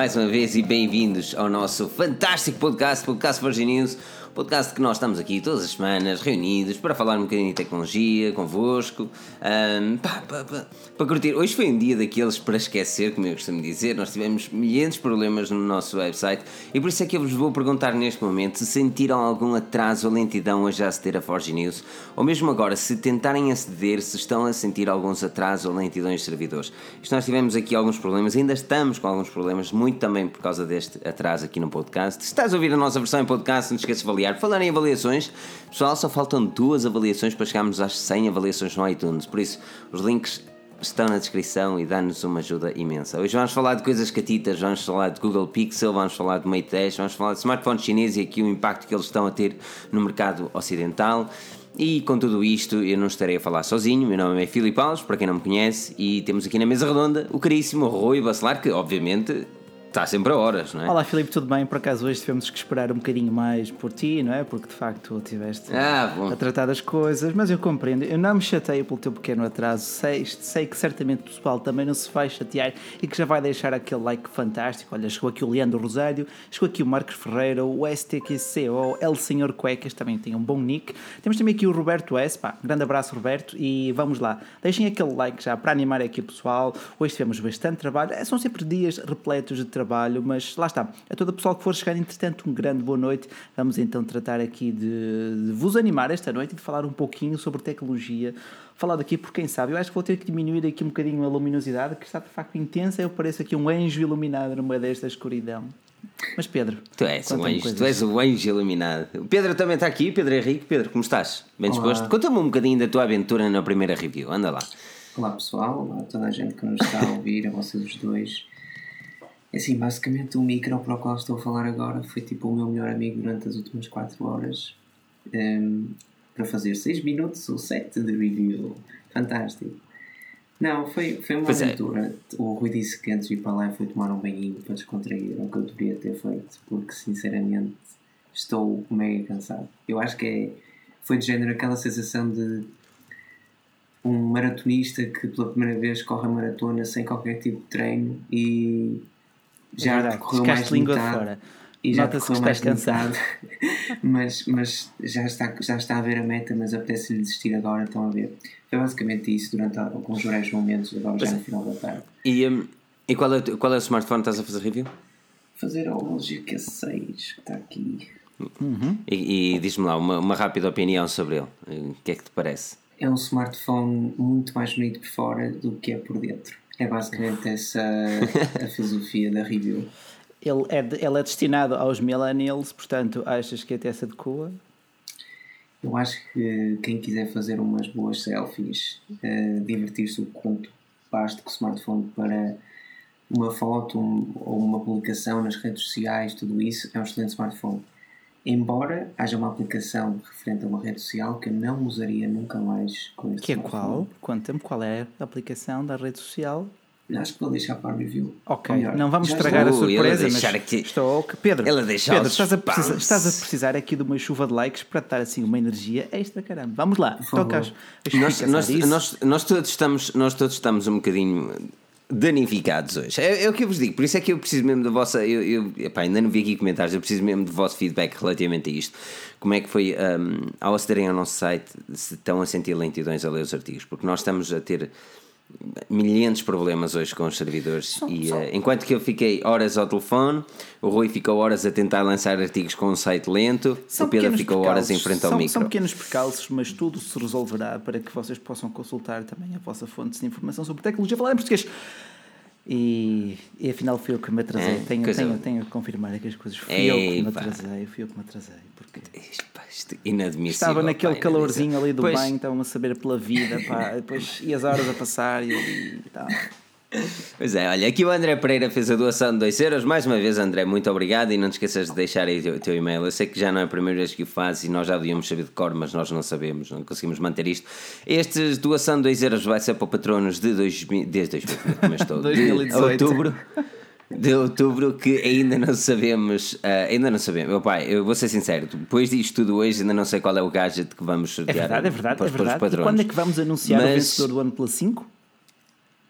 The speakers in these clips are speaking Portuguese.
mais uma vez e bem-vindos ao nosso fantástico podcast, Podcast Virgin News podcast que nós estamos aqui todas as semanas reunidos para falar um bocadinho de tecnologia convosco, um, pá, pá, pá, para curtir. Hoje foi um dia daqueles para esquecer, como eu costumo dizer. Nós tivemos milhares de problemas no nosso website e por isso é que eu vos vou perguntar neste momento se sentiram algum atraso ou lentidão a já aceder a Forge News, ou mesmo agora, se tentarem aceder, se estão a sentir alguns atrasos ou lentidões de servidores. Isto nós tivemos aqui alguns problemas, ainda estamos com alguns problemas, muito também por causa deste atraso aqui no podcast. Se estás a ouvir a nossa versão em podcast, não esqueças de avaliar. Em avaliações, pessoal, só faltam duas avaliações para chegarmos às 100 avaliações no iTunes. Por isso, os links estão na descrição e dá-nos uma ajuda imensa. Hoje vamos falar de coisas catitas, vamos falar de Google Pixel, vamos falar de Mate 10, vamos falar de smartphones chineses e aqui o impacto que eles estão a ter no mercado ocidental. E com tudo isto, eu não estarei a falar sozinho. Meu nome é Filipe Alves, para quem não me conhece, e temos aqui na mesa redonda o caríssimo Rui Bacelar, que obviamente Está sempre a horas, não é? Olá Filipe, tudo bem? Por acaso hoje tivemos que esperar um bocadinho mais por ti, não é? Porque de facto estiveste ah, a tratar das coisas, mas eu compreendo. Eu não me chateio pelo teu pequeno atraso. Sei, sei que certamente o pessoal também não se vai chatear e que já vai deixar aquele like fantástico. Olha, chegou aqui o Leandro Rosário, chegou aqui o Marcos Ferreira, o STQCO, El Senhor Cuecas, também tem um bom nick. Temos também aqui o Roberto S. Pá, grande abraço, Roberto, e vamos lá. Deixem aquele like já para animar aqui o pessoal. Hoje tivemos bastante trabalho. São sempre dias repletos de trabalho, mas lá está. A todo o pessoal que for chegar, entretanto, um grande boa noite. Vamos então tratar aqui de, de vos animar esta noite e de falar um pouquinho sobre tecnologia. Falar daqui por quem sabe. Eu acho que vou ter que diminuir aqui um bocadinho a luminosidade, que está de facto intensa. Eu pareço aqui um anjo iluminado no meio desta escuridão. Mas Pedro, tu és um anjo, tu és o anjo iluminado. O Pedro também está aqui, Pedro Henrique. Pedro, como estás? Bem disposto? Conta-me um bocadinho da tua aventura na primeira review. Anda lá. Olá pessoal, olá a toda a gente que nos está a ouvir, a vocês os dois. É assim, basicamente o micro para o qual estou a falar agora foi tipo o meu melhor amigo durante as últimas 4 horas um, ehm, para fazer 6 minutos ou 7 de review. Fantástico. Não, foi, foi uma pois é. aventura. É. O Rui disse que antes de ir para lá foi tomar um banhinho para descontrair, o que eu deveria ter feito, porque sinceramente estou mega cansado. Eu acho que é, foi de género aquela sensação de um maratonista que pela primeira vez corre a maratona sem qualquer tipo de treino e já é percorreu mais língua metade, fora. E já percorreu mais cansado. mas, mas já, está, já está a ver a meta, mas apetece-lhe desistir agora, estão a ver. Foi basicamente isso durante alguns breves momentos, agora já no final da tarde. E, um, e qual, é, qual é o smartphone que estás a fazer review? Fazer o LG Q6, que está aqui. Uhum. E, e diz-me lá uma, uma rápida opinião sobre ele. O que é que te parece? É um smartphone muito mais bonito por fora do que é por dentro. É basicamente essa a filosofia da review. Ele é, de, ele é destinado aos millennials, portanto, achas que até se adequa? Eu acho que quem quiser fazer umas boas selfies, uh, divertir-se o quanto basta com o smartphone para uma foto um, ou uma publicação nas redes sociais, tudo isso, é um excelente smartphone. Embora haja uma aplicação referente a uma rede social que eu não usaria nunca mais com este Que é qual? Conta-me qual é a aplicação da rede social. Acho que vou deixar para a review. Ok, não vamos estragar estou. a surpresa, mas aqui... estou... Pedro, Ela Pedro estás, a precisar, estás a precisar aqui de uma chuva de likes para dar assim uma energia extra, caramba. Vamos lá, toca as, as nós, nós, nós, nós, todos estamos, nós todos estamos um bocadinho danificados hoje. É, é, o que eu vos digo, por isso é que eu preciso mesmo da vossa. Eu, eu epá, ainda não vi aqui comentários, eu preciso mesmo do vosso feedback relativamente a isto. Como é que foi um, ao acederem ao nosso site se estão a sentir lentidões a ler os artigos? Porque nós estamos a ter milhares de problemas hoje com os servidores e uh, enquanto que eu fiquei horas ao telefone o Rui ficou horas a tentar lançar artigos com um site lento são o Pedro ficou horas em frente ao são, micro são pequenos percalços mas tudo se resolverá para que vocês possam consultar também a vossa fonte de informação sobre tecnologia falar em português e, e afinal fui eu que me atrasei. É, tenho, tenho, tenho que confirmar que as coisas fui Ei, eu que me atrasei. Fui eu que me atrasei. Porque inadmissível. Estava naquele pá, calorzinho ali do pois... banho, estavam a saber pela vida, pá, depois e as horas a passar e, e tal. Pois é, olha, aqui o André Pereira fez a doação de 2 euros. Mais uma vez, André, muito obrigado e não te esqueças de deixar aí o teu, teu e-mail. Eu sei que já não é a primeira vez que o fazes e nós já devíamos saber de cor, mas nós não sabemos, não conseguimos manter isto. Este doação de 2 euros vai ser para patronos de 2000, desde 2000, como estou, 2018. de outubro. De outubro que ainda não sabemos, uh, ainda não sabemos. Meu pai, eu vou ser sincero, depois disto tudo hoje, ainda não sei qual é o gadget que vamos sortear. É verdade, é verdade, para, é verdade. Para os patronos. E quando é que vamos anunciar mas... o vencedor do OnePlus 5?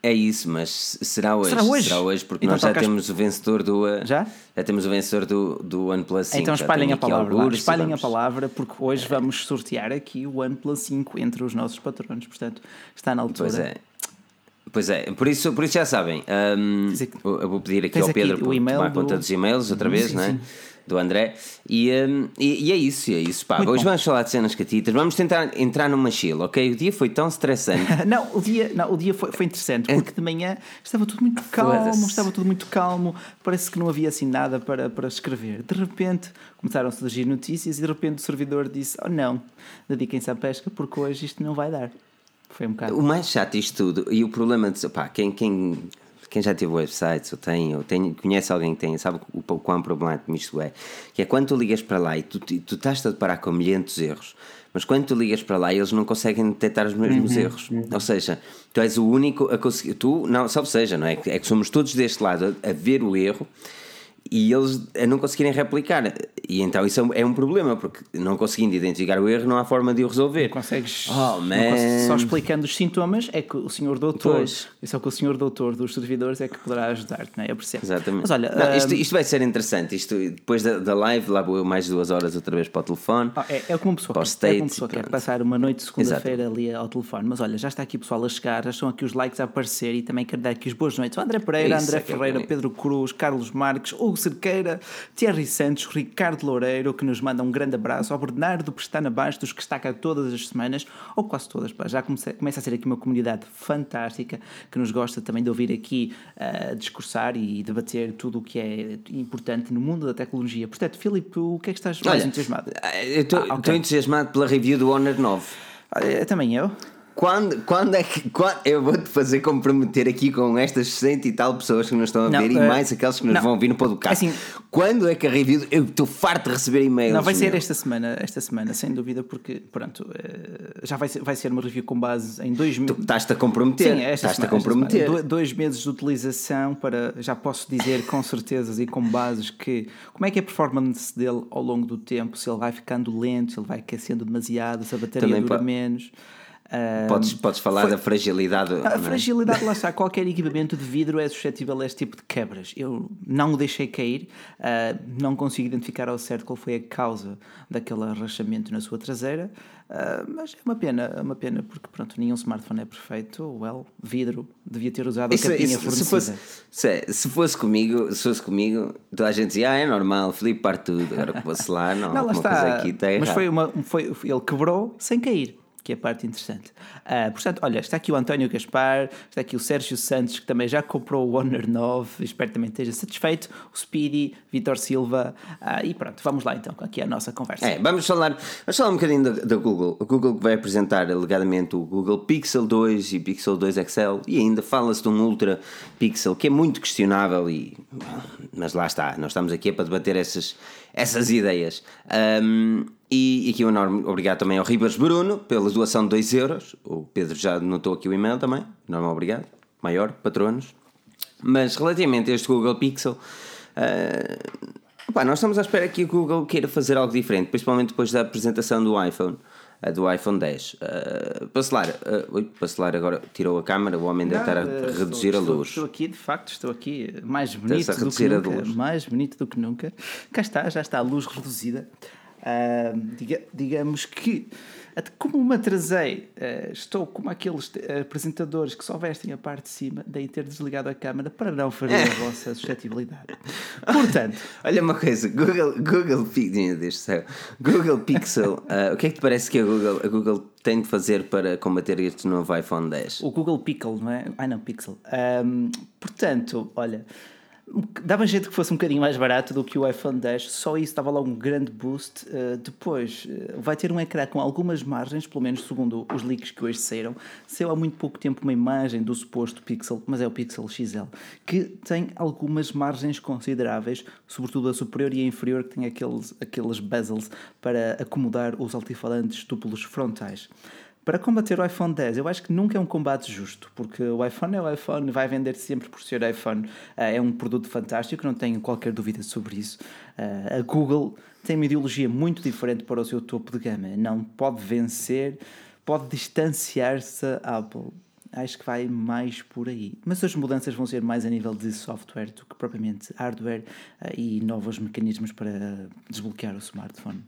É isso, mas será hoje. Será hoje, será hoje porque então nós já temos o vencedor do. Já? Já temos o vencedor do, do OnePlus 5. Então espalhem a palavra. Algures, espalhem vamos... a palavra porque hoje vamos sortear aqui o OnePlus 5 entre os nossos patronos. Portanto, está na altura. Pois é. Pois é, por isso, por isso já sabem. Um, eu vou pedir aqui ao Pedro aqui para tomar do... conta dos e-mails outra vez, sim, não é? Sim do André. E, um, e, e, é isso, é isso. Pá. Hoje bom. vamos falar de cenas catitas. Vamos tentar entrar numa chila, ok? O dia foi tão estressante. não, o dia, não, o dia foi, foi interessante, porque de manhã estava tudo muito calmo, estava tudo muito calmo, parece que não havia assim nada para, para escrever. De repente começaram a surgir notícias e de repente o servidor disse: Oh não, dediquem-se à pesca porque hoje isto não vai dar. Foi um bocado. O mais chato isto tudo, e o problema de. Pá, quem, quem quem já teve websites ou tem, ou tem, conhece alguém que tem, sabe o, o quão problemático isto é. Que é quando tu ligas para lá e tu, tu estás a deparar com milhares de erros, mas quando tu ligas para lá eles não conseguem detectar os mesmos uhum, erros. Uhum. Ou seja, tu és o único a conseguir. Tu, não, salve seja, não é? É que somos todos deste lado a, a ver o erro e eles a não conseguirem replicar. E então isso é um problema, porque não conseguindo identificar o erro, não há forma de o resolver. Não consegues. Oh, man. Consegues, só explicando os sintomas é que o senhor doutor, pois. é só que o senhor doutor dos servidores é que poderá ajudar-te, não é? Eu percebo. Exatamente. Mas olha, não, isto, isto, vai ser interessante. Isto, depois da, da live, lá vou mais duas horas outra vez para o telefone. Oh, é, é como uma pessoa, para quer, é como pessoa quer passar uma noite de segunda-feira ali ao telefone. Mas olha, já está aqui o pessoal a chegar, já estão aqui os likes a aparecer e também quero dar aqui os boas noites. O André Pereira, Isso, André é Ferreira, Pedro Cruz, Carlos Marques, Hugo Cerqueira. Thierry Santos, Ricardo Loureiro, que nos manda um grande abraço, ao Bernardo Pestana Bastos, que está cá todas as semanas, ou quase todas, pá, já comece, começa a ser aqui uma comunidade fantástica, que nos gosta também de ouvir aqui uh, discursar e debater tudo o que é importante no mundo da tecnologia. Portanto, Filipe, o que é que estás mais entusiasmado? Eu estou ah, okay. entusiasmado pela review do Honor 9. Olha, também eu. Quando, quando é que. Quando, eu vou-te fazer comprometer aqui com estas 100 e tal pessoas que nos estão a não, ver uh, e mais aqueles que nos não, vão ouvir no podcast. Assim, quando é que a review. Eu estou farto de receber e-mails. Não, vai ser esta semana, esta semana, sem dúvida, porque, pronto, uh, já vai ser, vai ser uma review com base em dois meses. Tu estás-te a comprometer. Sim, esta estás-te a comprometer. Semana, dois meses de utilização para. Já posso dizer com certezas e com bases que. Como é que é a performance dele ao longo do tempo? Se ele vai ficando lento, se ele vai aquecendo demasiado, se a bateria Também dura menos. Podes, podes falar foi... da fragilidade. A é? fragilidade, lá está. Qualquer equipamento de vidro é suscetível a este tipo de quebras. Eu não o deixei cair, uh, não consigo identificar ao certo qual foi a causa daquele arrachamento na sua traseira, uh, mas é uma pena, é uma pena, porque pronto, nenhum smartphone é perfeito. Well, vidro devia ter usado isso, a capinha isso, fornecida. Se fosse, se, se, fosse comigo, se fosse comigo, toda a gente dizia, ah, é normal, Felipe parte tudo, agora que fosse lá, não, não lá está mas foi uma, foi, ele quebrou sem cair que é a parte interessante. Uh, portanto, olha, está aqui o António Gaspar, está aqui o Sérgio Santos, que também já comprou o Honor 9, espero que também esteja satisfeito, o Speedy, Vitor Silva, uh, e pronto, vamos lá então, aqui a nossa conversa. É, vamos falar, vamos falar um bocadinho da, Google. O Google vai apresentar alegadamente o Google Pixel 2 e Pixel 2 XL, e ainda fala-se de um Ultra Pixel, que é muito questionável, e, mas lá está, nós estamos aqui para debater essas, essas ideias. Um, e, aqui um enorme obrigado também ao Ribas Bruno pela doação de 2 euros. O Pedro já notou aqui o e-mail também. Enorme obrigado. Maior, patronos. Mas relativamente a este Google Pixel, uh, nós estamos à espera que o Google queira fazer algo diferente, principalmente depois da apresentação do iPhone. Uh, do iPhone 10. Uh, Bacelar, uh, ui, Bacelar agora tirou a câmera, o homem deve estar a reduzir estou, a luz. Estou, aqui, de facto, estou aqui mais bonito do que nunca. Mais bonito do que nunca. Cá está, já está a luz reduzida. Uh, diga, digamos que, como me atrasei, uh, estou como aqueles apresentadores que só vestem a parte de cima, daí ter desligado a câmera para não ferir a vossa suscetibilidade. Portanto, olha uma coisa: Google, Google, Google Pixel, uh, o que é que te parece que a Google, a Google tem de fazer para combater este novo iPhone 10? O Google Pickle, não é? Ai não, Pixel. Um, portanto, olha dava jeito que fosse um bocadinho mais barato do que o iPhone 10, só isso dava logo um grande boost. Uh, depois uh, vai ter um ecrã com algumas margens, pelo menos segundo os leaks que hoje saíram. Saiu há muito pouco tempo uma imagem do suposto Pixel, mas é o Pixel XL, que tem algumas margens consideráveis, sobretudo a superior e a inferior, que tem aqueles, aqueles bezels para acomodar os altifalantes duplos frontais. Para combater o iPhone 10, eu acho que nunca é um combate justo, porque o iPhone é o iPhone, vai vender sempre por ser iPhone. Eh, é um produto fantástico, não tenho qualquer dúvida sobre isso. Eh, a Google tem uma ideologia muito diferente para o seu topo de gama. Não pode vencer, pode distanciar-se da Apple. Acho que vai mais por aí. Mas as mudanças vão ser mais a nível de software do que propriamente hardware uh, e novos mecanismos para desbloquear o smartphone.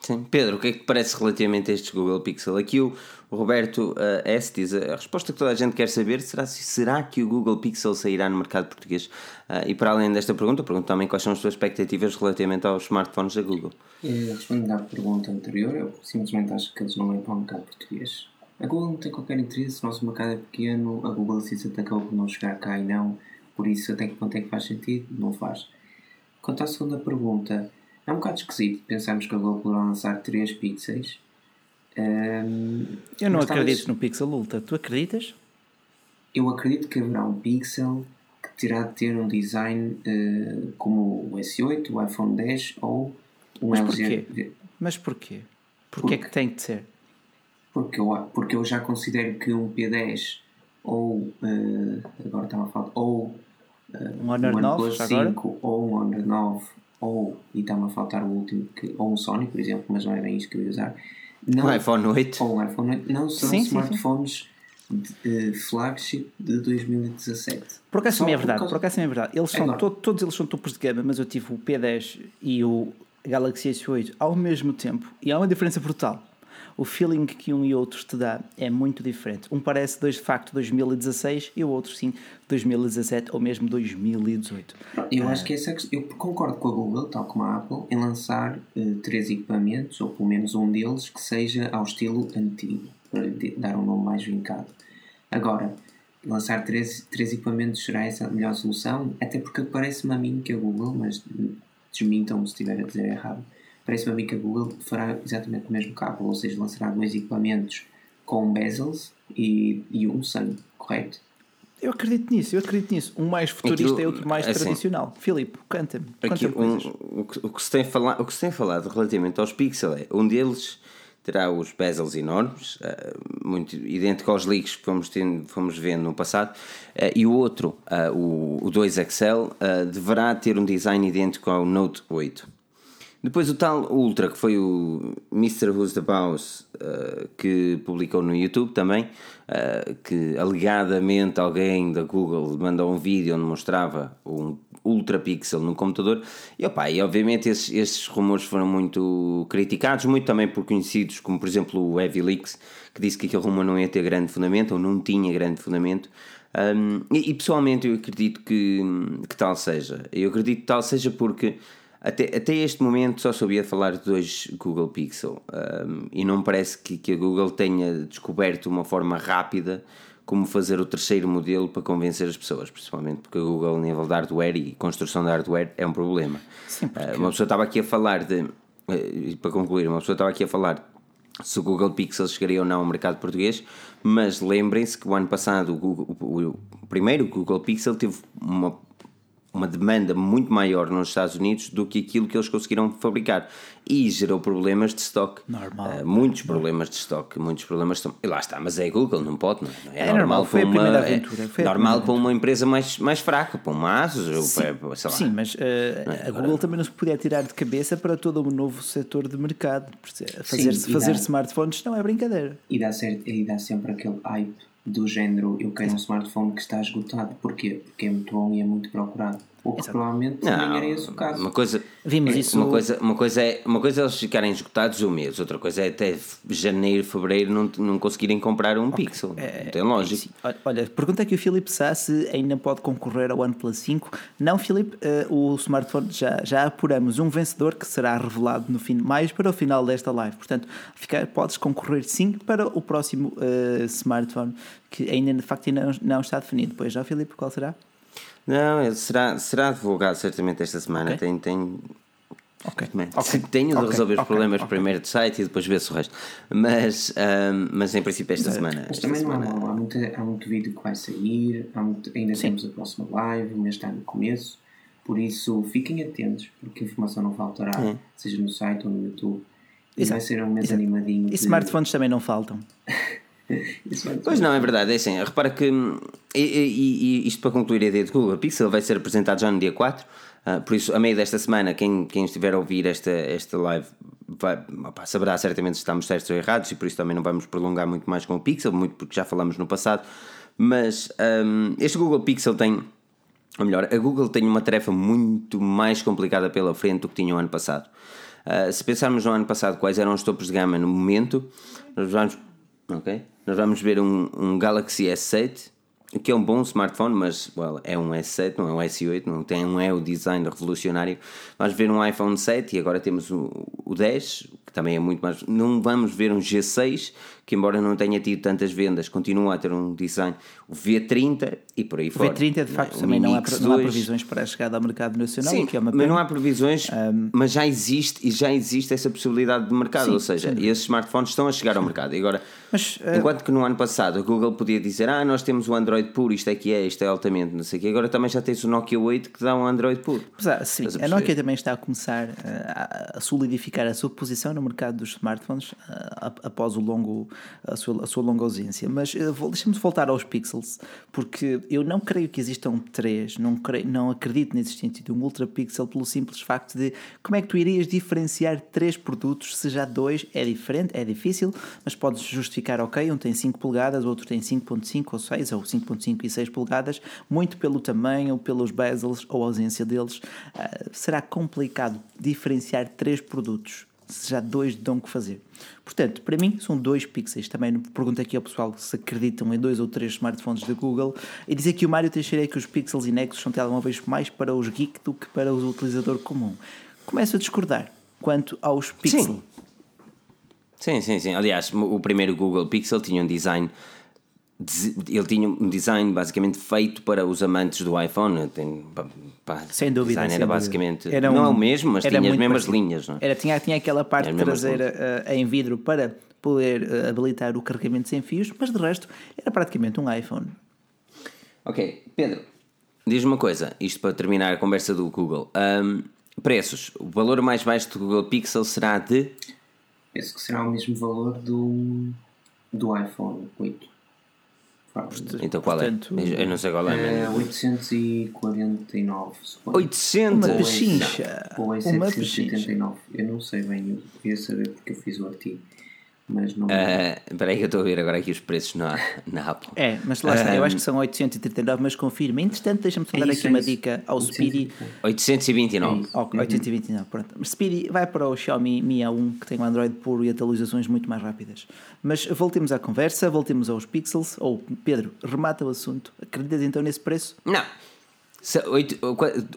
Sim. Pedro, o que é que parece relativamente a estes Google Pixel? Aqui o, Roberto uh, S diz a resposta que toda a gente quer saber será, será que o Google Pixel sairá no mercado português? Uh, e para além desta pergunta, pergunto também quais são as suas expectativas relativamente aos smartphones da Google. Respondendo à pergunta anterior, eu simplesmente acho que eles não vêm para o mercado português. A Google não tem qualquer interesse, o nosso mercado é pequeno, a Google Assistant acabou por não chegar cá e não, por isso até que ponto é que faz sentido? Não faz. Quanto à segunda pergunta, é um bocado esquisito pensarmos que a Google poderá lançar 3 pixels. Um, eu não acredito talvez... no Pixel Ultra. Tu acreditas? Eu acredito que haverá um Pixel que terá de ter um design uh, como o S8, o iPhone 10 ou um Mas LG. Porquê? Mas porquê? Porquê porque, é que tem de ser? Porque eu, porque eu já considero que um P10 ou uh, agora estava a falar ou uh, um Honor um 9 5 agora? ou um Honor 9 ou, e está-me a faltar o último, que, ou um Sony, por exemplo, mas não é bem isso que eu ia usar. Não, um iPhone 8. Ou um iPhone 8. Não são sim, smartphones sim, sim. De, flagship de 2017. Por acaso é verdade, causa... por acaso é verdade. Eles são, todo, todos eles são topos de gama, mas eu tive o P10 e o Galaxy S8 ao mesmo tempo e há uma diferença brutal o feeling que um e outro te dá é muito diferente. Um parece de facto 2016 e o outro sim 2017 ou mesmo 2018. Eu ah. acho que essa, eu concordo com a Google, tal como a Apple, em lançar uh, três equipamentos, ou pelo menos um deles, que seja ao estilo antigo, para dar um nome mais vincado. Agora, lançar três, três equipamentos será essa a melhor solução? Até porque parece-me a mim que a Google, mas desmintam-me se estiver a dizer errado, Parece-me a mim que a Google fará exatamente o mesmo cabo, ou seja, lançará dois equipamentos com bezels e, e um sem, correto? Eu acredito nisso, eu acredito nisso. Um mais futurista Aquilo, e outro mais assim, tradicional. Filipe, canta-me. Canta um, o, que, o, que se tem falado, o que se tem falado relativamente aos Pixel é um deles terá os bezels enormes, uh, muito idêntico aos leaks que fomos, tendo, fomos vendo no passado, uh, e o outro, uh, o, o 2 XL, deverá ter um design idêntico ao Note 8. Depois o tal Ultra, que foi o Mr. Who's the Boss, uh, que publicou no YouTube também, uh, que alegadamente alguém da Google mandou um vídeo onde mostrava um Ultra Pixel no computador. E, opa, e obviamente esses, esses rumores foram muito criticados, muito também por conhecidos, como por exemplo o Heavy Leaks, que disse que aquele rumor não ia ter grande fundamento, ou não tinha grande fundamento. Um, e, e, pessoalmente eu acredito que, que tal seja. Eu acredito que tal seja porque até, até este momento só sabia falar de dois Google Pixel um, e não parece que, que a Google tenha descoberto uma forma rápida como fazer o terceiro modelo para convencer as pessoas, principalmente porque a Google, a nível de hardware e construção de hardware, é um problema. Sim, porque... Uma pessoa estava aqui a falar de, eh, para concluir, uma pessoa estava aqui a falar se o Google Pixel chegaria ou não ao mercado português, mas lembrem-se que o ano passado o, Google, o, o primeiro Google Pixel teve uma uma demanda muito maior nos Estados Unidos do que aquilo que eles conseguiram fabricar e gerou problemas de stock. Normal. Uh, muitos problemas de stock, muitos problemas. De... E lá está, mas é a Google, não pode, não é? É, é normal, foi uma, a primeira é aventura. Foi normal para uma empresa mais, mais fraca, para uma Asus, sim, ou sei lá. Sim, mas uh, é? a Google também não se podia tirar de cabeça para todo um novo setor de mercado. Fazer, sim, fazer dá, smartphones não é brincadeira. E dá, certo, e dá sempre aquele hype do género eu quero um smartphone que está esgotado. Porquê? Porque é muito bom e é muito procurado. Ou que provavelmente não, também era esse o caso. Uma coisa, Vimos isso... uma, coisa, uma, coisa é, uma coisa é eles ficarem esgotados um mês, outra coisa é até janeiro, fevereiro não, não conseguirem comprar um okay. pixel. É, não tem lógica. É olha, pergunta aqui o Filipe Sá se ainda pode concorrer ao OnePlus 5. Não, Filipe, uh, o smartphone já, já apuramos um vencedor que será revelado no fim, mais para o final desta live. Portanto, ficar, podes concorrer sim para o próximo uh, smartphone que ainda de facto ainda não, não está definido. Pois já, Filipe, qual será? Não, será, será divulgado certamente esta semana. Okay. Tem, tem, okay. okay. Tenho de resolver os problemas primeiro do site e depois ver-se o resto. Mas, um, mas em princípio esta semana. Mas também semana... não há, há, muito, há muito vídeo que vai sair, há muito, ainda Sim. temos a próxima live, ainda está no começo. Por isso fiquem atentos, porque a informação não faltará, é. seja no site ou no YouTube. E vai ser um mês Exato. animadinho. E de... smartphones também não faltam. Pois não, é verdade, é assim. Repara que, e, e, e, isto para concluir a ideia de Google Pixel vai ser apresentado já no dia 4. Uh, por isso, a meio desta semana, quem, quem estiver a ouvir esta, esta live vai, opa, saberá certamente se estamos certos ou errados, e por isso também não vamos prolongar muito mais com o Pixel, muito porque já falamos no passado. Mas um, este Google Pixel tem, ou melhor, a Google tem uma tarefa muito mais complicada pela frente do que tinha o ano passado. Uh, se pensarmos no ano passado quais eram os topos de gama no momento, nós vamos, okay, nós vamos ver um, um Galaxy S7 que é um bom smartphone, mas well, é um S7, não é um S8, não tem um é o design revolucionário. Vamos ver um iPhone 7 e agora temos o, o 10, que também é muito mais. Não vamos ver um G6, que embora não tenha tido tantas vendas, continua a ter um design. O V30 e por aí o fora. O V30 de facto também não há, não há, previsões para a chegada ao mercado nacional, sim, que é uma pena. Mas não há previsões, um, mas já existe e já existe essa possibilidade de mercado, sim, ou seja, esses smartphones estão a chegar ao mercado. E agora, mas, uh, enquanto que no ano passado a Google podia dizer, ah, nós temos o Android puro, isto é que é, isto é altamente, não sei o quê, agora também já tens o Nokia 8 que dá um Android puro. Mas, ah, sim, a, a Nokia também está a começar a, a solidificar a sua posição no mercado dos smartphones uh, após o longo, a sua, a sua longa ausência. Mas uh, deixa-me voltar aos pixels, porque eu não creio que existam três, não, creio, não acredito na existência de um ultra pixel pelo simples facto de como é que tu irias diferenciar três produtos se já dois é diferente, é difícil, mas podes justificar, ok, um tem 5 polegadas, o outro tem 5.5 ou 6, ou 5.5 e 6 polegadas, muito pelo tamanho, pelos bezels ou ausência deles. Uh, será complicado diferenciar três produtos já dois dão que fazer. Portanto, para mim são dois pixels. Também pergunto aqui ao pessoal se acreditam em dois ou três smartphones da Google e dizer que o Mário Teixeira é que os Pixels e Nexus são telemóveis mais para os geek do que para o utilizador comum. Começo a discordar quanto aos Pixel. Sim. Sim, sim, sim. Aliás, o primeiro Google Pixel tinha um design ele tinha um design basicamente feito para os amantes do iPhone. Tem, pá, sem dúvida. O design era basicamente. Era um, não é o mesmo, mas tinha as mesmas parecido. linhas. Não é? era, tinha, tinha aquela parte traseira uh, em vidro para poder uh, habilitar o carregamento sem fios, mas de resto era praticamente um iPhone. Ok, Pedro, diz uma coisa, isto para terminar a conversa do Google. Um, preços: o valor mais baixo do Google Pixel será de. Penso que será o mesmo valor do, do iPhone 8. Então qual é? Portanto, é? Eu não sei qual é. É 849. 800? Uma pechincha. Ou é 779. Eu não sei bem, eu queria saber porque eu fiz o artigo mas não. Uh, espera aí que eu estou a ver agora aqui os preços na, na Apple. É, mas lá está, eu acho que são 839, mas confirma. Entretanto, deixa-me só é dar aqui é uma dica ao 800, Speedy. 829. É ok, 829, pronto. Mas Speedy vai para o Xiaomi Mi A1, que tem o um Android puro e atualizações muito mais rápidas. Mas voltemos à conversa, voltemos aos Pixels. Ou, Pedro, remata o assunto. Acreditas então nesse preço? Não.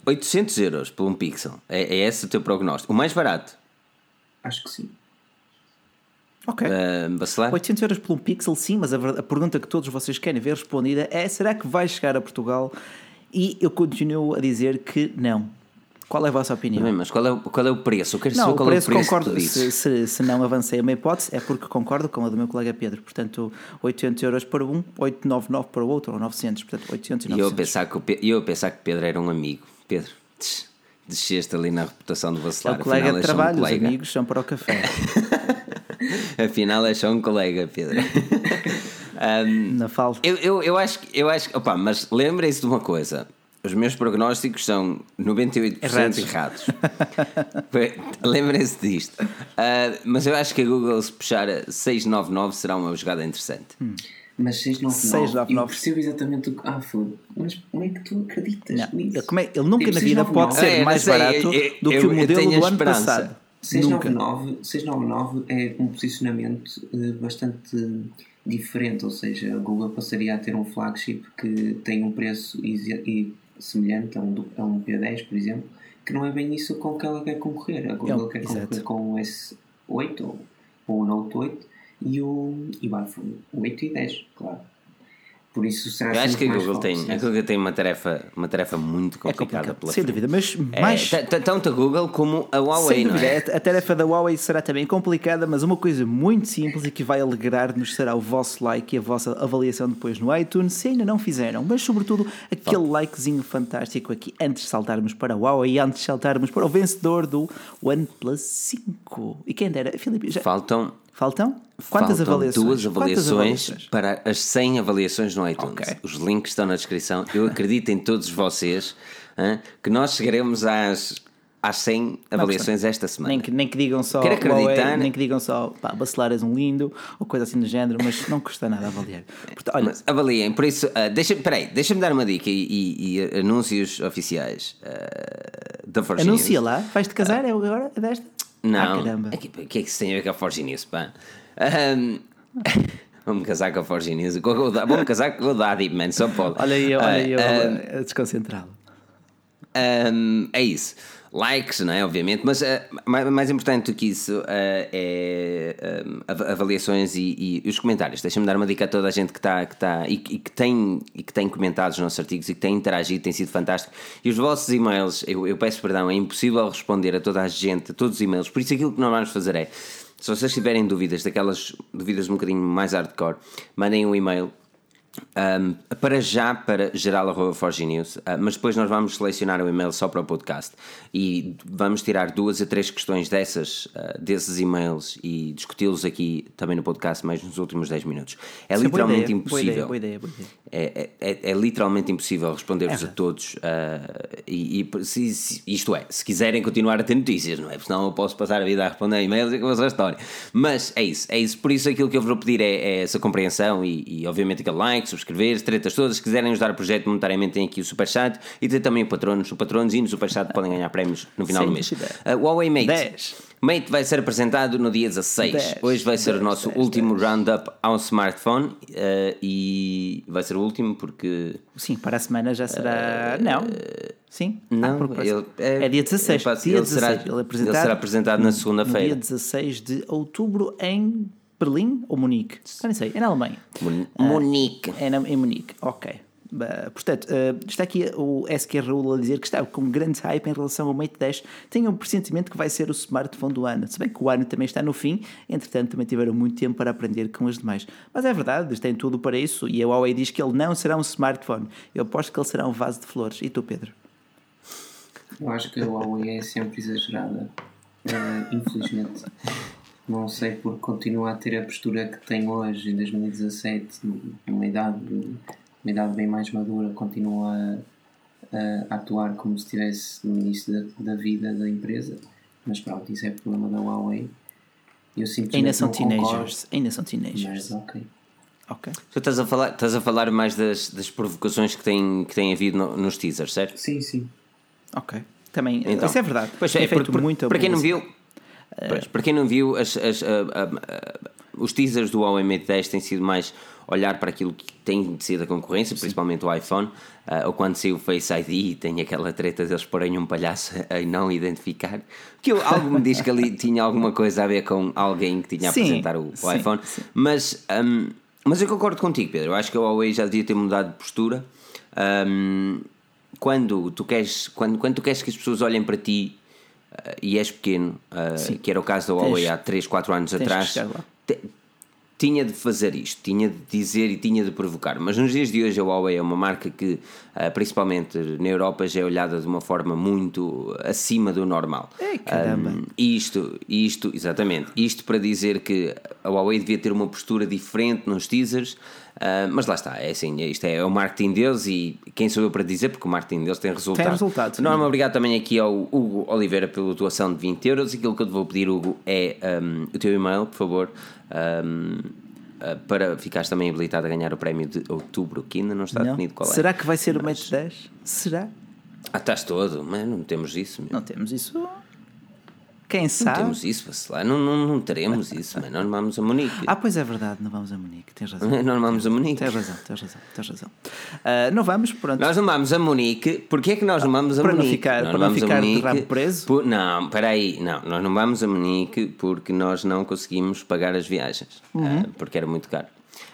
800 euros por um pixel. É, é esse o teu prognóstico. O mais barato? Acho que sim. Ok. Uh, 800 euros por um pixel, sim, mas a, a, pergunta que todos vocês querem ver respondida é: será que vai chegar a Portugal? E eu continuo a dizer que não. Qual é a vossa opinião? mas qual é, qual é o preço? Eu quero não, saber qual preço, é o preço concordo, se, se, se, não avancei uma hipótese, é porque concordo com a do meu colega Pedro. Portanto, 800 euros para um, 899 para o outro, ou 900. Portanto, 800 e 900. E eu pensar que, eu pensar que Pedro era um amigo. Pedro, desceste ali na reputação do vacilar. É o colega Afinal, de trabalho, um os amigos são para o café. Afinal, é só um colega, Pedro. um, Na falta. Eu, eu, eu acho que. Eu acho, opa, mas lembrem-se de uma coisa. Os meus prognósticos são 98% errados. errados. Lembrem-se disto. Uh, mas eu acho que a Google, se puxar 699, será uma jogada interessante. Hum. Mas 699, 699. eu percebo exatamente o que. Ah, foda Mas como é que tu acreditas não, nisso? Como é, ele nunca na vida pode ser é, mais sei, barato eu, do que o modelo do ano passado. 699, 699 é um posicionamento uh, bastante diferente, ou seja, a Google passaria a ter um flagship que tem um preço e, semelhante a um, a um P10, por exemplo, que não é bem isso com que ela quer concorrer. A Google quer exato. concorrer com o S8 ou, ou o Note 8 e o, e o iPhone 8 e 10, claro. Por isso será Eu acho que a Google, tem, a Google tem uma tarefa, uma tarefa muito complicada é pela Sem dúvida, mas é, mais. tanto a Google como a Huawei. Sem dúvida, é? a tarefa da Huawei será também complicada, mas uma coisa muito simples e que vai alegrar-nos será o vosso like e a vossa avaliação depois no iTunes, se ainda não fizeram. Mas sobretudo aquele likezinho fantástico aqui antes de saltarmos para a Huawei e antes de saltarmos para o vencedor do OnePlus 5. E quem dera, Filipe, já... Faltam Faltam? Quantas Faltam avaliações? duas avaliações, avaliações, para as 100 avaliações no iTunes. Okay. Os links estão na descrição. Eu acredito em todos vocês. hein, que nós chegaremos às às 100 avaliações esta semana. Nem que, nem que digam só Quero acreditar, nem que digam só pá, bacelar és um lindo ou coisa assim do género, mas não custa nada avaliar. Portanto, olha, mas avaliem, por isso, uh, deixa, peraí, deixa-me dar uma dica e, e, e anúncios oficiais uh, da Forge Anuncia lá, vais-te casar? Uh, é agora? É desta? Não, ah, o que, é que isso tem a ver com a Forge News? Pá? Um, Vamos casar com a Forge News. Vamos casar com o Daddy, man, só pode. Olha aí, olha aí, uh, uh, desconcentrado. Um, é isso likes, não é? Obviamente, mas uh, mais, mais, importante do que isso uh, é uh, avaliações e, e, os comentários. Deixa-me dar uma dica a toda a gente que está que tá, e, e, que tem, e que tem comentado os nossos artigos e que tem interagido, tem sido fantástico. E os vossos e-mails, eu, eu peço perdão, é impossível responder a toda a gente, a todos os e-mails, por isso aquilo que nós vamos fazer é. Se vocês tiverem dúvidas, daquelas dúvidas um bocadinho mais hardcore, mandem um e-mail um, para já para geral.forginews, uh, mas depois nós vamos selecionar o e-mail só para o podcast e vamos tirar duas a três questões dessas, uh, desses e-mails e discuti-los aqui também no podcast mais nos últimos 10 minutos. É Sim, literalmente boa impossível. Boa ideia, boa ideia, ideia. É, é, é, é, literalmente impossível responder-vos é. a todos. Uh, e, e se, se, isto é, se quiserem continuar a ter notícias, não é? Porque senão eu posso passar a vida a responder e-mails e acabou a história. Mas é isso, é isso. Por isso aquilo que eu vou pedir é, é essa compreensão e, e obviamente aquele like, subscrever, tretas todas. Se quiserem ajudar o projeto monetariamente, tem aqui o Superchat e tem também o Patronos. O Patronos e no Superchat podem ganhar prémios no final Sim, do mês. Uh, Huawei Mate. 10. Mate vai ser apresentado no dia 16. 10, Hoje vai ser 10, o nosso 10, último roundup ao smartphone uh, e vai ser o último porque. Sim, para a semana já será. Uh, não. Sim? Não, ah, ele, é, é, dia 16. Passo, dia ele, 16. Será, ele, é apresentado ele será apresentado na segunda-feira. Dia 16 de outubro em Berlim ou Munique? Já nem sei, é na Alemanha. Munique. Uh, é na, em Munique, ok. Uh, portanto, uh, está aqui o SQ Raul a dizer que está com grande hype em relação ao Mate 10. Tenho um pressentimento que vai ser o smartphone do ano. Se bem que o ano também está no fim, entretanto, também tiveram muito tempo para aprender com os demais. Mas é verdade, tem tudo para isso. E a Huawei diz que ele não será um smartphone. Eu aposto que ele será um vaso de flores. E tu, Pedro? Eu acho que a Huawei é sempre exagerada. Uh, infelizmente. Não sei porque continua a ter a postura que tem hoje, em 2017, numa idade uma idade bem mais madura, continua a, a atuar como se estivesse no início da, da, vida da empresa. Mas pronto, isso é problema da Huawei. Eu ainda são teenagers. Ainda são teenagers. Mas ok. Ok. Tu estás a falar, estás a falar mais das, das provocações que tem, que tem havido no, nos teasers, certo? Sim, sim. Ok. Também, então, isso é verdade. Pois é, feito por, muito para quem não viu, pois, para quem não viu, as, as, a, a, a, os teasers do Huawei Mate 10 têm sido mais olhar para aquilo que tem sido a concorrência, Sim. principalmente o iPhone, uh, ou quando saiu o Face ID e tem aquela treta deles porem um palhaço a não identificar, que eu, algo me diz que ali tinha alguma coisa a ver com alguém que tinha a apresentar o, o iPhone, mas, um, mas eu concordo contigo, Pedro. Eu acho que a Huawei já devia ter mudado de postura. Um, quando tu queres quando, quando tu queres que as pessoas olhem para ti e és pequeno, uh, que era o caso da Huawei há 3, 4 anos atrás, tinha de fazer isto, tinha de dizer e tinha de provocar. Mas nos dias de hoje a Huawei é uma marca que, ah, principalmente na Europa, já é olhada de uma forma muito acima do normal. É, caramba. Um, isto, isto, exatamente. Isto para dizer que a Huawei devia ter uma postura diferente nos teasers. Uh, mas lá está, é assim, isto é o marketing deles e quem sou eu para dizer, porque o marketing deles tem resultado. Tem resultado. Não, obrigado também aqui ao Hugo Oliveira pela doação de 20 euros. Aquilo que eu te vou pedir, Hugo, é um, o teu e-mail, por favor um, uh, para ficares também habilitado a ganhar o prémio de outubro, que ainda não está não. definido qual é. Será que vai ser mas... o Match 10? Será? Ah, estás todo, mas não temos isso. Meu. Não temos isso. Quem sabe? Não temos isso, vacilar. Não, não, não teremos isso, mas nós não vamos a Munique. Ah, pois é verdade, não vamos a Munique, tens razão. não vamos a Munique. Tens razão, tens razão, tens razão. Uh, não vamos, pronto. Nós não vamos a Munique. Porquê é que nós não vamos a para Munique? Não ficar, nós para não ficar de rabo preso? Por, não, espera aí, não, nós não vamos a Munique porque nós não conseguimos pagar as viagens, uhum. uh, porque era muito caro.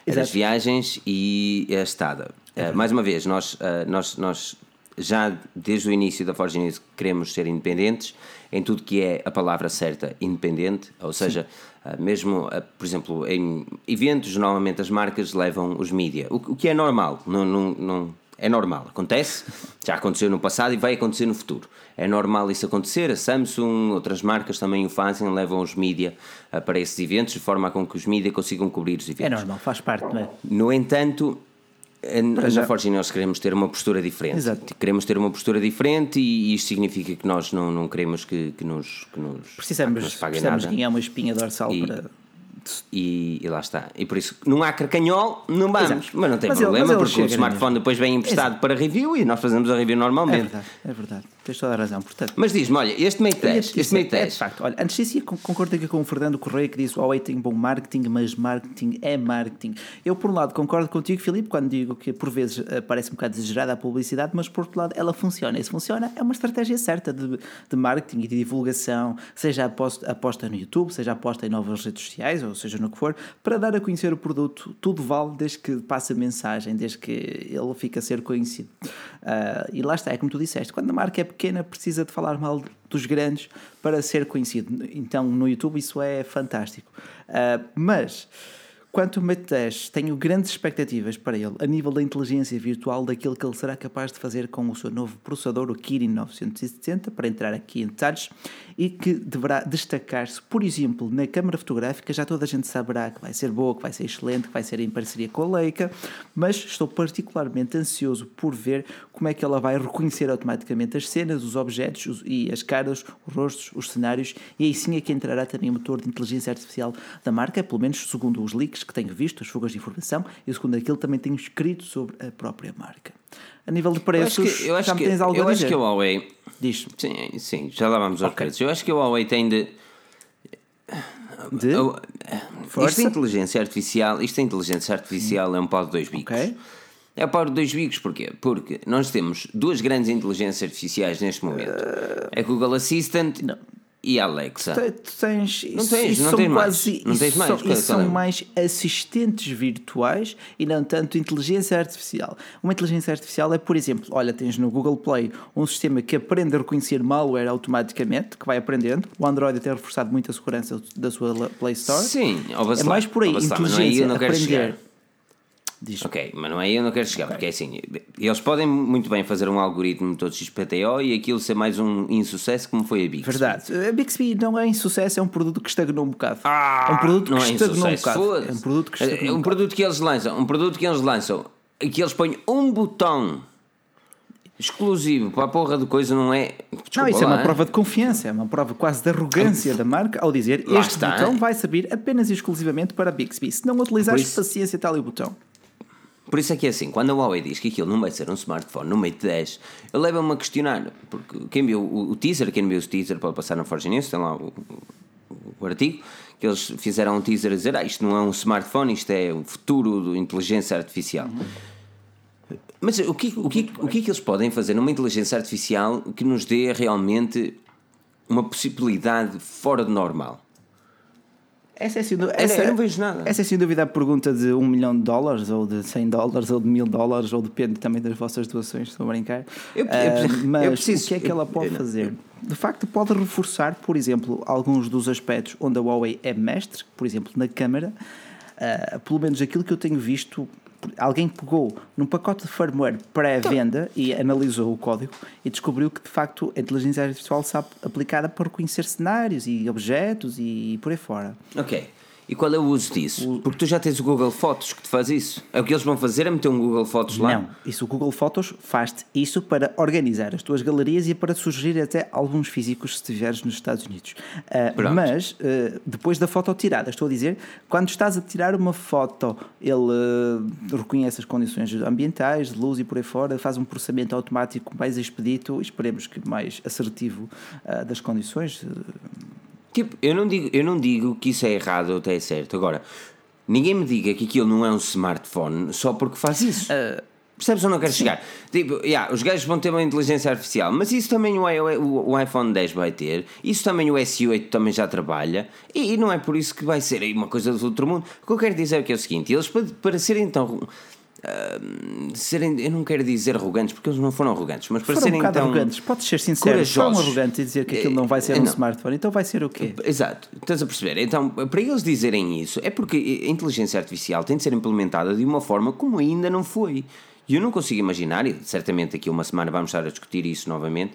As viagens e a estada. Uh, mais uma vez, nós, nós, nós já desde o início da Forge News queremos ser independentes em tudo que é a palavra certa, independente, ou seja, uh, mesmo, uh, por exemplo, em eventos, normalmente as marcas levam os mídia, o, que é normal, não, não, não, é normal, acontece, já aconteceu no passado e vai acontecer no futuro. É normal isso acontecer, a Samsung, outras marcas também o fazem, levam os mídia uh, para esses eventos, de forma a com que os mídia consigam cobrir os eventos. É normal, faz parte, não é? No entanto, Na Forge nós queremos ter uma postura diferente. Exato. Queremos ter uma postura diferente e isto significa que nós não, não queremos que, que, nos, que nos, precisamos, que nos paguem precisamos nada. ganhar uma espinha dorsal e, para e, e, lá está. E por isso, não há carcanhol, não vamos. Exato. Mas não tem mas problema, ele, porque o smartphone depois vem emprestado Exato. para review e nós fazemos a review normalmente. É verdade, é verdade. Tens toda a razão. Portanto, mas diz-me, olha, este Mate 10, este Mate 10. É de facto, olha, antes disso, concordo aqui com o Fernando Correia que disse: o Huawei tem bom marketing, mas marketing é marketing. Eu, por um lado, concordo contigo, Filipe, quando digo que por vezes eh, parece um bocado exagerada a publicidade, mas por outro lado, ela funciona. E se funciona, é uma estratégia certa de, de marketing e de divulgação, seja aposta, aposta no YouTube, seja aposta em novas redes sociais, ou seja no que for, para dar a conhecer o produto, tudo vale desde que passe a mensagem, desde que ele fique a ser conhecido. Uh, e lá está, é como tu disseste, quando a marca é pequena, precisa de falar mal dos grandes para ser conhecido. Então no YouTube isso é fantástico. Uh, mas Quanto ao Mate 10, tenho grandes expectativas para ele a nível da inteligência virtual daquilo que ele será capaz de fazer com o seu novo processador, o Kirin 970, para entrar aqui em detalhes, e que deverá destacar-se, por exemplo, na câmara fotográfica, já toda a gente saberá que vai ser boa, que vai ser excelente, que vai ser em parceria com a Leica, mas estou particularmente ansioso por ver como é que ela vai reconhecer automaticamente as cenas, os objetos e as caras, os rostos, os cenários, e aí sim é que entrará também o motor de inteligência artificial da marca, pelo menos segundo os leaks que tenho visto, as fugas de informação, e segundo aquilo também tenho escrito sobre a própria marca. A nível de preços, eu acho que, eu acho já me tens algo eu a dizer? acho que o Huawei... Diz. Sim, sim, já lá vamos aos okay. preços. Eu acho que o Huawei tem de... De? Isto é inteligência artificial, isto é inteligência artificial, é um pau de dois bicos. Okay. É o pau de dois bicos, porquê? Porque nós temos duas grandes inteligências artificiais neste momento. Uh... É Google Assistant não e Alexa. Tu, tu tens, não tens, não tens quase, mais. Não tens mais. São, isso são mais assistentes virtuais e não tanto inteligência artificial. Uma inteligência artificial é, por exemplo, olha, tens no Google Play um sistema que aprende a reconhecer malware automaticamente, que vai aprendendo. O Android tem reforçado muito a segurança da sua Play Store. Sim, é mais por aí, inteligência, não é aí, aprender. Diz. Ok, mas não é aí eu não quero chegar, okay. porque é assim, eles podem muito bem fazer um algoritmo todo XPTO e aquilo ser mais um insucesso como foi a Bixby. Verdade, a Bixby não é insucesso, é um produto que estagnou um bocado. Ah, é um produto que é estagnou um bocado. É um produto que estagnou é, um, um produto que eles lançam, um produto que eles lançam, que eles põem um botão exclusivo para a porra de coisa não é. Desculpa não, isso lá, é uma prova de confiança, é uma prova quase de arrogância da marca ao dizer lá este está, botão vai servir apenas e exclusivamente para Bixby. Se não utilizares isso... paciência, ali o botão. Por isso é que é assim, quando a Huawei diz que aquilo não vai ser um smartphone no Mate 10, ele leva-me a questionar, porque quem viu o, teaser, quem viu o teaser pode passar na Forge News, tem lá o, o, o, artigo, que eles fizeram um teaser a dizer, ah, isto não é um smartphone, isto é o futuro da inteligência artificial. Mas o que, o, que, o que é que eles podem fazer numa inteligência artificial que nos dê realmente uma possibilidade fora do normal? Essa é, sem dúvida, essa, não vejo nada. Essa é sem dúvida a pergunta de um milhão de dólares, ou de 100 dólares, ou de mil dólares, ou depende também das vossas doações, estou a brincar. Eu, uh, mas eu preciso, o que é que ela pode fazer? De facto, pode reforçar, por exemplo, alguns dos aspectos onde a Huawei é mestre, por exemplo, na câmara. Uh, pelo menos aquilo que eu tenho visto alguém pegou num pacote de firmware pré-venda e analisou o código e descobriu que de facto a inteligência artificial está aplicada para reconhecer cenários e objetos e por aí fora. Ok. E qual é o uso disso? Porque tu já tens o Google Fotos que te faz isso. É o que eles vão fazer é meter um Google Fotos lá? Não, isso o Google Fotos faz-te isso para organizar as tuas galerias e para sugerir até alguns físicos se estiveres nos Estados Unidos. Uh, mas uh, depois da foto tirada, estou a dizer, quando estás a tirar uma foto, ele uh, reconhece as condições ambientais, de luz e por aí fora, faz um processamento automático mais expedito, esperemos que mais assertivo das condições Tipo, eu não digo, eu não digo que isso é errado ou até é certo. Agora, ninguém me diga que aquilo não é um smartphone só porque faz isso. Uh, Percebes onde eu quero sim. chegar? Tipo, yeah, os gajos vão ter uma inteligência artificial, mas isso também o, o, o iPhone 10 vai ter, isso também o S8 também já trabalha, e, e, não é por isso que vai ser uma coisa do outro mundo. O que eu quero dizer é que é o seguinte: eles para, para serem então Uh, serem, eu não quero dizer arrogantes porque eles não foram arrogantes, mas para foram serem um então arrogantes, podes ser sincero, são arrogantes e dizer que aquilo não vai ser um não. smartphone, então vai ser o quê? Exato, estás a perceber? Então, para eles dizerem isso, é porque a inteligência artificial tem de ser implementada de uma forma como ainda não foi. E eu não consigo imaginar, e certamente daqui a uma semana vamos estar a discutir isso novamente,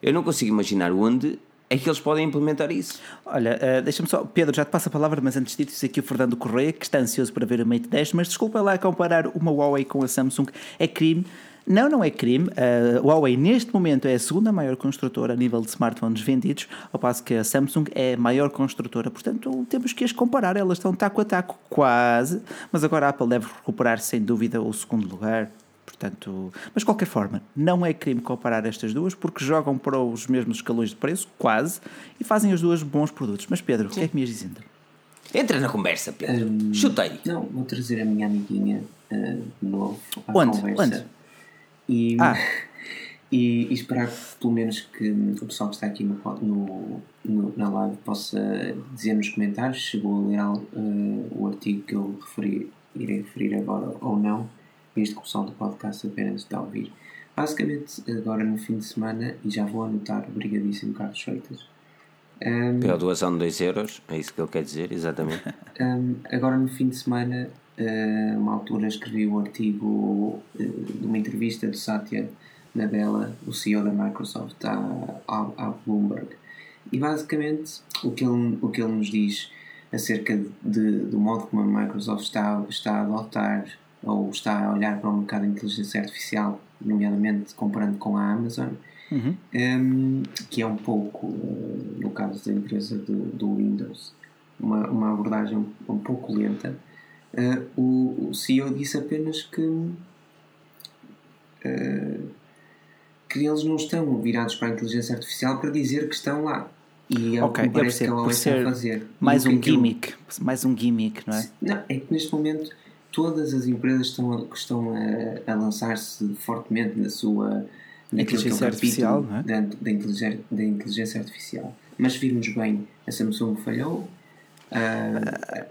eu não consigo imaginar onde é que eles podem implementar isso. Olha, uh, deixa-me só, Pedro, já te passo a palavra, mas antes disso, aqui o Fernando Correia, que está ansioso para ver o Mate 10, mas desculpa lá comparar uma Huawei com a Samsung, é crime. Não, não é crime. A Huawei, neste momento, é a segunda maior construtora a nível de smartphones vendidos, ao passo que a Samsung é a maior construtora. Portanto, temos que as comparar. Elas estão taco a taco, quase. Mas agora a Apple deve recuperar, sem dúvida, o segundo lugar. Portanto, mas de qualquer forma, não é crime comparar estas duas, porque jogam para os mesmos escalões de preço, quase, e fazem as duas bons produtos. Mas Pedro, Sim. o que é que me ias dizendo? Entra na conversa, Pedro. Um, Chutei. Não, vou trazer a minha amiguinha uh, de novo à Onde? conversa. Onde? E, ah. e, e, esperar pelo menos que o pessoal que está aqui no, no, no na live possa dizer nos comentários se chegou a ler uh, o artigo que eu referi, irei referir agora ou não, visto que o pessoal do podcast apenas está a ouvir. Basicamente, agora no fim de semana, e já vou anotar, obrigadíssimo Carlos Freitas. Um, Pela doação de 2 euros, é isso que ele quer dizer, exatamente. Um, agora no fim de semana uh, uma altura escrevi um artigo uh, de uma entrevista do Satya Nadella, o CEO da Microsoft, à, à, à, Bloomberg. E basicamente o que ele, o que ele nos diz acerca de, do modo como a Microsoft está, está a adotar ou está a olhar para o mercado de inteligência artificial, nomeadamente comparando com a Amazon, uhum. um, que é um pouco, uh, no caso da empresa do, do Windows, uma, uma abordagem um, pouco lenta Uh, o, o CEO disse apenas que, uh, que eles não estão virados para a inteligência artificial para dizer que estão lá. E é okay, o que parece que ela vai fazer. Mais um gimmick, mais um gimmick, não é? Não, é que neste momento todas as empresas estão a, estão a, a lançar-se fortemente na sua na inteligência artificial, é? da, da, inteligência, da inteligência artificial. Mas vimos bem, a Samsung falhou,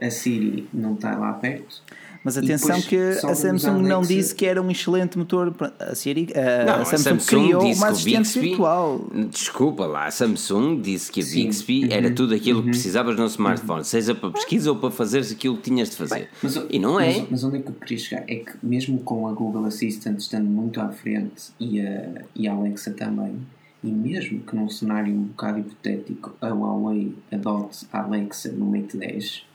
a Siri não está lá perto. Mas atenção que a Samsung não disse que era um excelente motor. A, Siri, a, não, a Samsung, Samsung criou uma assistente Bixby, virtual. Desculpa lá, a Samsung disse que a Sim. Bixby uhum. era tudo aquilo uhum. que precisavas no smartphone, uhum. seja para pesquisa ou para fazeres aquilo que tinhas de fazer. Bem, mas, e não é. Mas, mas, onde é que eu queria chegar? É que mesmo com a Google Assistant estando muito à frente e a, e a Alexa também e mesmo que num cenário um bocado hipotético a Huawei adote a Alexa no Mate 10,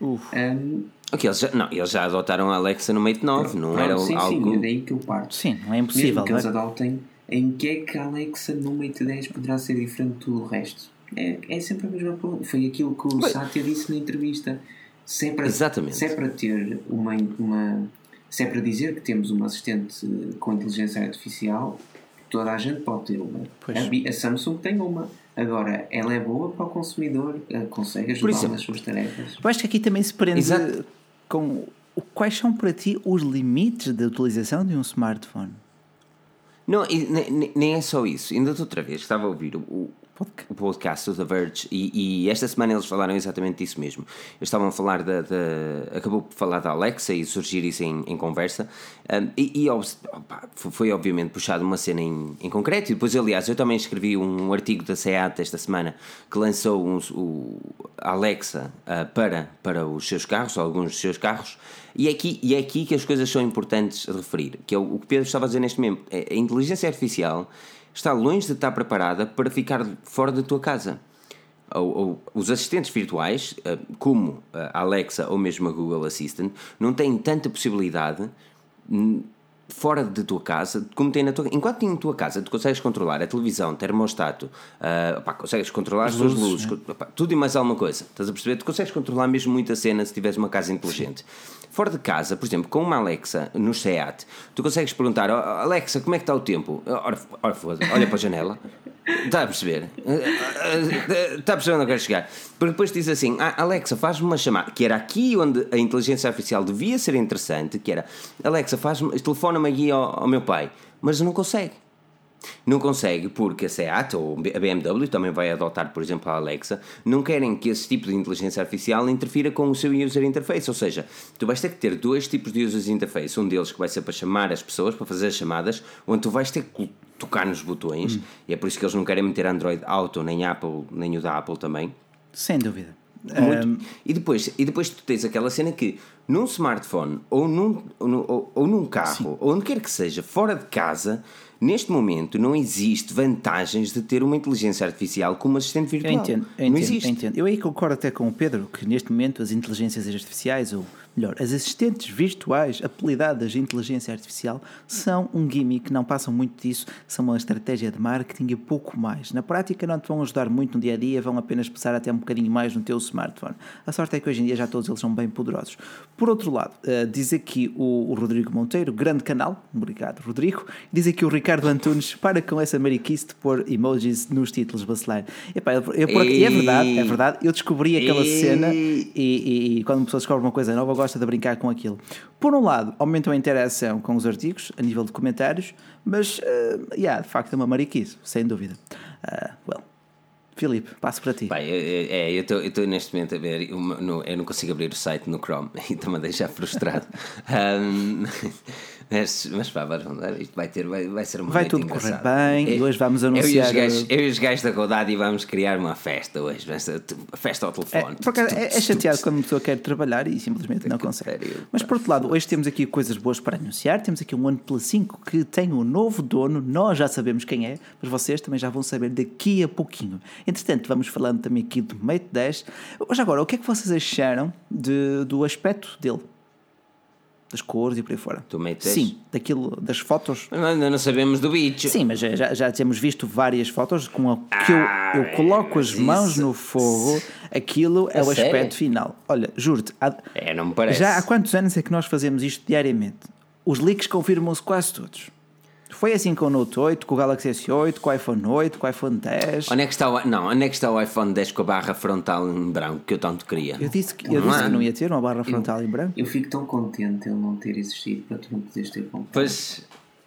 um, Ok, eles já, não, eles já adotaram a Alexa no Mate 9, não, era sim, algo. Sim, é daí que eu parto. Sim, não é impossível. Mesmo que eles adotem, em que é que a Alexa no Mate 10 poderá ser diferente de tudo o resto? É, é sempre a mesma pergunta. Foi aquilo que o Bem, Satya disse na entrevista. Se é para, Exatamente. Se é para ter uma, uma. Se é para dizer que temos uma assistente com inteligência artificial, toda a gente pode ter uma. A, a, Samsung tem uma. Agora, ela é boa para o consumidor, eh, consegue ajudar nas suas tarefas. Eu acho que aqui também se prende Exato. com quais são para ti os limites da utilização de um smartphone. Não, nem, nem é só isso. Ainda outra vez estava a ouvir o, o podcast do The Verge e, e, esta semana eles falaram exatamente disso mesmo. Eles estavam a falar da. acabou por falar da Alexa e surgir isso em, em conversa. Um, e, e opa, foi obviamente puxado uma cena em, em concreto. E depois, aliás, eu também escrevi um artigo da SEAT esta semana que lançou um, o Alexa uh, para, para os seus carros, alguns dos seus carros. E é, aqui, e é aqui que as coisas são importantes a referir, que é o, o que Pedro estava a dizer neste momento. É, a inteligência artificial está longe de estar preparada para ficar fora da tua casa. Ou, ou, os assistentes virtuais, eh, como a Alexa ou mesmo a Google Assistant, não têm tanta possibilidade fora da tua casa, como tem na tua enquanto tem na tua casa, tu consegues controlar a televisão, termostato, uh, pá, consegues controlar as, as tuas luzes, luzes pá, tudo e mais alguma coisa. Estás a perceber? Tu consegues controlar mesmo muita cena se tiveres uma casa inteligente. Sim. Fora de casa, por exemplo, com uma Alexa no SEAT, tu consegues perguntar: oh, Alexa, como é que está o tempo? Ora, ora olha para a janela. Está a perceber? Está a perceber onde eu quero chegar? Porque depois diz assim: ah, Alexa, faz-me uma chamada. Que era aqui onde a inteligência artificial devia ser interessante: que era Alexa, faz telefona-me aqui ao, ao meu pai. Mas não consegue. Não consegue porque a SEAT ou a BMW também vai adotar, por exemplo, a Alexa, não querem que esse tipo de inteligência artificial interfira com o seu user interface. Ou seja, tu vais ter que ter dois tipos de user interface. Um deles que vai ser para chamar as pessoas, para fazer as chamadas, onde tu vais ter que tocar nos botões, hum. e é por isso que eles não querem meter Android Auto, nem Apple, nem o da Apple também. Sem dúvida. Um... E, depois, e depois tu tens aquela cena que num smartphone ou num, ou, ou num carro, Sim. ou onde quer que seja, fora de casa, Neste momento não existe vantagens de ter uma inteligência artificial como assistente virtual. Eu entendo, eu não existe. Eu, entendo. eu aí concordo até com o Pedro que neste momento as inteligências artificiais, ou melhor, as assistentes virtuais apelidadas de inteligência artificial são um gimmick, não passam muito disso, são uma estratégia de marketing e pouco mais. Na prática não te vão ajudar muito no dia a dia, vão apenas passar até um bocadinho mais no teu smartphone. A sorte é que hoje em dia já todos eles são bem poderosos. Por outro lado, uh, diz aqui o, Rodrigo Monteiro, grande canal, obrigado Rodrigo, diz aqui o Ricardo Antunes, para com essa mariquice de pôr emojis nos títulos bacelar. Epá, eu, eu, eu, e é verdade, é verdade. Eu descobri aquela e... cena e, e, e, quando uma pessoa descobre uma coisa nova, gosta de brincar com aquilo. Por um lado, aumentam a interação com os artigos, a nível de comentários, mas, uh, yeah, de facto, é uma mariquice, sem dúvida. Uh, well. Filipe, passo para ti. Pai, é, eu estou neste momento a ver, eu, eu, não consigo abrir o site no Chrome e estou-me a deixar frustrado. um, Mas, mas pá, isto vai, ter, vai, vai ser uma Vai tudo engraçado. correr bem eu, e hoje vamos anunciar. Eu e, os gajos, eu e os gajos da Godade vamos criar uma festa hoje, festa ao telefone. É, é, é chateado quando uma pessoa quer trabalhar e simplesmente não consegue. Mas por outro lado, hoje temos aqui coisas boas para anunciar. Temos aqui um OnePlus 5 que tem um novo dono, nós já sabemos quem é, mas vocês também já vão saber daqui a pouquinho. Entretanto, vamos falando também aqui do Mate 10. Mas agora, o que é que vocês acharam de, do aspecto dele? Das cores e por aí fora. Tu metes? Sim, daquilo, das fotos. Ainda não sabemos do bicho. Sim, mas já, já temos visto várias fotos com a, que eu, eu ah, coloco as mãos isso. no fogo, aquilo é, é o sério? aspecto final. Olha, juro-te, é, não me parece. já há quantos anos é que nós fazemos isto diariamente? Os leaks confirmam-se quase todos. Foi assim com o Note 8, com o Galaxy S8, com o iPhone 8, com o iPhone 10. Onde é que está o, não, onde é que está o iPhone 10 com a barra frontal em branco que eu tanto queria? Eu disse que, eu disse que não ia ter uma barra frontal eu, em branco. Eu fico tão contente ele não ter existido para tu não poderes ter comprado. Pois,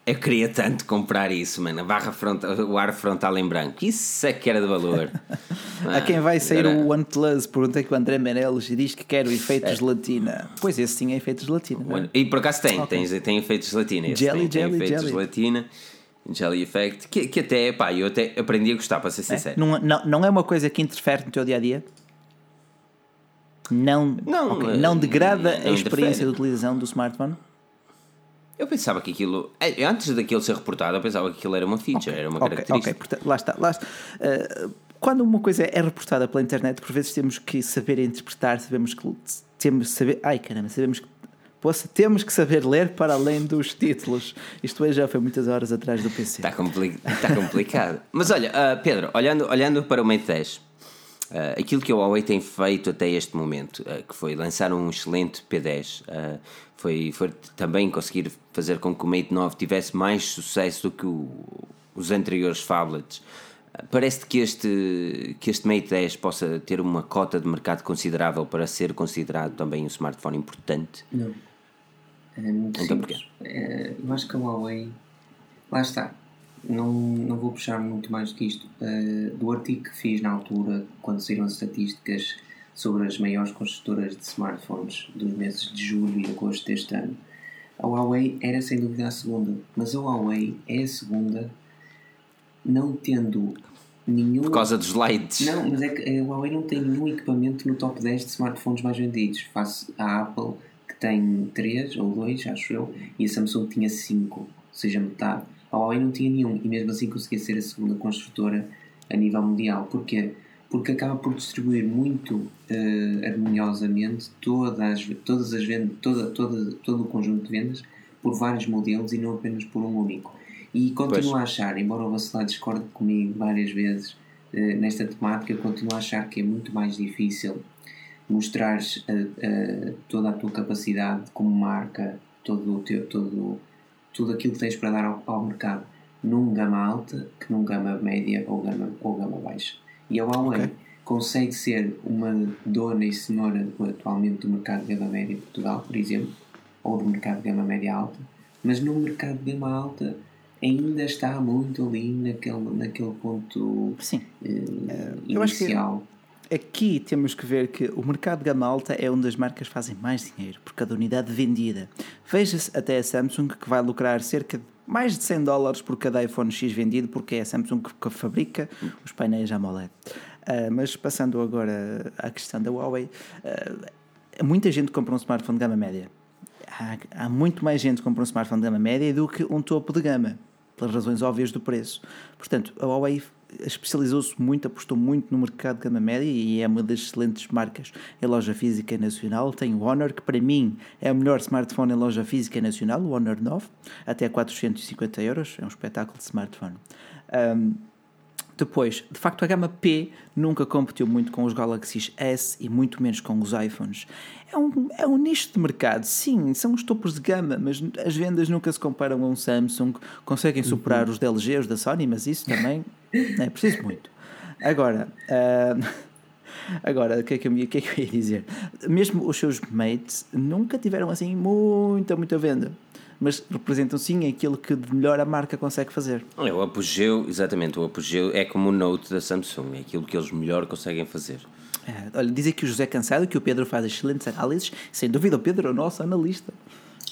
eu queria tanto comprar isso, mano. A barra frontal, o ar frontal em branco. Isso é que era de valor. a quem vai sair o OnePlus, perguntei com o André Meirelles e diz que quer o efeito é. gelatina. Pois esse sim é efeito gelatina. É? E por acaso tem, okay. tem, tem efeitos gelatina. Esse jelly, tem, jelly, tem efeitos jelly. gelatina. Jelly Effect, que, que até, pá, eu até aprendi a gostar, para ser é, sincero. É, não, não, não é uma coisa que interfere no teu dia a dia? Não, não, okay, não degrada não a experiência de utilização do smartphone? Eu pensava que aquilo, é, antes daquilo ser reportado, eu pensava que aquilo era uma feature, okay, era uma característica. Ok, portanto, lá está. Lá está. Uh, quando uma coisa é reportada pela internet, por vezes temos que saber interpretar, sabemos que temos saber. Ai caramba, sabemos que Poxa, temos que saber ler para além dos títulos. Isto aí já foi muitas horas atrás do PC. Está, compli está complicado. Mas olha, uh, Pedro, olhando, olhando para o Mate 10, uh, aquilo que a Huawei tem feito até este momento, uh, que foi lançar um excelente P10, foi, foi também conseguir fazer com que o Mate 9 tivesse mais sucesso do que o, os anteriores phablets. Parece que este, que este Mate 10 possa ter uma cota de mercado considerável para ser considerado também um smartphone importante? Não. É então simples. É, eu acho que a Huawei. Lá está. Não, não vou puxar muito mais do que isto. Uh, do artigo que fiz na altura, quando saíram as estatísticas sobre as maiores construtoras de smartphones dos meses de julho e agosto deste ano, a Huawei era sem dúvida a segunda. Mas a Huawei é a segunda, não tendo nenhum. Por causa dos lights. Não, mas é que a Huawei não tem nenhum equipamento no top 10 de smartphones mais vendidos, face à Apple tem 3 ou 2, acho eu, e a Samsung tinha 5, ou seja, metade. A Huawei não tinha nenhum, e mesmo assim conseguia ser a segunda construtora a nível mundial. Porquê? Porque acaba por distribuir muito uh, harmoniosamente todas as, todas as vendas, toda, toda, todo o conjunto de vendas por vários modelos e não apenas por um único. E continuo pois. a achar, embora o Vacilar discorde comigo várias vezes uh, nesta temática, continuo a achar que é muito mais difícil mostrares uh, uh, toda a tua capacidade como marca, todo o teu, todo, tudo aquilo que tens para dar ao, ao, mercado num gama alta que num gama média ou gama, ou gama baixa. E a Huawei okay. consegue ser uma dona e senhora atualmente do mercado de gama média em Portugal, por exemplo, ou do mercado de gama média alta, mas no mercado de gama alta ainda está muito ali naquele, naquele ponto Sim. Uh, inicial aqui temos que ver que o mercado gama alta é onde as marcas fazem mais dinheiro por cada unidade vendida. Veja-se até a Samsung que vai lucrar cerca de mais de 100 dólares por cada iPhone X vendido, porque é a Samsung que fabrica os painéis AMOLED. Uh, mas passando agora à questão da Huawei, uh, muita gente compra um smartphone de gama média. Há, há, muito mais gente que compra um smartphone de gama média do que um topo de gama, pelas razões óbvias do preço. Portanto, a Huawei especializou-se muito, apostou muito no mercado de gama média e é uma das excelentes marcas em loja física nacional. Tem o Honor, que para mim é o melhor smartphone em loja física nacional, o Honor 9, até 450 euros, é um espetáculo de smartphone. Um, depois, de facto, a gama P nunca competiu muito com os Galaxy S e muito menos com os iPhones. É um, é um nicho de mercado, sim, são os topos de gama, mas as vendas nunca se comparam a um Samsung. Conseguem superar uhum. os da LG, os da Sony, mas isso também é preciso muito. Agora, uh, agora o que, é que, eu, o que é que eu ia dizer? Mesmo os seus mates nunca tiveram assim muita, muita venda mas representam sim aquilo que de melhor a marca consegue fazer. É, o apogeu, exatamente, o apogeu é como o Note da Samsung, é aquilo que eles melhor conseguem fazer. É, olha, diz aqui o José Cansado que o Pedro faz excelentes análises, sem dúvida o Pedro é o nosso analista.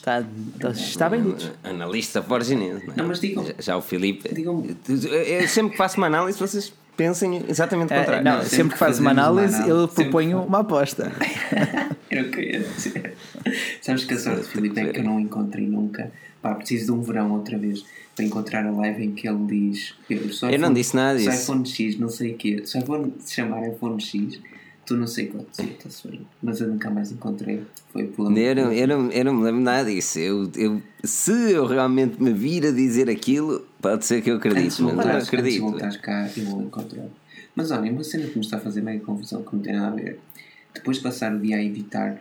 Está, está, está bem dito. Analista forginense. Não, é? não, mas digam. Já, já o Filipe. Digam. Eu sempre que faço uma análise, vocês pensem exatamente o é, contrário. não, não, sempre, sempre que faz uma análise, uma análise, eu proponho uma aposta. eu queria dizer. Sabes que a sorte de Filipe é que eu não encontrei nunca. Pá, preciso de um verão outra vez para encontrar a live em que ele diz. Eu, eu não disse nada disso. Se iPhone X, não sei o quê. Se iPhone se chamar iPhone X Tu não sei quanto está mas eu nunca mais encontrei. Foi por eu não, eu, não, eu não me lembro nada disso. Eu, eu, se eu realmente me vir a dizer aquilo, pode ser que eu acredite, mas não acredito. Se voltares cá, eu vou encontrar. Mas olha, uma cena que me está a fazer meio confusão, que não tem nada a ver. Depois de passar o dia a editar,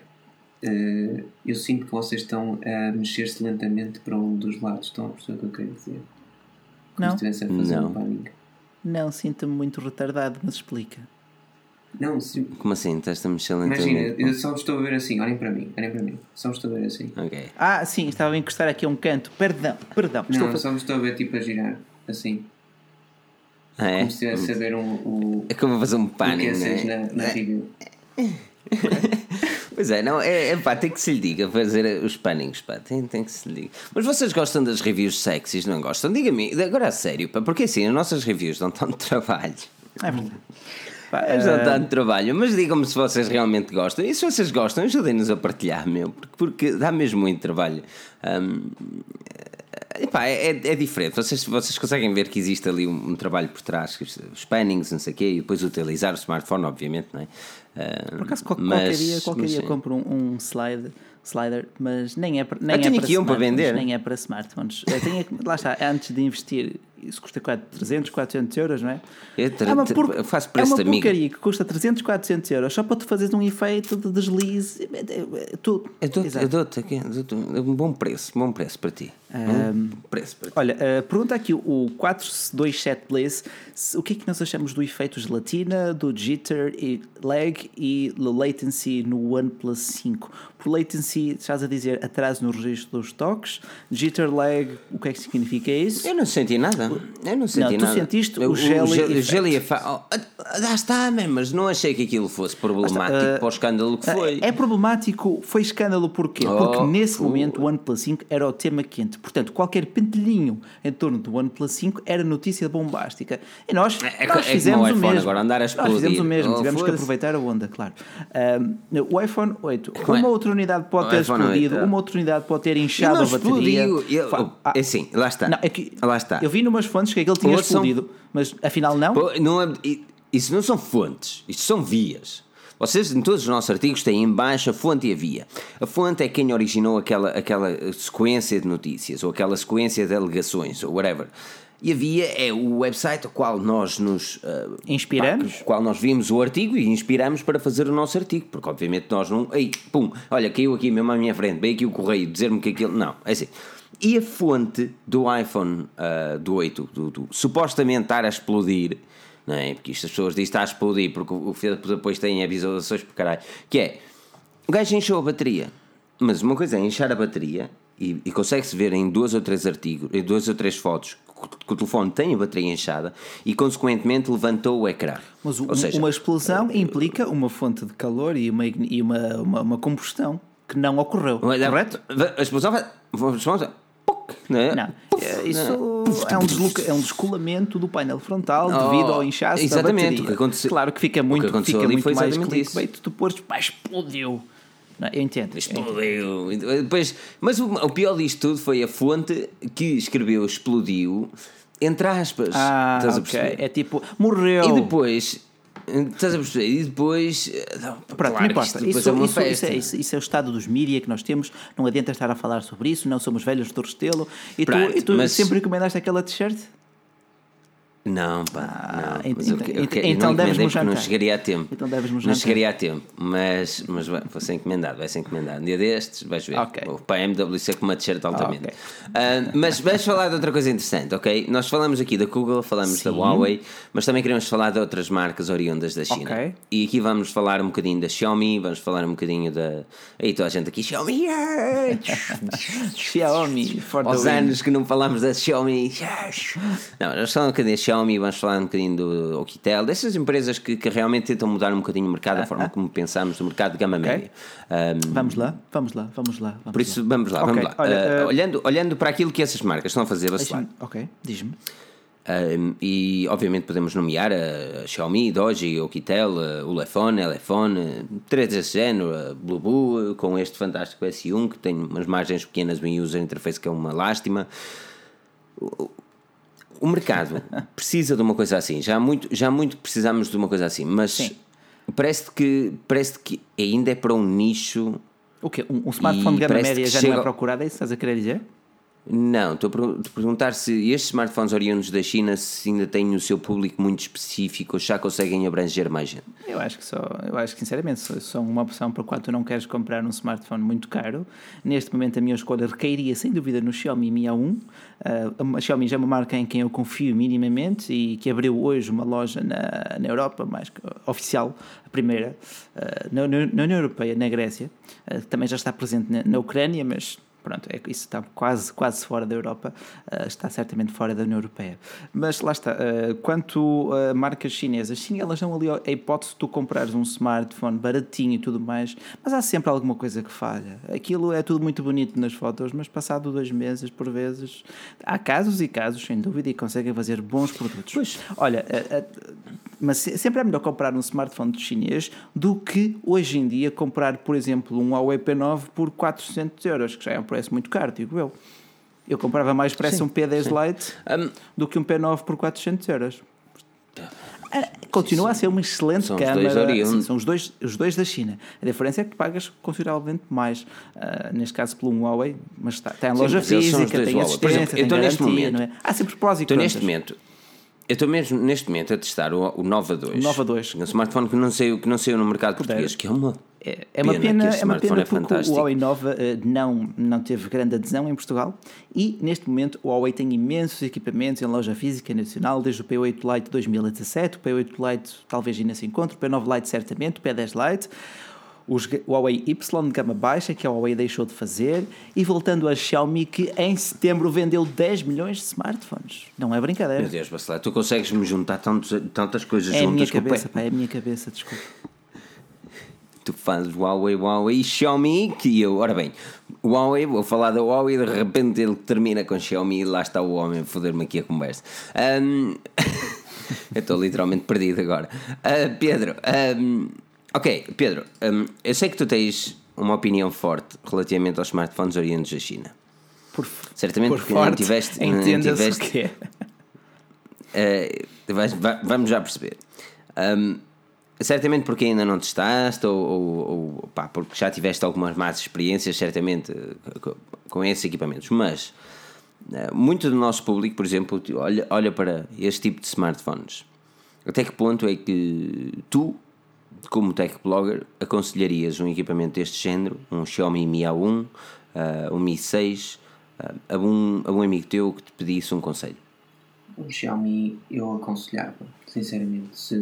uh, eu sinto que vocês estão a mexer-se lentamente para um dos lados. Estão a perceber o que eu quero dizer? Como não. se estivesse a fazer não. um pânico. Não, sinto-me muito retardado, mas explica. Não, sim. Como assim? Estás a mexer Imagina, eu só estou a ver assim, olhem para mim, olhem para mim. Só estou a ver assim. Ok. Ah, sim, estava a encostar aqui a um canto. Perdão, perdão. Não, estou só estou a ver tipo a girar, assim. Ah, é? Como se estivesse a ver um, um. É como fazer um pânico, né? na, na review. Pois é, não, é, é pá, tem que se lhe diga fazer os pânicos, pá, tem, tem que se lhe diga. Mas vocês gostam das reviews sexys, não gostam? Diga-me, agora a sério, pá, porque assim, as nossas reviews dão tanto trabalho. É verdade. Pá, já dá de trabalho, mas digam-me se vocês realmente gostam. E se vocês gostam, ajudem-nos a partilhar, meu, porque, porque dá mesmo muito trabalho. Um, epá, é, é, é, diferente. Vocês, vocês conseguem ver que existe ali um, um trabalho por trás, os pannings, não sei o quê, e depois utilizar o smartphone, obviamente, não é? Uh, por acaso, qual, mas, qualquer dia, qualquer dia compro um, um slide slider, mas nem é para nem Eu é aqui um para vender. Nem é para smartphones. Eu tenho, lá está, antes de investir isso custa 300, 400 euros, não é? Eu é uma, por, faço preço é uma porcaria que custa 300, 400 euros só para tu fazeres um efeito de deslize. É, é, é tudo. Eu dou-te eu dou um bom preço, bom preço para ti. Um, preço ti. Olha, uh, pergunta aqui o 427 Bliss o que é que nós achamos do efeito gelatina, do jitter e lag e do latency no OnePlus 5. Por latency, estás a dizer atraso no registro dos toques, jitter lag, o que é que significa isso? Eu não senti nada. Eu não senti não, nada. Tu sentiste o, o jelly. O jelly oh, ah, está, mas não achei que aquilo fosse problemático uh, para o escândalo que foi. É problemático, foi escândalo porquê? Oh, Porque nesse uh, momento o OnePlus 5 era o tema quente. Portanto, qualquer pentelhinho em torno do OnePlus 5 era notícia bombástica. E nós, é, é nós é fizemos o, mesmo. Agora, andar a nós fizemos o mesmo, oh, tivemos que aproveitar a onda, claro. Um, o iPhone 8, uma outra unidade pode ter explodido, 8, uma outra unidade pode ter inchado a bateria. Eu, ah, é assim, lá está. Não, é que, lá está. Eu vi numas fontes que aquele tinha explodido, são... mas afinal não. Pô, não é, isso não são fontes, isto são vias. Vocês, em todos os nossos artigos, têm em baixo a fonte e a via. A fonte é quem originou aquela, aquela sequência de notícias, ou aquela sequência de alegações, ou whatever. E a via é o website ao qual nós nos uh, inspiramos, pá, qual nós vimos o artigo e inspiramos para fazer o nosso artigo, porque obviamente nós não, ei, pum, olha, caiu aqui mesmo à minha frente, veio aqui o correio dizer-me que aquilo, não, é assim. E a fonte do iPhone uh, do 8, do, do, supostamente estar a explodir, não é? Porque isto as pessoas dizem que está a explodir porque o depois tem visualizações por caralho, que é o gajo encheu a bateria, mas uma coisa é inchar a bateria e, e consegue-se ver em duas ou três artigos, em duas ou três fotos que o telefone tem a bateria inchada e, consequentemente, levantou o ecrã. Mas o, seja, uma explosão implica uma fonte de calor e uma, e uma, uma, uma combustão que não ocorreu, correto? A explosão vai. Não, é? não. É, isso é, um desloca, é um descolamento do painel frontal oh, devido ao inchaço exatamente, da bateria. O que aconteceu, claro que fica muito, que fica muito mais clickbait, tu pôs, pá, explodiu. Não, eu entendo. Explodiu. Depois, mas o, o, pior disto tudo foi a fonte que escreveu explodiu, entre aspas. Ah, estás okay. a perceber? É tipo, morreu. E depois. Estás a perceber? E depois. Não, Pronto, claro, não importa. Isso, é isso, isso, é, isso, isso, é, o estado dos mídia que nós temos. Não adianta estar a falar sobre isso. Não somos velhos do Restelo. E Pronto, tu, e tu mas... sempre recomendaste aquela t-shirt? Não, pá. Ah, não. Ent, eu, eu, então não deves-me jantar. Não chegaria a tempo. Então deves-me Não chegaria a tempo, mas, mas vai, vai ser encomendado, vai ser encomendado. Um dia destes, vais ver. Okay. O MWC com uma t-shirt altamente. Okay. Uh, mas vamos falar de outra coisa interessante, ok? Nós falamos aqui da Google, falamos Sim. da Huawei, mas também queremos falar de outras marcas oriundas da China. Okay. E aqui vamos falar um bocadinho da Xiaomi, vamos falar um bocadinho da. Aí toda a gente aqui, Xiaomi! Xiaomi! Aos anos que não falamos da Xiaomi. Não, nós falamos um bocadinho da Xiaomi Xiaomi, vamos falar um bocadinho do Oquitel, dessas empresas que, que realmente tentam mudar um bocadinho o mercado, a forma como pensamos do mercado de gama okay. média. Um, vamos lá, vamos lá, vamos lá. Vamos por isso, lá. vamos lá, okay. vamos lá. Olha, uh, olhando, olhando para aquilo que essas marcas estão a fazer, vacilar. Ok, diz-me. Um, e obviamente podemos nomear a, a Xiaomi, Doji, Oquitel, o Lefone, Elefone, três desse género, a Blueboo, com este fantástico S1 que tem umas margens pequenas, um user interface que é uma lástima o mercado precisa de uma coisa assim. Já muito, já muito precisamos de uma coisa assim, mas parece que parece que ainda é para um nicho. O quê? Um, um smartphone de gama média já chega... não é procurado? É isso que estás a querer dizer? Não, estou a perguntar se estes smartphones oriundos da China se ainda têm o seu público muito específico ou já conseguem abranger mais gente. Eu acho que só, eu acho que sinceramente são uma opção para quando tu não queres comprar um smartphone muito caro. Neste momento a minha escolha recairia sem dúvida no Xiaomi Mi A1. Uh, a Xiaomi já é uma marca em quem eu confio minimamente e que abriu hoje uma loja na, na Europa, mais oficial, a primeira, uh, na, na, União Europeia, na Grécia. Uh, também já está presente na, na Ucrânia, mas pronto, é, isso está quase, quase fora da Europa, uh, está certamente fora da União Europeia. Mas lá está, uh, quanto a marcas chinesas, sim, elas dão ali a hipótese de tu comprares um smartphone baratinho e tudo mais, mas há sempre alguma coisa que falha. Aquilo é tudo muito bonito nas fotos, mas passado dois meses, por vezes, há casos e casos, sem dúvida, e conseguem fazer bons produtos. Pois. Olha, uh, mas sempre é melhor comprar um smartphone chinês do que hoje em dia comprar, por exemplo, um Huawei P9 por 400 euros, que já é um preço muito caro, digo eu. Eu comprava mais depressa um P10 sim. Lite um, do que um P9 por 400 euros. Ah, continua sim, a ser uma excelente são câmara. Os sim, são os dois, os dois da China. A diferença é que pagas consideravelmente mais, uh, neste caso pelo Huawei, mas está, está em loja física, tem assistência, exemplo, tem garantia, neste momento, não é? Há sempre prós e contras. neste momento, eu estou mesmo neste momento a testar o, o Nova 2. Nova 2. Um smartphone que não saiu, que não saiu no mercado português, que é uma. É, é uma pena, é uma pena é porque o Huawei Nova uh, não, não teve grande adesão em Portugal e neste momento o Huawei tem imensos equipamentos em loja física nacional, desde o P8 Lite 2017, o P8 Lite talvez ainda se encontre, o P9 Lite certamente, o P10 Lite, os Huawei Y de gama baixa, que a Huawei deixou de fazer, e voltando a Xiaomi, que em setembro vendeu 10 milhões de smartphones. Não é brincadeira. Meu Deus, Bacelar, tu consegues-me juntar tantos, tantas coisas é juntas. É a minha cabeça, pá, é a minha cabeça, desculpa. Tu fazes Huawei, Huawei e Xiaomi, que eu, ora bem, Huawei, vou falar da Huawei e de repente ele termina com Xiaomi e lá está o homem a foder-me aqui a conversa. Um... eu estou literalmente perdido agora. Uh, Pedro, um... Ok, Pedro, um, eu sei que tu tens uma opinião forte relativamente aos smartphones oriundos da China. Por, Certamente por porque forte, não tiveste. Não tiveste o quê? Uh, vais, vamos já perceber. Um, certamente porque ainda não testaste ou, ou, ou pá, porque já tiveste algumas más experiências, certamente, com, com esses equipamentos. Mas uh, muito do nosso público, por exemplo, olha, olha para este tipo de smartphones. Até que ponto é que tu como tech blogger, aconselharias um equipamento deste género, um Xiaomi Mi A1, uh, um Mi 6, uh, a, um, a um amigo teu que te pedisse um conselho? Um Xiaomi eu aconselhava, sinceramente, se,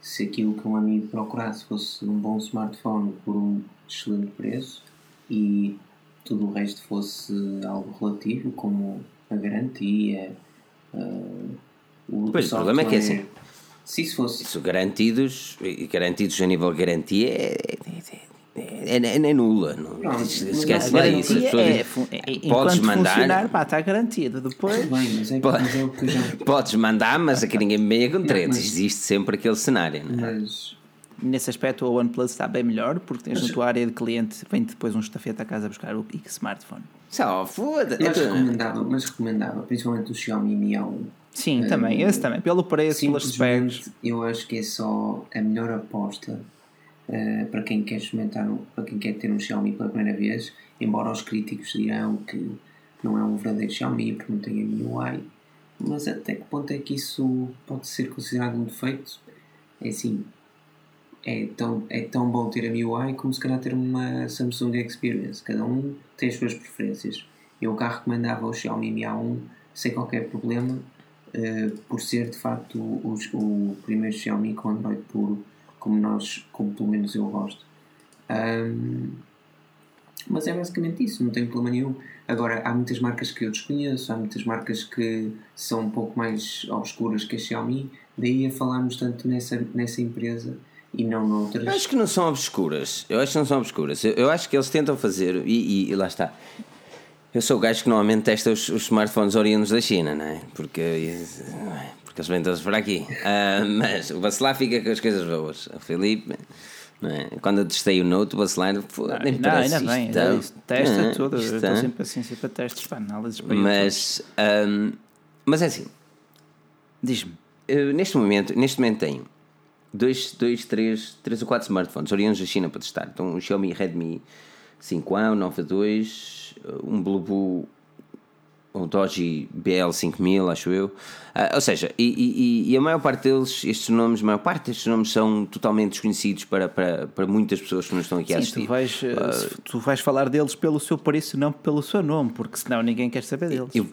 se aquilo que um amigo procurasse fosse um bom smartphone por um excelente preço e tudo o resto fosse algo relativo, como a garantia, uh, o pois, o problema é que é assim se isso fosse. Isso garantidos, garantidos a nível de garantia é, é, é, é, é, é nula. Não, Pronto, esquece lá isso. Pessoas, é, é, podes mandar. funcionar, pá, está garantido. Depois. Bem, mas é, mas é o que já... Podes mandar, mas aqui ninguém me venha com tretas. Existe sempre aquele cenário. Não é? Mas nesse aspecto o OnePlus está bem melhor porque tens mas, na tua área de cliente vem depois um estafeta a casa buscar o smartphone. Só foda-se. Mas recomendava, mas recomendava, principalmente o Xiaomi Mi A1. Sim, também, esse também, pelo preço, pelas specs. Eu acho que é só a melhor aposta uh, para quem quer experimentar, para quem quer ter um Xiaomi pela primeira vez, embora os críticos dirão que não é um verdadeiro Xiaomi porque não tem a MIUI, mas até que ponto é que isso pode ser considerado um defeito? É assim, é tão, é tão bom ter a MIUI como se calhar ter uma Samsung Experience. Cada um tem as suas preferências. Eu cá recomendava o Xiaomi Mi A1 sem qualquer problema, uh, por ser de facto o, o, primeiro Xiaomi com Android puro, como nós, como pelo menos eu gosto. Um, mas é basicamente isso, não tem problema nenhum. Agora, há muitas marcas que eu desconheço, há muitas marcas que são um pouco mais obscuras que a Xiaomi, daí a falarmos tanto nessa, nessa empresa e não noutras. Eu acho que não são obscuras. Eu acho que não são obscuras. Eu, eu acho que eles tentam fazer, e, e, e, lá está. Eu sou o gajo que normalmente testa os, os smartphones oriundos da China, não é? Porque, porque eles vêm todos para aqui. Uh, mas o Bacelar fica com as coisas boas. O Felipe. É? Quando eu testei o Note, o Bacelar, nem não, ainda bem, testa tudo. Eu estou sem paciência para testes, para análises, para mas, um, mas é assim. Diz-me. Neste momento, neste momento tenho dois, dois três, três ou quatro smartphones oriundos da China para testar. Então, um Xiaomi Redmi 5A, um Nova 2, um Bluetooth um Doji BL5000, acho eu. Uh, ou seja, e, e, e, a maior parte deles, estes nomes, a maior parte destes nomes são totalmente desconhecidos para, para, para muitas pessoas que não estão aqui Sim, a assistir. Tu vais, uh, tu vais falar deles pelo seu preço, não pelo seu nome, porque senão ninguém quer saber deles. Eu,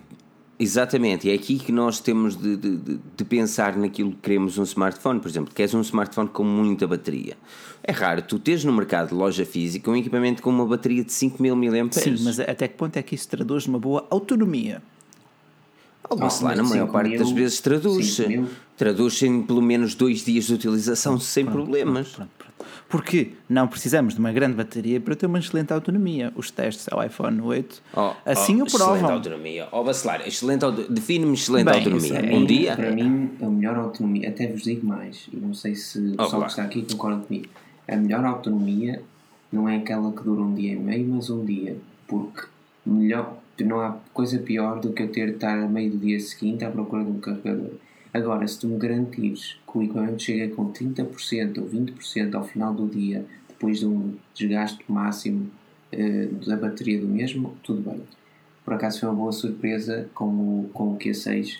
Exatamente, é aqui que nós temos de, de, de, pensar naquilo que queremos um smartphone. Por exemplo, queres um smartphone com muita bateria. É raro tu teres no mercado de loja física um equipamento com uma bateria de 5000 mAh. Sim, mas até que ponto é que isso traduz numa boa autonomia? Oh, mas lá, na maior parte mil, das vezes traduz-se. Traduz-se em pelo menos dois dias de utilização pronto, sem pronto, problemas. Pronto, porque não precisamos de uma grande bateria para ter uma excelente autonomia. Os testes ao iPhone 8 oh, assim oh, o provam. Excelente autonomia. Ó, oh, Bacelar, excelente, define-me excelente Bem, autonomia. É, um dia? Para mim, a melhor autonomia, até vos digo mais, e não sei se o pessoal que está aqui concorda comigo, a melhor autonomia não é aquela que dura um dia e meio, mas um dia. Porque melhor, não há coisa pior do que eu ter de estar a meio do dia seguinte à procura de um carregador. Agora, se tu me garantires que o equipamento chega com 30% ou 20% ao final do dia, depois de um desgaste máximo uh, da bateria do mesmo, tudo bem. Por acaso foi uma boa surpresa com o, com o Q6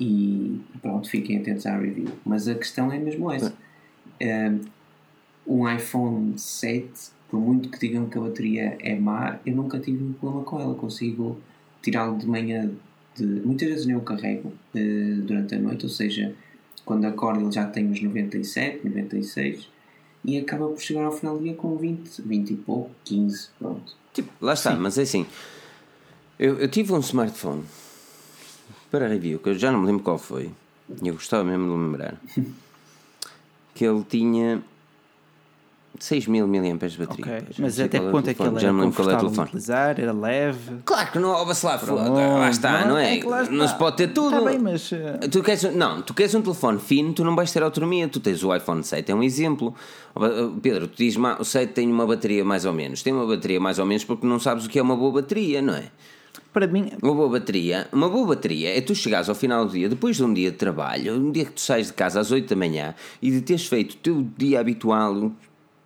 e pronto, fiquem atentos à review. Mas a questão é mesmo essa. Uh, um iPhone 7, por muito que digam que a bateria é má, eu nunca tive um problema com ela. Consigo tirá-lo de manhã de, muitas vezes nem o carrego uh, durante a noite, ou seja, quando acordo ele já tem uns 97, 96 e acaba por chegar ao final do dia com 20, 20 e pouco, 15, pronto. Tipo, lá está, Sim. mas é assim, eu, eu tive um smartphone para review, que eu já não me lembro qual foi, e eu gostava mesmo de lembrar, que ele tinha 6 mil miliamperes de bateria. Okay. Mas até que ponto é que ele era confortável de utilizar? Era leve? Claro que não, ó, lá, lá está, não, não é? é lá não se pode ter tudo. Está bem, mas... Uh... Tu queres, não, tu queres um telefone fino, tu não vais ter autonomia. Tu tens o iPhone 7, é um exemplo. Pedro, tu dizes, o 7 tem uma bateria mais ou menos. Tem uma bateria mais ou menos porque não sabes o que é uma boa bateria, não é? Para mim... Uma boa bateria, uma boa bateria é tu chegares ao final do dia, depois de um dia de trabalho, um dia que tu sais de casa às 8 da manhã e de teres feito o teu dia habitual,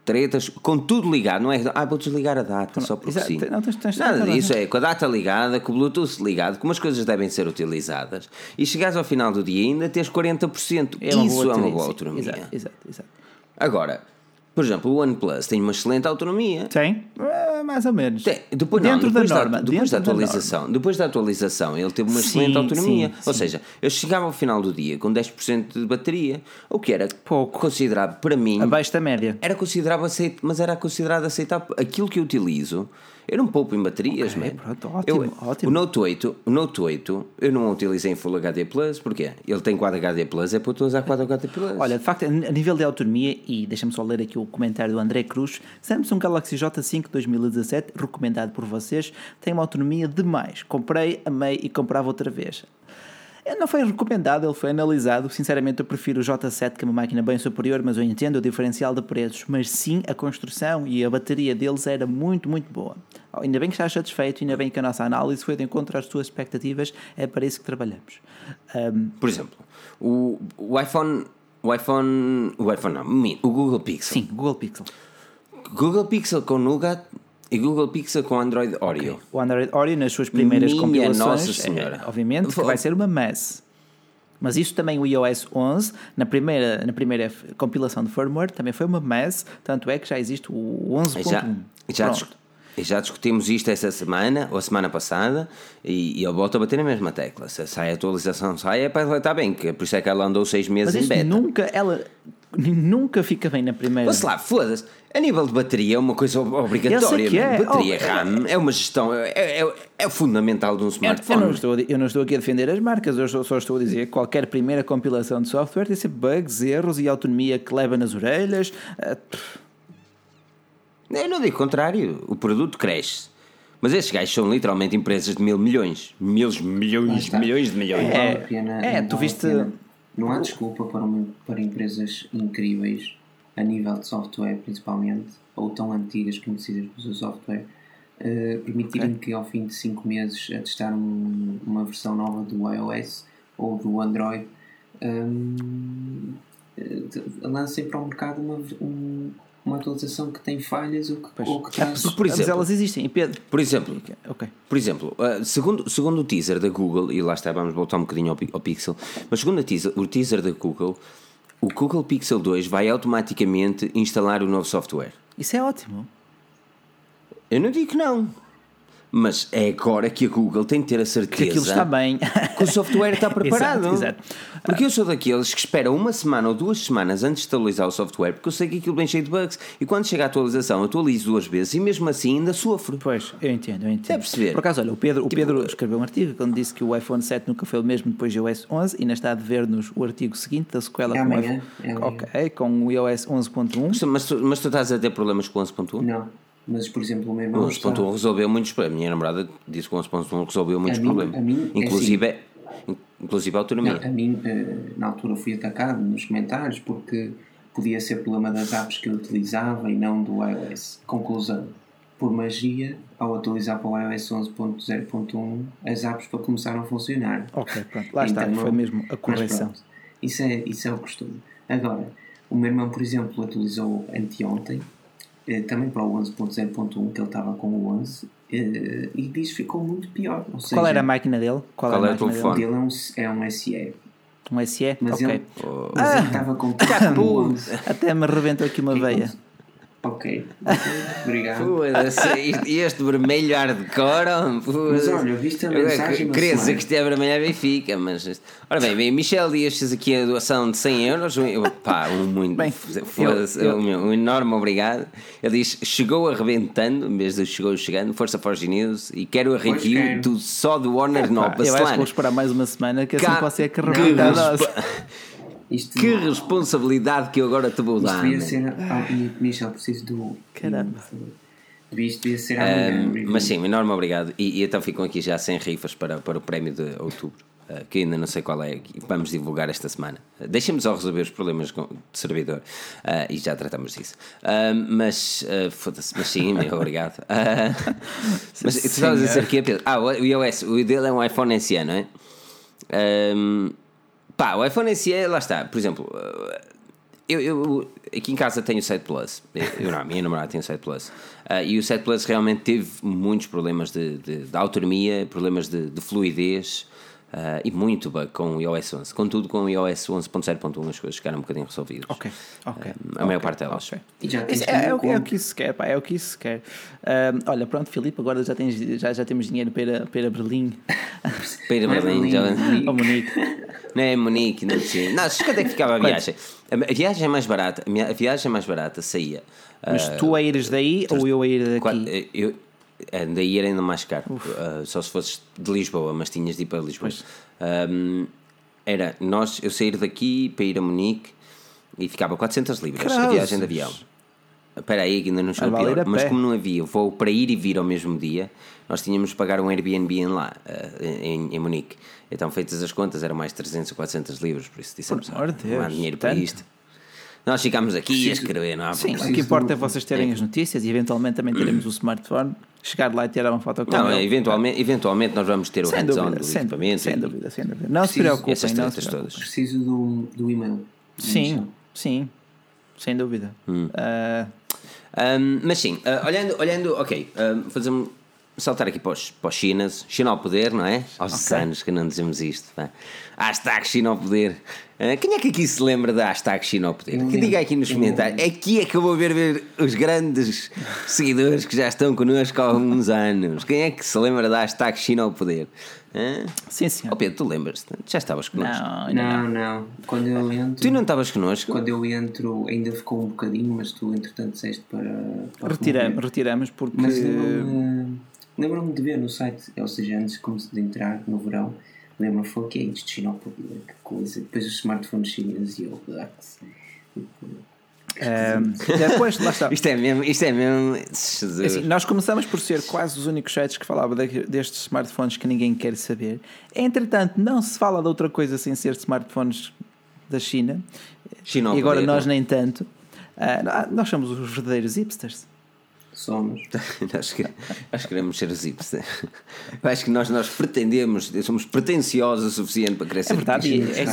tretas, com tudo ligado, não é? Ah, vou desligar a data só porque sim. Não, tens, tens Nada disso, é com a data ligada, com o Bluetooth ligado, como as coisas devem ser utilizadas, e chegares ao final do dia ainda tens 40%. É Isso é uma boa autonomia. Exato, exato, exato. Agora, por exemplo, o OnePlus tem uma excelente autonomia. Tem, uh, mais ou menos. Tem. Depois, dentro não, depois da norma. Da, depois da atualização, da depois da atualização, ele teve uma sim, excelente autonomia. Sim, Ou sim. seja, eu chegava ao final do dia com 10% de bateria, o que era pouco considerado para mim. Abaixo da média. Era considerado aceitável, mas era considerado aceitável. Aquilo que eu utilizo Eu não poupo em baterias, okay, Pronto, ótimo, eu, ótimo. O Note 8, o Note 8, eu não o utilizei em Full HD Plus, porquê? Ele tem 4 HD Plus, é para utilizar 4 HD Plus. Olha, de facto, a nível de autonomia, e deixa-me só ler aqui o comentário do André Cruz, Samsung Galaxy J5 2017, recomendado por vocês, tem uma autonomia demais. Comprei, amei e comprava outra vez. Não foi recomendado, ele foi analisado. Sinceramente, eu prefiro o J7, que é uma máquina bem superior, mas eu entendo o diferencial de preços. Mas sim, a construção e a bateria deles era muito, muito boa. Ainda bem que estás satisfeito, ainda bem que a nossa análise foi de encontro às tuas expectativas, é para isso que trabalhamos. Um... Por exemplo, o, o iPhone. O iPhone. O iPhone não, o Google Pixel. Sim, Google Pixel. Google Pixel com Nougat e Google Pixel com Android Oreo. Okay. O Android Oreo nas suas primeiras Minha compilações, Nossa Senhora. É, obviamente, que vai ser uma mess. Mas isso também o iOS 11, na primeira, na primeira compilação de firmware, também foi uma mess, tanto é que já existe o 11.1. Já, já, já discutimos isto essa semana, ou a semana passada, e, e eu volto a bater na mesma tecla. Se sai a atualização, sai, é para estar bem, que por isso é que ela andou seis meses Mas em beta. nunca, ela nunca fica bem na primeira. Mas lá, foda-se. A nível de bateria é uma coisa obrigatória. Que é. Bateria oh, RAM é, é uma gestão, é, é, é fundamental de um smartphone. Eu, não estou, eu não estou aqui a defender as marcas, eu só, estou a dizer que qualquer primeira compilação de software tem sempre bugs, erros e autonomia que leva nas orelhas. Uh, eu não digo contrário, o produto cresce. Mas estes gajos são literalmente empresas de mil milhões. Mil milhões, milhões de milhões. É, pena, é tu viste. Não há desculpa para, uma, para empresas incríveis, a nível de software principalmente, ou tão antigas conhecidas pelo seu software, uh, permitirem okay. que ao fim de 5 meses a testar um, uma versão nova do iOS ou do Android um, uh, lancem para o mercado uma, um, uma atualização que tem falhas ou que, ou que traz... por exemplo, Mas elas existem. Pedro. Por exemplo, okay. por exemplo uh, segundo, segundo o teaser da Google, e lá está, vamos voltar um bocadinho ao, ao Pixel, mas segundo o teaser, o teaser da Google, o Google Pixel 2 vai automaticamente instalar o novo software. Isso é ótimo. Eu não digo que não. Mas é agora que a Google tem que ter a certeza que aquilo está bem, que o software está preparado. exato, exato. Porque eu sou daqueles que esperam uma semana ou duas semanas antes de atualizar o software, porque eu sei que aquilo vem cheio de bugs. E quando chega a atualização, atualizo duas vezes e mesmo assim ainda sofro. Pois, eu entendo, eu entendo. É perceber. Por acaso, olha, o Pedro, o tipo, Pedro escreveu um artigo quando disse que o iPhone 7 nunca foi o mesmo depois do iOS 11 e ainda está a ver-nos o artigo seguinte da sequela é com, o iPhone, é okay, com o iOS 11.1. Mas, tu, mas tu estás a ter problemas com o 11.1? Não. Mas, por exemplo, o meu irmão. O 11.1 está... resolveu muitos problemas. A minha namorada disse que o 11.1 resolveu muitos a problemas. Mim, a mim, inclusive, é assim, inclusive a autonomia. Não, a mim, eh, na altura, fui atacado nos comentários porque podia ser problema das apps que eu utilizava e não do iOS. Conclusão. Por magia, ao atualizar para o iOS 11.0.1, as apps para começaram a funcionar. Ok, pronto. Lá então, está, foi mesmo a correção. isso é, isso é o costume. Agora, o meu irmão, por exemplo, atualizou anteontem também para o 11.0.1, que ele estava com o 11, eh, e diz que ficou muito pior. Seja, Qual era a máquina dele? Qual, Qual era o telefone? Dele é um, é um SE. Um SE? Mas ok. Ele, mas ah, ele estava com o 11. Até me arrebentou aqui uma veia. Ok, obrigado. e este vermelho hardcore. Mas olha, viste a mensagem. Queria dizer que isto é vermelho é Benfica, mas. Ora bem, bem Michel Dias fez aqui a doação de 100 euros. Pá, um muito. Bem, um, um enorme obrigado. Ele diz: chegou arrebentando, em vez de chegou chegando, Força Forge News, e quero a review do, só do Warner é, Nova. Eu acho que vou esperar mais uma semana, que assim pode ser que arrebentar. Isto, que responsabilidade que eu agora te vou dar. Devia ser. Ah, Michel, preciso do. Caramba. Isto devia ser amanhã. Um, mas sim, enorme obrigado. E, e, então ficam aqui já 100 rifas para, para o prémio de outubro. Uh, que ainda não sei qual é, vamos divulgar esta semana. Uh, Deixem-me só resolver os problemas de servidor uh, e já tratamos disso. mas, foda-se, mas sim, meu, obrigado. mas tu estavas a dizer que é. Ah, o iOS, o dele é um iPhone SE, não é? Um, Pá, o iPhone SE, lá está. Por exemplo, eh, eu, eu aqui em casa tenho o 7 Plus. Eu não, a minha namorada tem o 7 Plus. Uh, e o 7 Plus realmente teve muitos problemas de, de, de autonomia, problemas de, de fluidez. Uh, e muito bug com o iOS 11. Contudo, com o iOS 11.0.1 as coisas ficaram um bocadinho resolvidas. Ok, ok. Uh, a okay, maior parte delas. Okay. É, é, o, é, o que isso quer, pá, é o que isso quer. Uh, olha, pronto, Filipe, agora já, tens, já, já temos dinheiro para, ir para Berlim. para ir a Berlim, já. Ou Munique. Não é Munique, não sei. Não, quanto é que ficava a viagem? A viagem é mais barata, a viagem é mais barata saía. Mas tu a ires daí ou eu a ir daqui? Eu, daí era ainda mais caro. Uh, só se fosses de Lisboa, mas tinhas de ir para Lisboa. Um, era nós, eu sair daqui para ir a Munique e ficava 400 libras a viagem de avião. Espera aí, que ainda não chegou pior. Mas como não havia voo para ir e vir ao mesmo dia, nós tínhamos de pagar um Airbnb em lá, uh, em, em Munique. Então, feitas as contas, eram mais 300 ou 400 libras, por isso dissemos, por ah, não há dinheiro para isto. Nós ficámos aqui a escrever, não há Sim, o que importa é vocês terem é. as notícias e eventualmente também teremos o smartphone, chegar lá e tirar uma foto com Não, ele. eventualmente, eventualmente nós vamos ter o hands-on do sem equipamento. Sem dúvida, sem dúvida. Não preciso, se preocupem, essas não se todas. Preciso do, do e-mail. Sim, sim, sem dúvida. Hum. Uh... Um, mas sim, uh, olhando, olhando, ok, uh, fazemos saltar aqui para os, para os chinas, China ao poder, não é? Aos okay. anos que não dizemos isto. Pá. Hashtag China ao poder. Uh, quem é que aqui se lembra da hashtag China ao poder? Que diga aqui nos comentários. Aqui é que eu vou ver, ver os grandes seguidores que já estão connosco há alguns anos. Quem é que se lembra da hashtag China ao poder? Uh? Sim, sim. Oh Pedro, tu lembras-te? Já estavas connosco? Não, não, não. Quando eu entro. Tu não estavas connosco? Quando eu entro, ainda ficou um bocadinho, mas tu entretanto disseste para. para retiramos, retiramos porque. Mas eu, Lembro-me de ver no site, ou seja, antes de entrar no verão, lembro-me foi que é isto, Xenopobia, que coisa. Depois os smartphones chineses e eu, um, depois, lá está. isto é mesmo, isto é mesmo. É assim, nós começamos por ser quase os únicos sites que falavam de, destes smartphones que ninguém quer saber. Entretanto, não se fala de outra coisa sem ser smartphones da China. China e agora nós nem tanto. Uh, nós somos os verdadeiros hipsters. Somos. acho, que, acho que queremos ser zips. Acho que nós, nós pretendemos, somos pretenciosos o suficiente para crescer. É verdade, é, é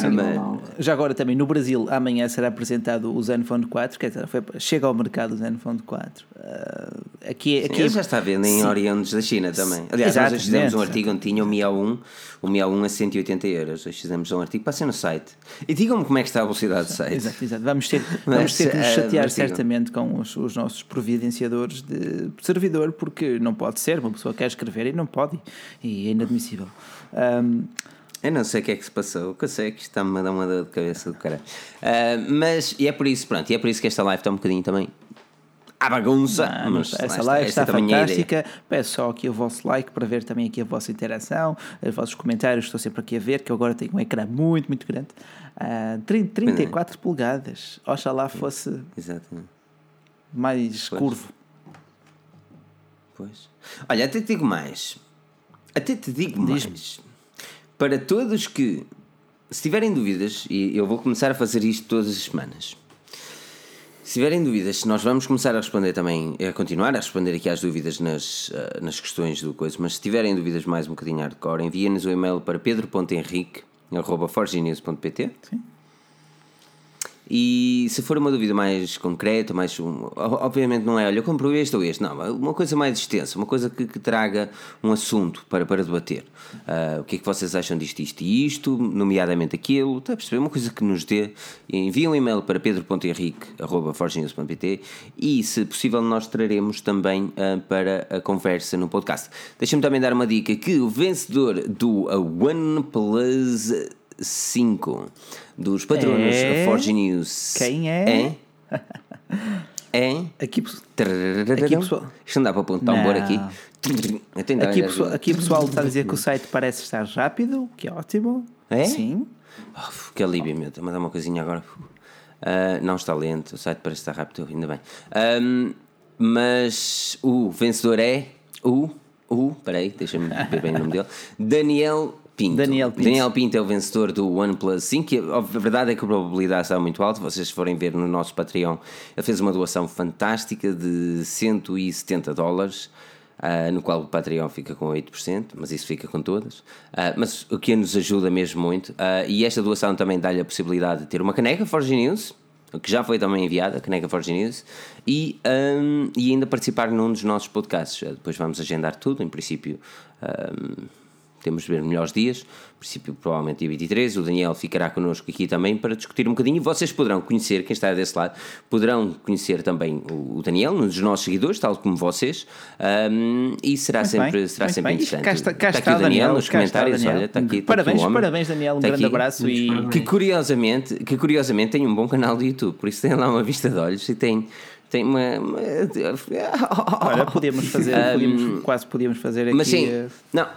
já agora também no Brasil, amanhã será apresentado o Zenfone 4, quer dizer, foi, chega ao mercado o Zenfone 4. Uh, aqui, Sim, aqui é já está a vendo em oriundos da China também. Aliás, Exato, nós fizemos um artigo onde tinha o Mi A1, o Mi A1 a 180 euros. Hoje fizemos um artigo, passem no site. E digam-me como é que está a velocidade do site. Exato, exato. Vamos ter, vamos ter que nos chatear uh, certamente com os, os nossos providenciadores de servidor, porque não pode ser, uma pessoa quer escrever e não pode, e é inadmissível. Um, eu não sei o que é que se passou, o que eu sei é que está-me a dar uma dor de cabeça do cara. Uh, mas, e é por isso, pronto, e é por isso que esta live está um bocadinho também à bagunça. Não, mas essa live está é fantástica. Peço só aqui o vosso like para ver também aqui a vossa interação, os vossos comentários. Estou sempre aqui a ver, que eu agora tenho um ecrã muito, muito grande. Uh, 30, 34 polegadas. Oxalá fosse Exatamente. mais pois. curvo. Pois. Olha, até te digo mais. Até te digo mais. Para todos que, se tiverem dúvidas, e eu vou começar a fazer isto todas as semanas. Se tiverem dúvidas, nós vamos começar a responder também, a continuar a responder aqui às dúvidas nas, uh, nas questões do coisa, mas se tiverem dúvidas mais um bocadinho hardcore, enviem-nos o e-mail para pedro.henrique.forginews.pt Sim. E se for uma dúvida mais concreta, mais obviamente não é, olha, eu compro este ou este, não, uma coisa mais extensa, uma coisa que, que traga um assunto para, para debater. Uh, o que é que vocês acham disto, isto e isto, nomeadamente aquilo, está a perceber? Uma coisa que nos dê. Enviem um e-mail para pedro.henrique.forginews.pt e, se possível, nós traremos também uh, para a conversa no podcast. Deixa-me também dar uma dica que o vencedor do OnePlus 5 dos patronos é... Forge News. Quem é? É? é? Aqui, aqui pessoal. Isto não dá para pôr um tambor aqui. Aqui, pessoal, aqui o pessoal está a dizer que o site parece estar rápido, que é ótimo. É? Sim. Oh, que alívio, meu. Estou-me a dar uma coisinha agora. Uh, não está lento, o site parece estar rápido, ainda bem. Um, mas o vencedor é o. O. Peraí, deixa-me ver bem o nome dele. Daniel Pinto. Daniel Pinto. Daniel Pinto é o vencedor do OnePlus 5. A verdade é que a probabilidade está muito alta. Vocês forem ver no nosso Patreon, ele fez uma doação fantástica de 170 dólares. Uh, no qual o Patreon fica com 8%, mas isso fica com todas. Uh, mas o que nos ajuda mesmo muito, uh, e esta doação também dá-lhe a possibilidade de ter uma caneca Forge News, que já foi também enviada, a caneca Forge News, e, um, e ainda participar num dos nossos podcasts. Depois vamos agendar tudo, em princípio. Um, temos de ver melhores dias, no princípio provavelmente dia 23, o Daniel ficará connosco aqui também para discutir um bocadinho, vocês poderão conhecer, quem está desse lado, poderão conhecer também o Daniel, um dos nossos seguidores, tal como vocês, um, e será muito sempre, bem, será sempre interessante. Cá está, cá está, está aqui o Daniel, Daniel nos comentários, Daniel. olha, está aqui. Parabéns, está aqui parabéns Daniel, um está grande aqui. abraço e... Que curiosamente, que curiosamente tem um bom canal do YouTube, por isso tem lá uma vista de olhos e tem tem uma. uma... Olha, podíamos fazer, podíamos, quase podíamos fazer aqui. Mas sim, não,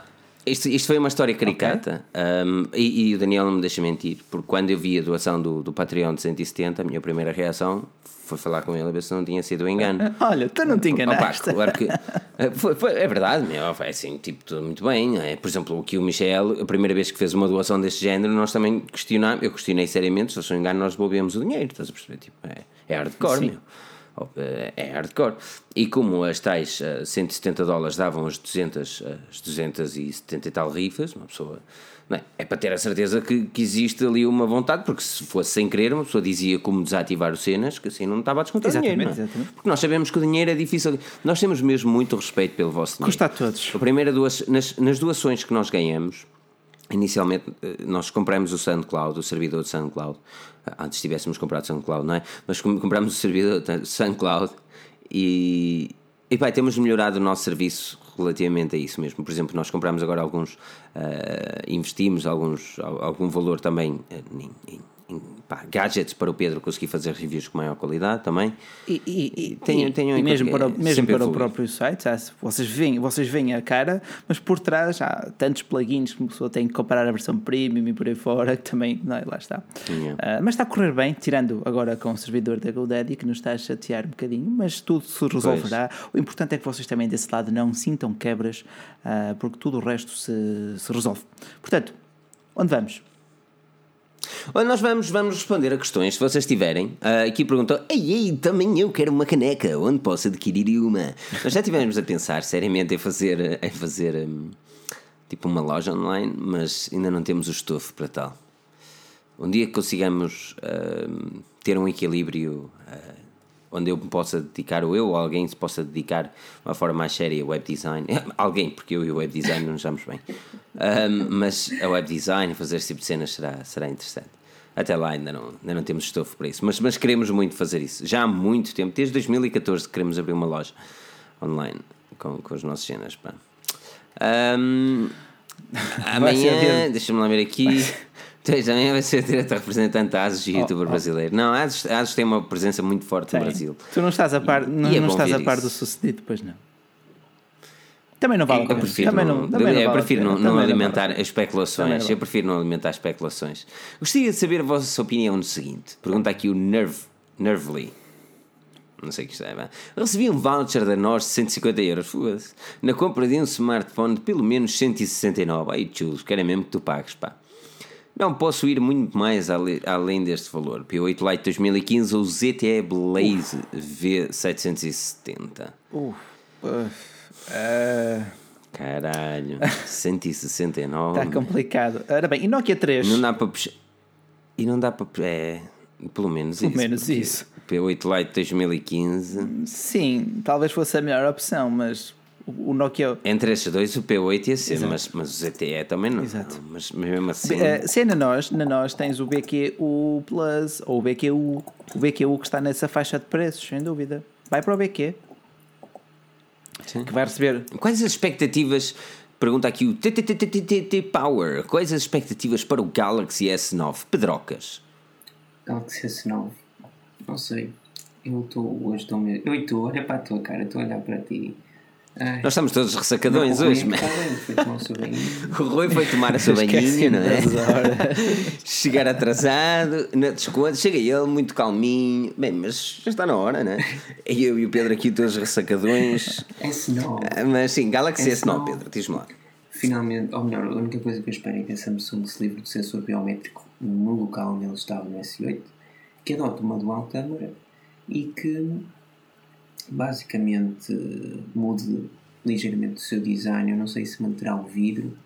isto, isto foi uma história caricata okay. um, e, e, o Daniel não me deixa mentir, porque quando eu vi a doação do, do Patreon de 170, a minha primeira reação foi falar com ele a ver se não tinha sido um engano. Olha, tu não te enganaste. Opa, claro que. Eh, foi, foi, é verdade, meu, é assim, tipo, tudo muito bem. É, por exemplo, aqui o Michel, a primeira vez que fez uma doação deste género, nós também questionámos, eu questionei seriamente, se eu sou engano, nós devolvemos o dinheiro, estás a perceber? Tipo, é, é hardcore, Sim. meu. Eh, é hardcore. E como as tais uh, eh, 170 dólares davam as 200, as 270 e tal rifas, uma pessoa. É? é? para ter a certeza que, que existe ali uma vontade, porque se fosse sem querer, uma pessoa dizia como desativar os cenas, que assim não estava a descontar exatamente, dinheiro. É? Exatamente. Porque nós sabemos que o dinheiro é difícil. Nós temos mesmo muito respeito pelo vosso dinheiro. Custa a todos. A primeira duas, nas, nas doações que nós ganhamos, inicialmente eh, nós compramos o SoundCloud, o servidor de SoundCloud, antes tivéssemos comprado SoundCloud, não é? Mas compramos o servidor SoundCloud e, e pá, temos melhorado o nosso serviço relativamente a isso mesmo. Por exemplo, nós compramos agora alguns, uh, investimos alguns, algum valor também em, em pá, gadgets para o Pedro conseguir fazer reviews com maior qualidade também. E, e, e, tenho, tenho e mesmo para, o, mesmo para o próprio site, vocês veem, vocês veem a cara, mas por trás há tantos plugins que uma pessoa tem que comparar a versão premium e por aí fora, que também, não, é, lá está. Uh, mas está a correr bem, tirando agora com o servidor da GoDaddy, que nos está a chatear um bocadinho, mas tudo se resolverá. Pois. O importante é que vocês também desse lado não sintam quebras, uh, porque tudo o resto se, se resolve. Portanto, onde vamos? Olha, nós vamos, vamos responder a questões, se vocês tiverem. Uh, aqui perguntou: Ei, ei, também eu quero uma caneca, onde posso adquirir uma? Nós já tivemos a pensar seriamente em fazer, em fazer um, tipo uma loja online, mas ainda não temos o estofo para tal. Um dia que consigamos uh, ter um equilíbrio uh, onde eu me possa dedicar, ou eu ou alguém se possa dedicar de uma forma mais séria a web design. alguém, porque eu e o web design não nos damos bem. Um, mas a web design, fazer esse tipo de cenas será, será interessante. Até lá ainda não, ainda não temos estofo para isso, mas, mas queremos muito fazer isso. Já há muito tempo, desde 2014 queremos abrir uma loja online com, com as nossas cenas. Pá. Um, amanhã, deixa-me lá ver aqui. Tu também vai ser diretor representante da ASUS e oh, youtuber oh. brasileiro. Não, a ASUS, a ASUS tem uma presença muito forte tem. no Brasil. Tu não estás a par, e, não, e é não estás a par do sucedido, pois não. Também não vale a pena. Eu prefiro também não, também não, eu prefiro não, não alimentar vale especulações. Eu prefiro não alimentar especulações. Gostaria de saber a vossa opinião no seguinte. Pergunta aqui o Nerve, Nervely. Não sei o que isto é. Bem. Recebi um voucher da NOS de 150 euros. Foda-se. Na compra de um smartphone de pelo menos 169. Aí, chulos, quero mesmo que tu pagues, pá. Não posso ir muito mais além deste valor. P8 Lite 2015 ou ZTE Blaze V770. Uf. Uh... Caralho, 169. Está complicado. Ora bem, e Nokia 3? Não dá para puxar. E não dá para. É, pelo menos pelo isso. Pelo menos isso. P8 Lite 2015. Sim, talvez fosse a melhor opção, mas o Nokia. Entre estes dois, o P8 ia ser, mas, mas o ZTE também não. Exato. Mas mesmo assim. Uh, se é na nós, na nós tens o BQU Plus ou o BQU, o BQU que está nessa faixa de preços, sem dúvida. Vai para o BQ. Sim. que vai receber. Quais as expectativas? Pergunta aqui o TTTTT Power. Quais as expectativas para o Galaxy S9? Pedrocas. Galaxy S9. Não sei. Eu estou hoje estou. Eu estou, olha para a tua cara, estou a olhar para ti. Ai. Nós estamos todos ressacadões hoje, mas. o Rui foi tomar a sua banhinha, não é? Chegar atrasado, na desconto, chega ele muito calminho. Bem, mas já está na hora, não é? E eu e o Pedro aqui todos ressacadões. S9. Ah, mas sim, Galaxy S9, S9 Pedro, diz-me lá. Finalmente, ou melhor, a única coisa que eu espero é que a Samsung se livre do sensor biométrico no local onde ele estava no S8, que adote uma dual câmera e que basicamente mude ligeiramente o seu design. Eu não sei se manterá o vidro.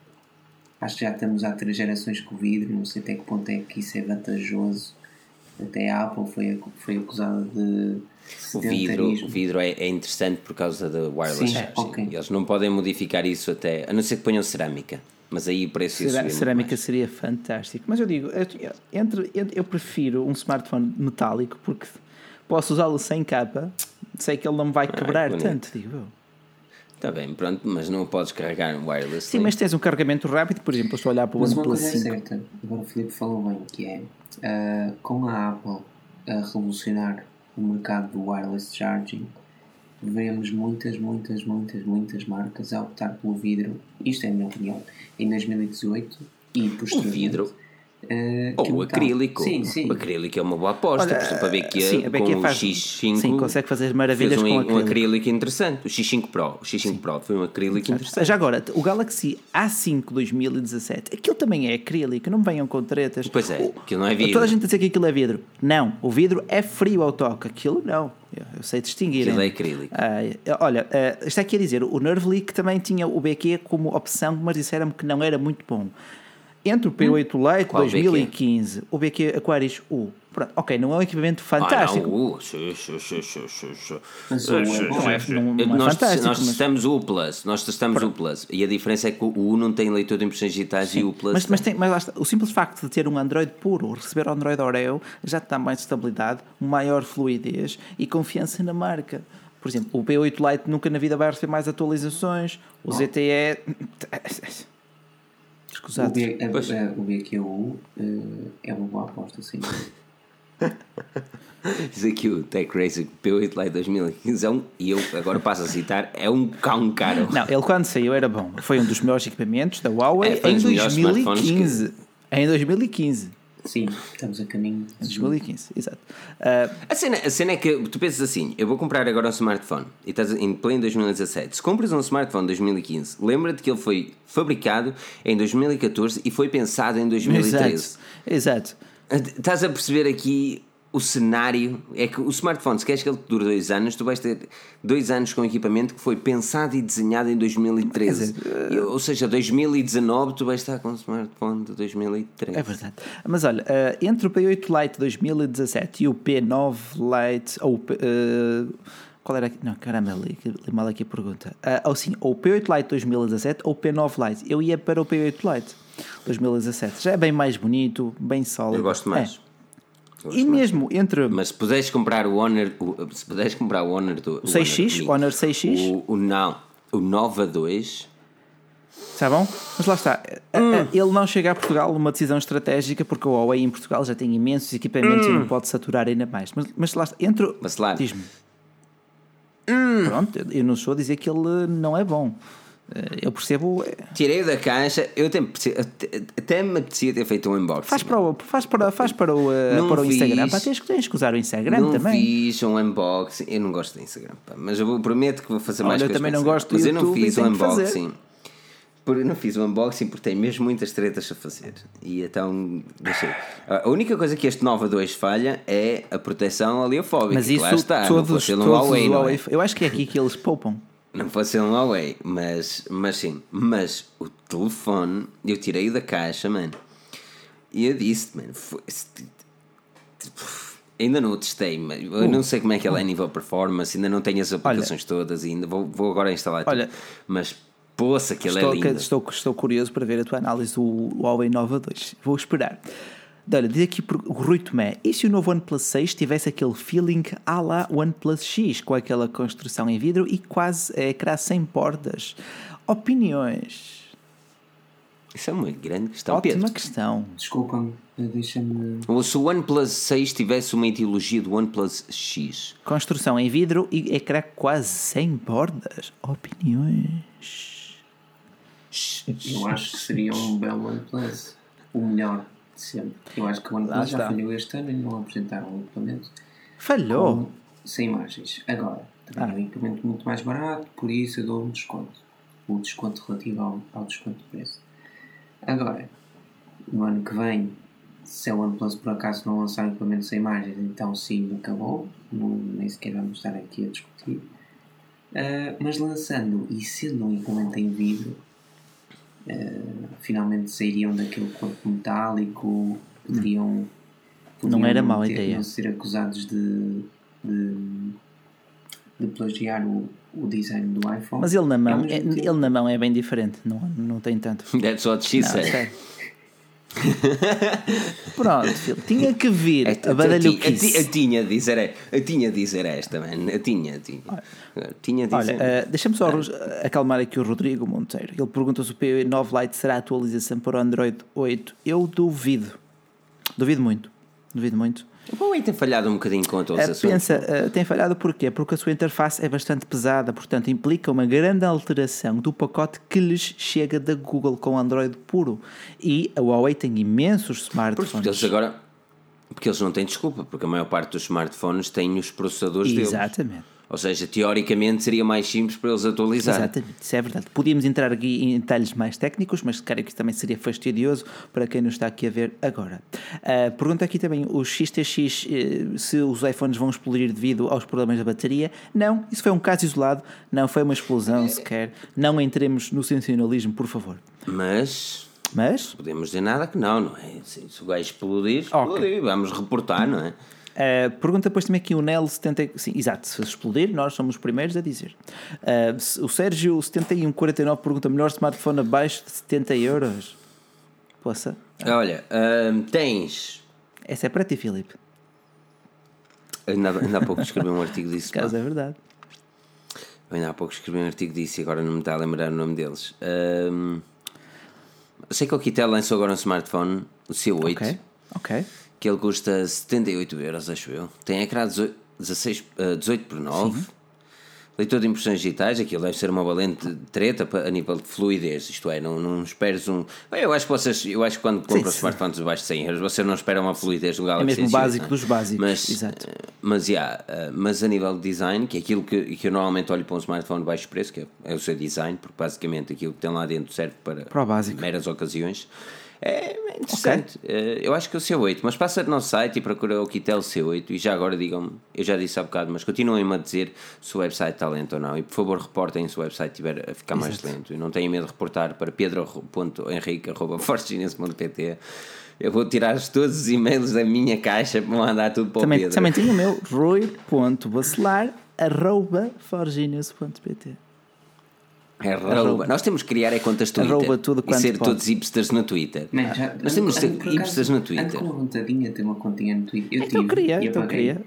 Acho que já estamos há três gerações com o vidro. Não sei até que ponto é que isso é vantajoso. Até a Apple foi, foi acusada de. O vidro, o vidro é, é, interessante por causa da wireless Sim, Okay. Eles não podem modificar isso até. A não ser que ponham cerâmica. Mas aí o preço Cerá, Cerâmica seria fantástico. Mas eu digo, entre, eu prefiro um smartphone metálico porque posso usá-lo sem capa sei que ele não me vai ah, quebrar ah, tanto, digo eu. Está bem, pronto, mas não podes carregar um wireless. Sim, mas tens um carregamento rápido, por exemplo, estou a olhar para o OnePlus 5. Mas uma certa, agora o Filipe falou bem, que é uh, com a Apple a revolucionar o mercado do wireless charging, vemos muitas, muitas, muitas, muitas marcas a optar pelo vidro, isto é a minha opinião, em 2018 e posteriormente. O vidro Uh, Ou o acrílico. Sim, sim. O acrílico é uma boa aposta. Olha, por exemplo, a BQ sim, a BQ com faz, o X5 sim, consegue fazer maravilhas fez um, com acrílico. um acrílico interessante. O X5 Pro. O X5 sim. Pro foi um acrílico interessante. Já agora, o Galaxy A5 2017, aquilo também é acrílico, não venham com tretas. Pois é, aquilo não é vidro. Toda a gente diz que aquilo é vidro. Não, o vidro é frio ao toque. Aquilo não. Eu sei distinguir. Aquilo é acrílico. Ah, olha, uh, está aqui a dizer, o Nerve Leak também tinha o BQ como opção, mas disseram-me que não era muito bom. Entre o P8 hum? Lite Qual 2015, BQ? o BQ Aquarius U. Pronto, ok, não é um equipamento fantástico. Ah, uh, é, nós, fantástico. Nós testamos mas... o Plus, nós testamos Pronto. o Plus. E a diferença é que o U não tem leitor de impressões digitais sim. e o Plus. Mas, mas, tem, mas está, o simples facto de ter um Android puro, receber Android Oreo, já te dá mais estabilidade, maior fluidez e confiança na marca. Por exemplo, o P8 Lite nunca na vida vai receber mais atualizações, o oh. ZTE. Escusado. O, B, a, a, o BQU uh, é uma boa aposta, sim. Diz aqui o Tech Racing P8 Lite 2015 é um, e eu agora passo a citar, é um cão caro. Não, ele quando saiu era bom. Foi um dos melhores equipamentos da Huawei é, em 2015. Que... Em 2015. Sim, estamos a caminho. De 2015, exato. Uh, a, cena, a cena é que tu pensas assim: eu vou comprar agora um smartphone e estás em pleno 2017. Se compras um smartphone em 2015, lembra-te que ele foi fabricado em 2014 e foi pensado em 2013. Exato. exato. Estás a perceber aqui o cenário é que o smartphone, se queres que ele dure dois anos, tu vais ter dois anos com equipamento que foi pensado e desenhado em 2013. Dizer. Ou seja, 2019 tu vais estar com um smartphone de 2013. É verdade. Mas olha, uh, entre o P8 Lite 2017 e o P9 Lite, ou uh, qual era? Não, caramba, li, li mal aqui a pergunta. Uh, ou sim, ou o P8 Lite 2017 ou o P9 Lite. Eu ia para o P8 Lite 2017. Já é bem mais bonito, bem sólido. Eu gosto mais. É. E mesmo entre. Mas se puderes comprar o Honor. O, se puderes comprar o Honor do. O 6X? O Honor 6X? O, o, não. O Nova 2. Está bom? Mas lá está. Hum. Ele não chega a Portugal numa decisão estratégica porque o Huawei em Portugal já tem imensos equipamentos hum. e não pode saturar ainda mais. Mas, mas lá está. Entre. Mas lá. Diz-me. Hum. Pronto, eu não estou a dizer que ele não é bom. Eh, eu percebo. Eh, Tirei da caixa, eu até, até me apetecia ter feito um unboxing. Faz para o, faz para, faz para o, eh, para o Instagram. Pá, tens, tens que usar o Instagram não também. fiz um unboxing. Eu não gosto do Instagram, pá, mas eu prometo que vou fazer mais coisas. Eu também não gosto do Mas YouTube eu não fiz um unboxing. Por, não fiz o um unboxing porque tenho mesmo muitas tretas a fazer. E então deixei. A única coisa que este Nova 2 falha é a proteção aleofóbica. Mas isso está, todos, todos Huawei, Huawei, é? Eu acho que é aqui que eles poupam. Não pode ser um Huawei, mas, mas sim. Mas o telefone, eu tirei da caixa, mano. E eu disse, mano, foi, ainda não o testei, mas eu não sei como é que ele é a nível performance, ainda não tenho as aplicações olha, todas, ainda vou, vou agora instalar olha, tudo. Mas poça que ele é lindo. Estou, estou curioso para ver a tua análise do Huawei Nova 2. Vou esperar. Olha, diz aqui o Rui Tomé, e se o novo OnePlus 6 tivesse aquele feeling à la OnePlus X, com aquela construção em vidro e quase é, ecrã sem portas? Opiniões? Isso é uma grande questão, Ótima Pedro. questão. Desculpa-me, deixa-me... Se o OnePlus 6 tivesse uma ideologia do OnePlus X... Construção em vidro e ecrã quase sem bordas. Opiniões? Eu acho que seria um belo OnePlus. O melhor sempre. Eu acho que o OnePlus já falhou este ano e não apresentaram um equipamento. Falhou? Com, sem imagens. Agora, também ah. é um equipamento muito mais barato, por isso eu dou um desconto. O desconto relativo ao, ao desconto de preço. Agora, no ano que vem, se a OnePlus por acaso não lançar um equipamento sem imagens, então sim, acabou. Não, nem sequer vamos estar aqui a discutir. Uh, mas lançando e sendo um equipamento em vidro, uh, finalmente sairiam daquele corpo metálico, poderiam. poderiam não era ideia. Não ser acusados de, de, de plagiar o, o design do iPhone. Mas ele na mão, é, ele na mão é bem diferente, não, não tem tanto. That's what she said. Pronto, filho, tinha que vir Esta, a badalhoquice. Eu, tinha de dizer, eu tinha de dizer esta, man. Eu tinha, tinha. tinha de dizer. Olha, uh, deixa-me só acalmar aqui o Rodrigo Monteiro. Ele pergunta se o P9 Lite será atualização para o Android 8. Eu duvido. Duvido muito. duvido muito. O Huawei tem falhado um bocadinho com todos os uh, Pensa, uh, tem falhado porquê? Porque a sua interface é bastante pesada, portanto implica uma grande alteração do pacote que lhes chega da Google com Android puro. E a Huawei tem imensos smartphones. Porque eles agora. Porque eles não têm desculpa, porque a maior parte dos smartphones tem os processadores Exatamente. deles. Exatamente. Ou seja, teoricamente seria mais simples para eles atualizar. Exatamente, isso é verdade. Podíamos entrar aqui em detalhes mais técnicos, mas creio que também seria fastidioso para quem nos está aqui a ver agora. Uh, pergunta aqui também: o XTX, uh, se os iPhones vão explodir devido aos problemas da bateria? Não, isso foi um caso isolado, não foi uma explosão sequer. Não entremos no sensacionalismo, por favor. Mas. Mas? Podemos dizer nada que não, não é? Se, se o gajo explodir, explodir, okay. vamos reportar, não é? Uh, pergunta depois também aqui o Nel 70. Sim, exato, se explodir, nós somos os primeiros a dizer. Uh, o Sérgio 7149 pergunta: melhor smartphone abaixo de 70 euros? Poça. Olha, uh, tens. Essa é para ti, Filipe. Ainda, ainda há pouco escrevi um artigo disso. Caso é verdade. Ainda há pouco escrevi um artigo disso e agora não me está a lembrar o nome deles. sei que o Kitel lançou agora um smartphone, o C8. Ok. Ok que ele custa 78 euros, acho eu. Tem ecrã 18, 16, 18 por 9. Sim. Leitor de impressões digitais, aquilo deve ser uma valente treta a nível de fluidez, isto é, não, não esperes um. Eu acho que vocês, eu acho que quando compram smartphones abaixo de 100 euros, você não espera uma fluidez do Galaxy É mesmo o básico dos básicos. Mas, Exato. Eh, mas, yeah, eh, mas a nível de design, que é aquilo que, que eu normalmente olho para um smartphone de baixo preço, que é, é o seu design, porque basicamente aquilo que tem lá dentro serve para, para meras ocasiões. É, é interessante. Okay. Eh, eu acho que é o C8, mas passa no nosso site e procura o Kitel C8 e já agora digam-me, eu já disse há bocado, mas continuem-me a dizer se o website está lento ou não. E por favor reportem se o website estiver a ficar mais Exato. lento. E não tenham medo de reportar para pedro.henrique.forginense.pt eu vou tirar todos os e-mails da minha caixa para mandar tudo para também, o Pedro. Também tenho o meu rui.bacelar.forginense.pt é arroba. Nós temos que criar é contas Twitter arroba tudo e ser pode. todos hipsters no Twitter. Man, já, Nós temos que ser hipsters no Twitter. Ando com uma vontadinha de ter uma continha no Twitter. Eu, então tive, queria, então queria.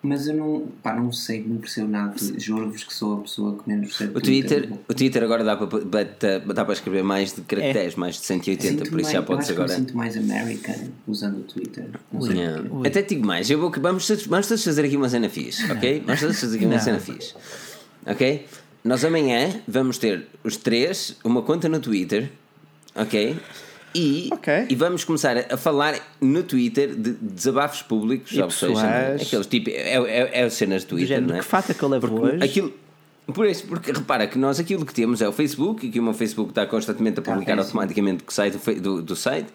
Mas eu não, pá, não sei, não percebo nada. Juro-vos que sou a pessoa que menos percebe o Twitter. Twitter o Twitter agora dá para, dá para escrever mais de caracteres, é. mais de 180, por isso mais, já pode ser agora. Eu sinto mais American usando o Twitter. Yeah. Até digo mais, eu vou, vamos, vamos todos fazer aqui uma cena fixe, ok? Vamos todos fazer aqui uma cena fixe, ok? Nós amanhã vamos ter os três uma conta no Twitter, ok? E, okay. e vamos começar a falar no Twitter de desabafos públicos, e ou seja, aqueles tipo, é, é, é cenas do Twitter, não é? Que fato é que eu levo porque hoje? Aquilo, por isso, porque repara que nós aquilo que temos é o Facebook, e que o meu Facebook está constantemente a publicar ah, automaticamente o site do, do site,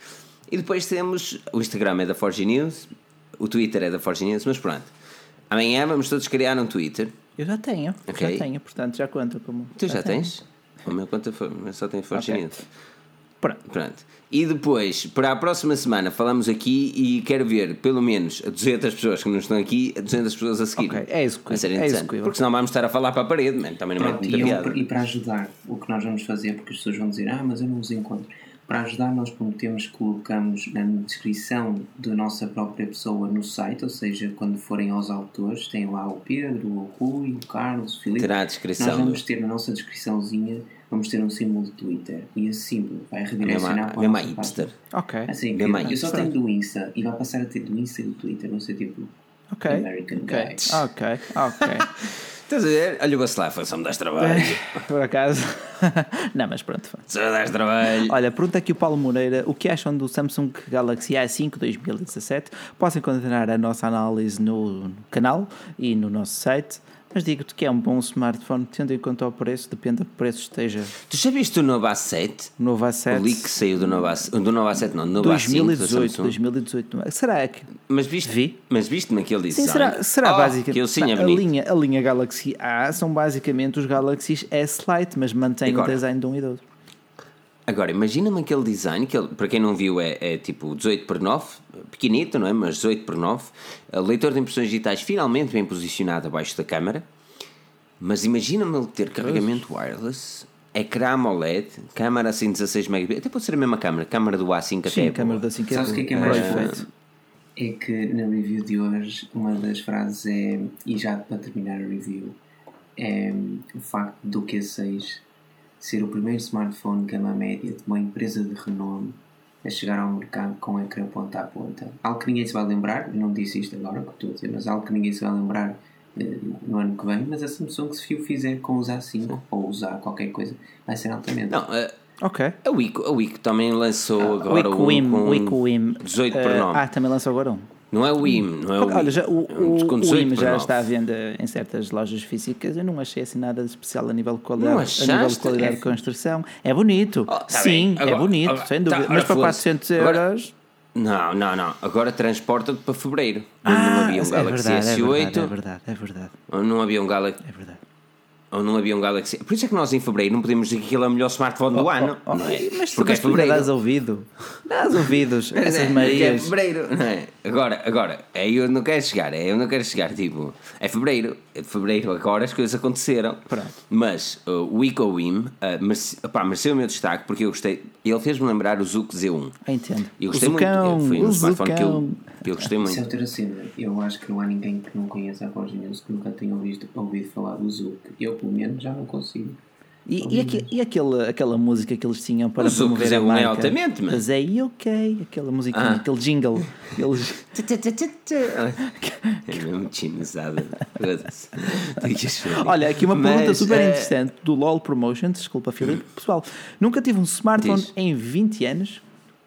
e depois temos o Instagram é da Forge News, o Twitter é da Forge News, mas pronto. Amanhã vamos todos criar um Twitter eu já tenho, okay. já tenho, portanto já conta como. Tu já, já tens? O meu conta foi, só tem forcinete. Okay. Pronto. Pronto. E depois, para a próxima semana, falamos aqui e quero ver pelo menos 200 pessoas que não estão aqui, 200 pessoas a seguir. Ok, é isso ser é execuível. Porque senão vamos estar a falar para a parede, man. também não é muita piada. E para ajudar, o que nós vamos fazer, porque as pessoas vão dizer, ah, mas eu não os encontro para ajudar, nós prometemos que colocamos na descrição da nossa própria pessoa no site, ou seja, quando forem aos autores, tem lá o Pedro, o Rui, o Carlos, o Filipe. Terá a descrição. Nós vamos ter na nossa descriçãozinha, vamos ter um símbolo de Twitter. E esse símbolo vai redirecionar para a nossa hipster. Ok. Assim, eu, eu só tenho do Insta e vai passar a ter do Insta e do Twitter, não sei tipo. Ok. American okay. Guys. Ok, ok. Estás a ver? Olha o só me das trabalho. Por acaso. não, mas pronto. Só me das trabalho. Olha, pergunta aqui o Paulo Moreira: o que acham do Samsung Galaxy A5 2017? Possam continuar a nossa análise no canal e no nosso site. Mas digo-te que é um bom smartphone, tendo em conta o preço, depende do que preço esteja. Tu já viste o novo A7? O novo A7. O leak que saiu do novo A7, do novo A7 não, do novo 2018, A5 2018. Será que. Mas viste, Vi? Mas viste naquele design? Sim, será, será oh, basicamente. Que eu sim, é a, linha, a linha Galaxy A são basicamente os Galaxies S Lite, mas mantém o design de um e do outro. Agora, imagina-me aquele design, que ele, para quem não viu é, é, tipo 18 por 9, pequenito, não é? Mas 18 por 9. Leitor de impressões digitais finalmente bem posicionado abaixo da câmara. Mas imagina-me ele ter carregamento wireless, ecrã AMOLED, câmara assim 16 megapixels, até pode ser a mesma câmera, câmara do A5 até. Sim, a câmara do A5 é Sabes o que é, que é mais uh, É que na review de hoje, uma das frases é, e já para terminar a review, é o facto do Q6 ser o primeiro smartphone gama média de uma empresa de renome a chegar ao mercado com o ecrã ponta a ponta. Algo que ninguém se vai lembrar, não disse isto agora que estou a dizer, mas algo que ninguém se vai lembrar eh, no ano que vem, mas a Samsung se o fizer com usar 5 ou usar qualquer coisa, vai ser altamente. Não, uh, ok. A Wiko, a Wiko também lançou ah, agora Wico um Wim, com Wico Wim. 18 por 9. Uh, ah, também lançou agora um. Não é o IM, não é o Olha, já, o, o, o IM já está à venda em certas lojas físicas. Eu não achei assim nada de especial a nível de qualidade, a nível de, qualidade é... de construção. É bonito, oh, tá sim, é agora, é bonito, agora, sem dúvida. Tá, mas para 400 euros. Agora, não, não, não. Agora transporta-te para fevereiro. Ah, não havia um é Galaxy é verdade, S8. É verdade, é verdade, é verdade. Não havia um Galaxy. É verdade ou não havia um Galaxy. Por isso é que nós em fevereiro não podemos dizer que aquilo é o melhor smartphone do oh, ano. Oh, oh, não é? Mas porque é fevereiro. Dás ouvido. Dás ouvidos. Essas é, Marias. É fevereiro. Não é? Agora, agora, é eu não quero chegar. É eu não quero chegar. Tipo, é fevereiro. Fevereiro. Agora as coisas aconteceram. Pronto. Mas uh, o EcoWim uh, merece, mereceu o meu destaque porque eu gostei. Ele fez-me lembrar o Zuc Z1. Entendo. Eu gostei muito. Foi um smartphone que eu, que eu gostei muito. Se eu ter eu acho que não há ninguém que não conheça a Forge News que nunca tenha ouvido, ouvido falar do Zuc. Eu, pelo menos, já não consigo. E, e, e aquela, aquela música que eles tinham para promover a marca? É altamente, mas... mas é ok, aquela música, ah. aquele jingle. Eles... é mesmo chinezada. Olha, aqui uma pergunta mas, super uh... interessante do LOL Promotions. Desculpa, Filipe. Pessoal, nunca tive um smartphone Diz. em 20 anos.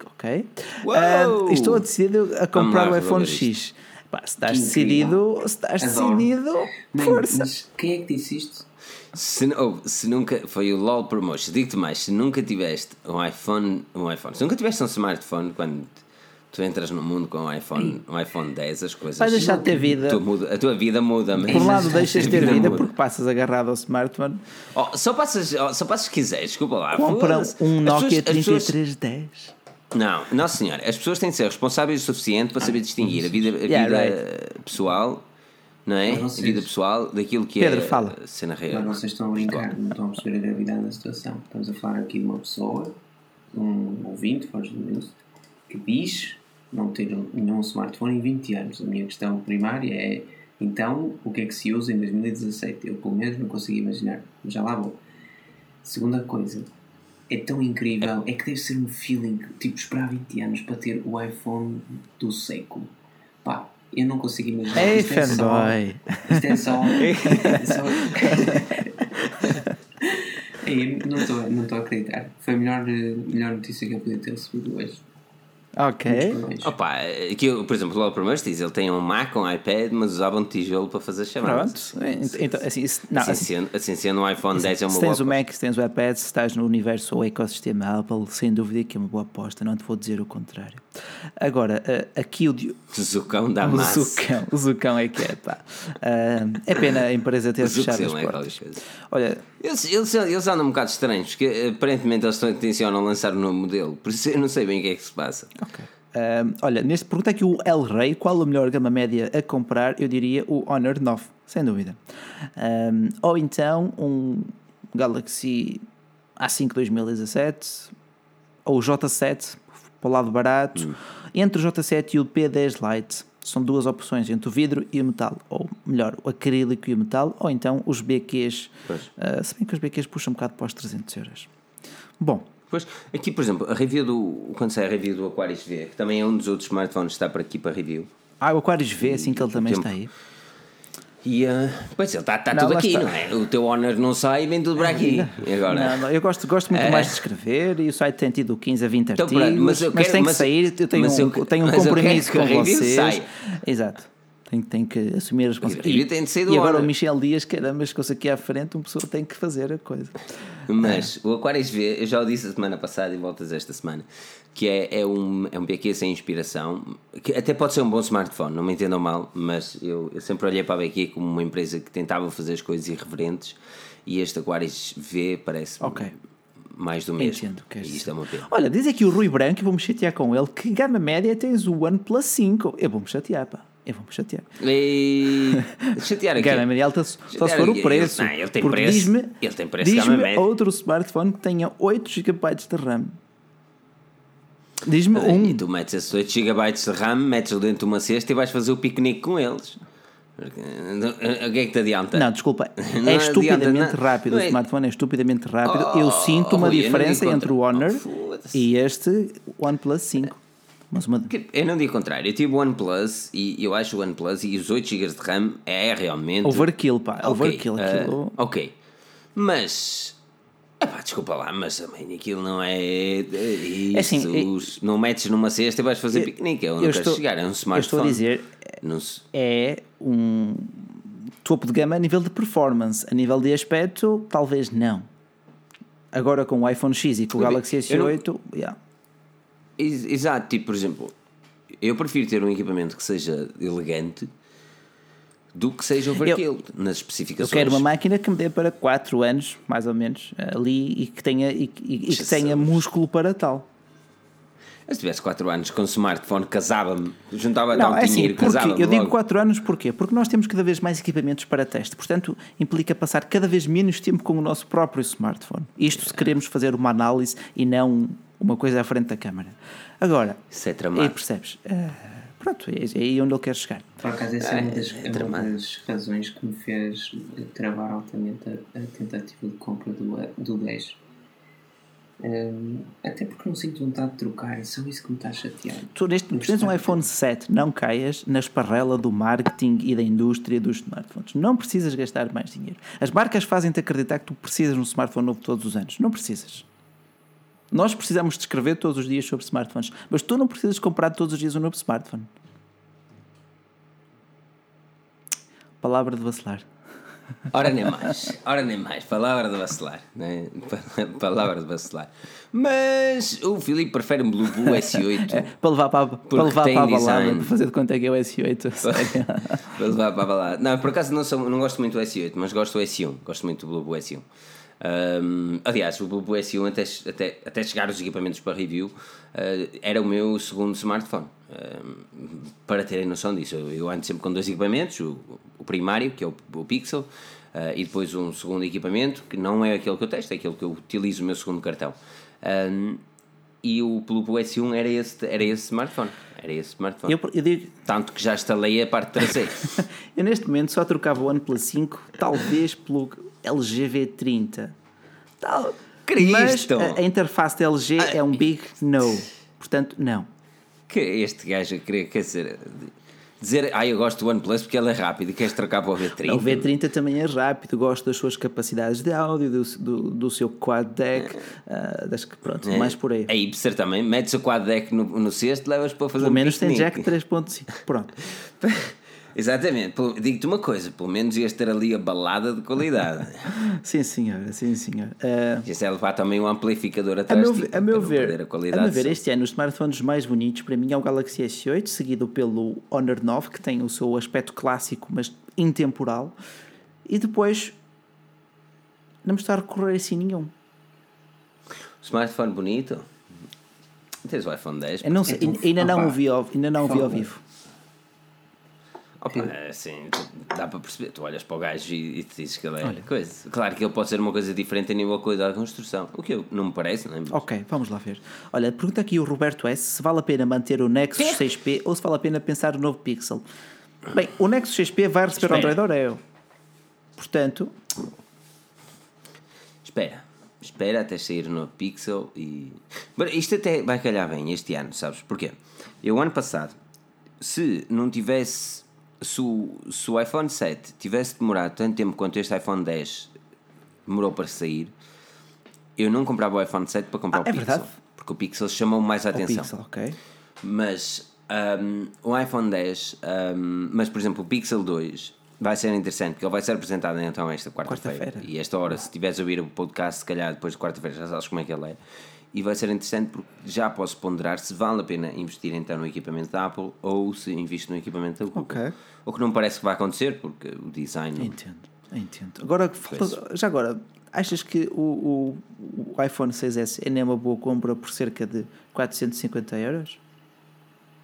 Ok. Uh, estou decidido a comprar o iPhone X. Pá, se estás decidido, se estás decidido, força. Mas quem é que disse isto? Se, oh, se nunca. Foi o LOL Promotion. Digo-te mais, se nunca tiveste um iPhone. Um iPhone. Se nunca tiveste um smartphone quando tu entras no mundo com um iPhone, um iPhone 10, as coisas. Vais deixar de ter vida. Muda, a tua vida muda. Por um lado, deixas de ter vida, vida porque passas agarrado ao smartphone. Oh, só passas, oh, só passas se quiseres, desculpa lá. Compra um Nokia 3310. Não, não senhora. As pessoas têm de ser responsáveis o suficiente para saber distinguir a vida, a vida yeah, right. pessoal não é? Vocês... Vida pessoal, daquilo que Pedro, é fala. cena real. Mas vocês estão a brincar, não estão a perceber a gravidade da situação. Estamos a falar aqui de uma pessoa, um ouvinte, faz menos, que diz não ter nenhum smartphone em 20 anos. A minha questão primária é então o que é que se usa em 2017? Eu pelo menos não consigo imaginar, já lá vou. Segunda coisa, é tão incrível, é que deve ser um feeling, tipo, esperar 20 anos para ter o iPhone do século. Pá, eu não consigo imaginar. Ei, isto! É isto é só. Não estou não a acreditar. Foi a melhor, melhor notícia que eu podia ter recebido hoje. Ok. Opa, aqui, por exemplo, lá o primeiro diz ele tem um Mac, um iPad, mas usava um tijolo para fazer chamadas. Pronto. Então, assim, isso, não, assim, assim, sendo, assim sendo um iPhone 10 é uma se boa tens o Mac, se tens o iPad, se estás no universo ou ecossistema Apple, sem dúvida que é uma boa aposta, não te vou dizer o contrário. Agora, uh, aqui o. Zucão da o Zucão, o Zucão é que é, pá. Uh, é pena a empresa ter fechado as é portas. Olha. Eles, eles, eles andam um bocado estranhos, porque aparentemente eles estão intencionam lançar um novo modelo, por isso eu não sei bem o que é que se passa. Uh, olha, neste pergunta aqui o El Rey, qual a melhor gama média a comprar? Eu diria o Honor 9, sem dúvida. Um, ou então um Galaxy A5 2017 ou o J7 para o lado barato. Hum. Entre o J7 e o P10 Lite são duas opções entre o vidro e o metal, ou melhor, o acrílico e o metal, ou então os BQs. Uh, se bem que os BQs puxam um bocado para os 300 euros. Bom, Pois, aqui, por exemplo, a review do. Quando sai a review do Aquarius V, que também é um dos outros smartphones que está por aqui para review. Ah, o Aquarius V, assim que ele também tempo. está aí. E, uh, pois ele está, está não, tudo aqui, está. não é? O teu Honor não sai e vem tudo para aqui. Não, agora? Não, eu gosto, gosto muito é. mais de escrever e o site tem tido 15 a 20 então, artigos, mas, eu quero, mas tem que mas, sair, eu tenho um, eu, tenho um compromisso com vocês. Sai. Exato. Tem, tem que assumir a responsabilidade. E, e, e agora o Michel Dias, caramba, se fosse aqui à frente, uma pessoa tem que fazer a coisa. Mas é. o Aquarius V, eu já o disse a semana passada e voltas esta semana, que é, é, um, é um BQ sem inspiração, que até pode ser um bom smartphone, não me entendam mal, mas eu, eu sempre olhei para a BQ como uma empresa que tentava fazer as coisas irreverentes e este Aquarius V parece. Ok mais do mesmo. Entendo, que isto é uma pena. Olha, diz aqui o Rui Branco, e vou-me chatear com ele, que gama média tens o OnePlus 5. Eu vou-me chatear, pá. Eu vou-me chatear. E... chatear aqui. Gama média alta, só se for o preço. Não, ele tem preço. Diz-me ele tem preço diz outro smartphone que tenha 8 GB de RAM. Diz-me um. E tu metes esses 8 GB de RAM, metes-o dentro de uma cesta e vais fazer o piquenique com eles. O que é que te adianta? Não, desculpa. Não é estupidamente adianta, rápido. Não. O é- smartphone é estupidamente rápido. Oh, Eu sinto uma diferença entre o Honor oh, E este OnePlus 5. Mas uma... Eu não digo contrário, eu tive o OnePlus e eu acho o OnePlus e os 8 GB de RAM é realmente. Overkill, pá. Okay, Overkill. Uh, aquilo... Ok. Mas. Epá, desculpa lá, mas também aquilo não é. Isso, é assim, não metes numa cesta e vais fazer eu, piquenique. Eu, eu não estou, quero chegar, é um smartphone. Eu estou a dizer. Não é um topo de gama a nível de performance. A nível de aspecto, talvez não. Agora com o iPhone X e com o Galaxy S8, não... yeah. Exato, tipo, por exemplo, eu prefiro ter um equipamento que seja elegante do que seja overkill eu, nas especificações. Eu quero uma máquina que me dê para 4 anos, mais ou menos, ali e que tenha, e, e, e que tenha músculo para tal. Se tivesse 4 anos com smartphone, casava-me, juntava não, um é assim, dinheiro, casava-me. Eu digo 4 anos porquê? Porque nós temos cada vez mais equipamentos para teste, portanto, implica passar cada vez menos tempo com o nosso próprio smartphone. Isto se queremos fazer uma análise e não uma coisa à frente da câmara. Agora, Isso é tramado. percebes? Uh, pronto, é, é aí onde ele quer chegar. Por acaso, essa é uma das, é uma das razões que me fez travar altamente a, a tentativa de compra do, do 10. Um, até porque não sinto vontade de trocar, é só isso que me está chateado. Tu neste momento tens um iPhone 7, não caias na esparrela do marketing e da indústria dos smartphones. Não precisas gastar mais dinheiro. As marcas fazem-te acreditar que tu precisas de um smartphone novo todos os anos. Não precisas. Nós precisamos de escrever todos os dias sobre smartphones, mas tu não precisas comprar todos os dias um novo smartphone. Palavra de vacilar. Ora nem mais, ora nem mais, palavra de vacilar, né? palavra de vacilar. Mas o Filipe prefere um Blue Blue S8 é, para levar para, para, levar para a balada, para fazer de conta é que é o S8. para levar para a balada. Não, por acaso não, sou, não gosto muito do S8, mas gosto do S1, gosto muito do Blue Blue S1. Um, aliás, o Blue S1 até, até, até chegar os equipamentos para review uh, era o meu segundo smartphone. Um, para terem noção disso, eu, eu, ando sempre com dois equipamentos: o, o primário, que é o, o Pixel, uh, e depois um segundo equipamento, que não é aquele que eu testo, é aquele que eu utilizo o meu segundo cartão. Um, e o Blue S1 era esse, era esse smartphone. Era esse smartphone. Eu, eu digo... Tanto que já instalei a parte traseira. eu neste momento só trocava o OnePlus 5, talvez pelo LG V30. Tal, Cristo! Mas a, a interface da LG ah, é um big no. Portanto, não. Que este gajo queria, quer dizer, dizer, ah, eu gosto do OnePlus porque ele é rápido e queres trocar para o V30. O V30 também é rápido, gosto das suas capacidades de áudio, do, do, do seu quad deck, uh, das que, pronto, é. mais por aí. A Ipser também, metes o quad deck no, no cesto, levas para fazer Pelo um menos tem jack 3.5, pronto. Exatamente, digo-te uma coisa, pelo menos ias ter ali a balada de qualidade. sim, senhora, sim, senhor. Uh, Ias é levar também um amplificador atrás a meu, a meu ver, a, qualidade a meu ver, este ano os smartphones mais bonitos para mim é o Galaxy S8, seguido pelo Honor 9, que tem o seu aspecto clássico, mas intemporal, e depois não me está a recorrer assim nenhum. Smartphone bonito? Tens o iPhone 10? Eu não sei, ainda, não o vi ao, ainda não o vi ao vivo. Opa, é assim, dá para perceber. Tu olhas para o gajo e, e te dizes que ele é Olha. coisa. Claro que ele pode ser uma coisa diferente a nível de qualidade de construção. O que eu, não me parece, não é? Ok, vamos lá ver. Olha, pergunta aqui o Roberto S se vale a pena manter o Nexus 6P ou se vale a pena pensar no novo Pixel. Bem, o Nexus 6P vai receber Espera. Android Oreo. Portanto. Espera. Espera até sair no Pixel e. Mas isto até vai calhar bem este ano, sabes? Porquê? Eu, ano passado, se não tivesse se o, se o iPhone 7 tivesse demorado tanto tempo quanto este iPhone 10 demorou para sair, eu não comprava o iPhone 7 para comprar ah, o é Pixel. Verdade? Porque o Pixel chamou mais a atenção. Pixel. Mas um, o iPhone 10, um, mas por exemplo o Pixel 2 vai ser interessante porque ele vai ser apresentado então esta quarta-feira. Quarta e esta hora, se estiveres a ouvir o podcast, se calhar depois de quarta-feira já sabes como é que ele é e vai ser interessante porque já posso ponderar se vale a pena investir então no equipamento da Apple ou se invisto no equipamento da Google. Okay. O que não parece que vai acontecer porque o design. Entendo, entendo. Agora, já agora, achas que o, o, o iPhone 6S é nem uma boa compra por cerca de 450 euros?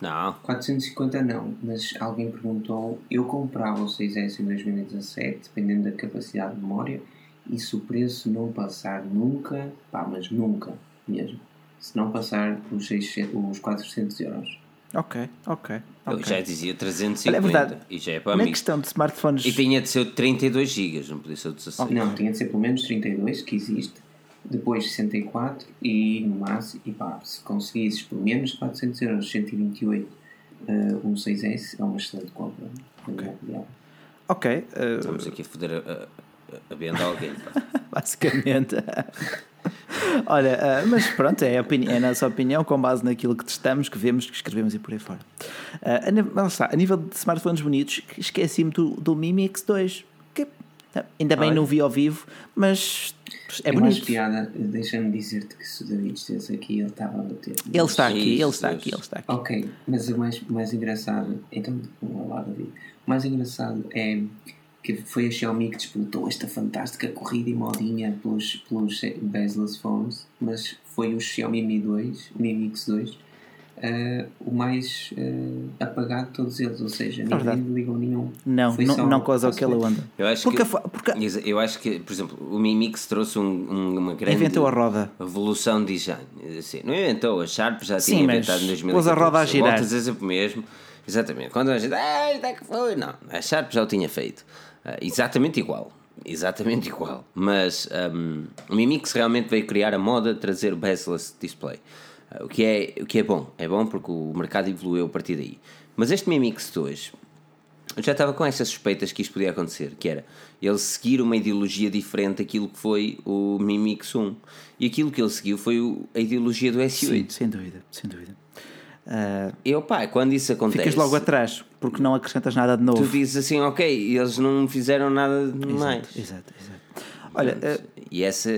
Não. 450 não, mas alguém perguntou, eu comprava o 6S em 2017, dependendo da capacidade de memória, e se o preço não passar nunca, pá, mas nunca, mesmo. Se não passar os, 600, os 400 euros. Ok, ok. Eu okay. já dizia 350 Olha, é verdade. e já é para Na mim. questão de smartphones. E tinha de ser 32 GB, não podia ser 16. Okay. Não, tinha de ser pelo menos 32, que existe. depois 64 e no máximo, e pá, se conseguisses por menos de 400 euros, 128, uh, um 6S é uma excelente compra. Ok. Ok. Uh... Estamos aqui a foder a, a, a venda a alguém. Basicamente. Olha, uh, mas pronto, é a, opinião, é a nossa opinião com base naquilo que testamos, que vemos, que escrevemos e por aí fora. Uh, a, nível, está, a nível de smartphones bonitos, esqueci-me do, do Mimi X2, que ainda bem Olha. não vi ao vivo, mas é bonito. Mais piada, deixa-me dizer-te que se o David estivesse aqui, ele estava a bater. Ele está aqui, ele está aqui, ele está aqui. Ok, mas o mais, mais engraçado, então, vamos lá, David. O mais engraçado é que foi a Xiaomi que disputou esta fantástica corrida e modinha pelos, pelos bezel phones, mas foi o Xiaomi Mi 2, Mi Mix 2, uh, o mais uh, apagado de todos eles, ou seja, é ninguém ligou nenhum. Não, foi não, não causa aquela onda. Eu acho, porque, que, porque... eu acho que, por exemplo, o Mi Mix trouxe um, um, uma grande inventou a roda. evolução de design. Assim, não inventou, a Sharp já Sim, tinha inventado em 2014. Pôs a roda a girar. Voltas a dizer o mesmo. Exatamente. Quando a gente, ah, é que foi? Não, a Sharp já o tinha feito. Uh, exatamente igual. Exatamente igual. Mas um, o Mimix realmente veio criar a moda de trazer o bezel-less display. Uh, o, que é, o que é bom. É bom porque o mercado evoluiu a partir daí. Mas este Mimix 2, eu já estava com essas suspeitas que isto podia acontecer, que era ele seguir uma ideologia diferente daquilo que foi o Mimix 1. E aquilo que ele seguiu foi o, a ideologia do S8. Sim, sem dúvida, sem dúvida. Uh, eu, pá, quando isso acontece. Ficas logo atrás, porque não acrescentas nada de novo. Tu dizes assim, ok, eles não fizeram nada de exato, mais. Exato, exato. Olha, uh, e essa.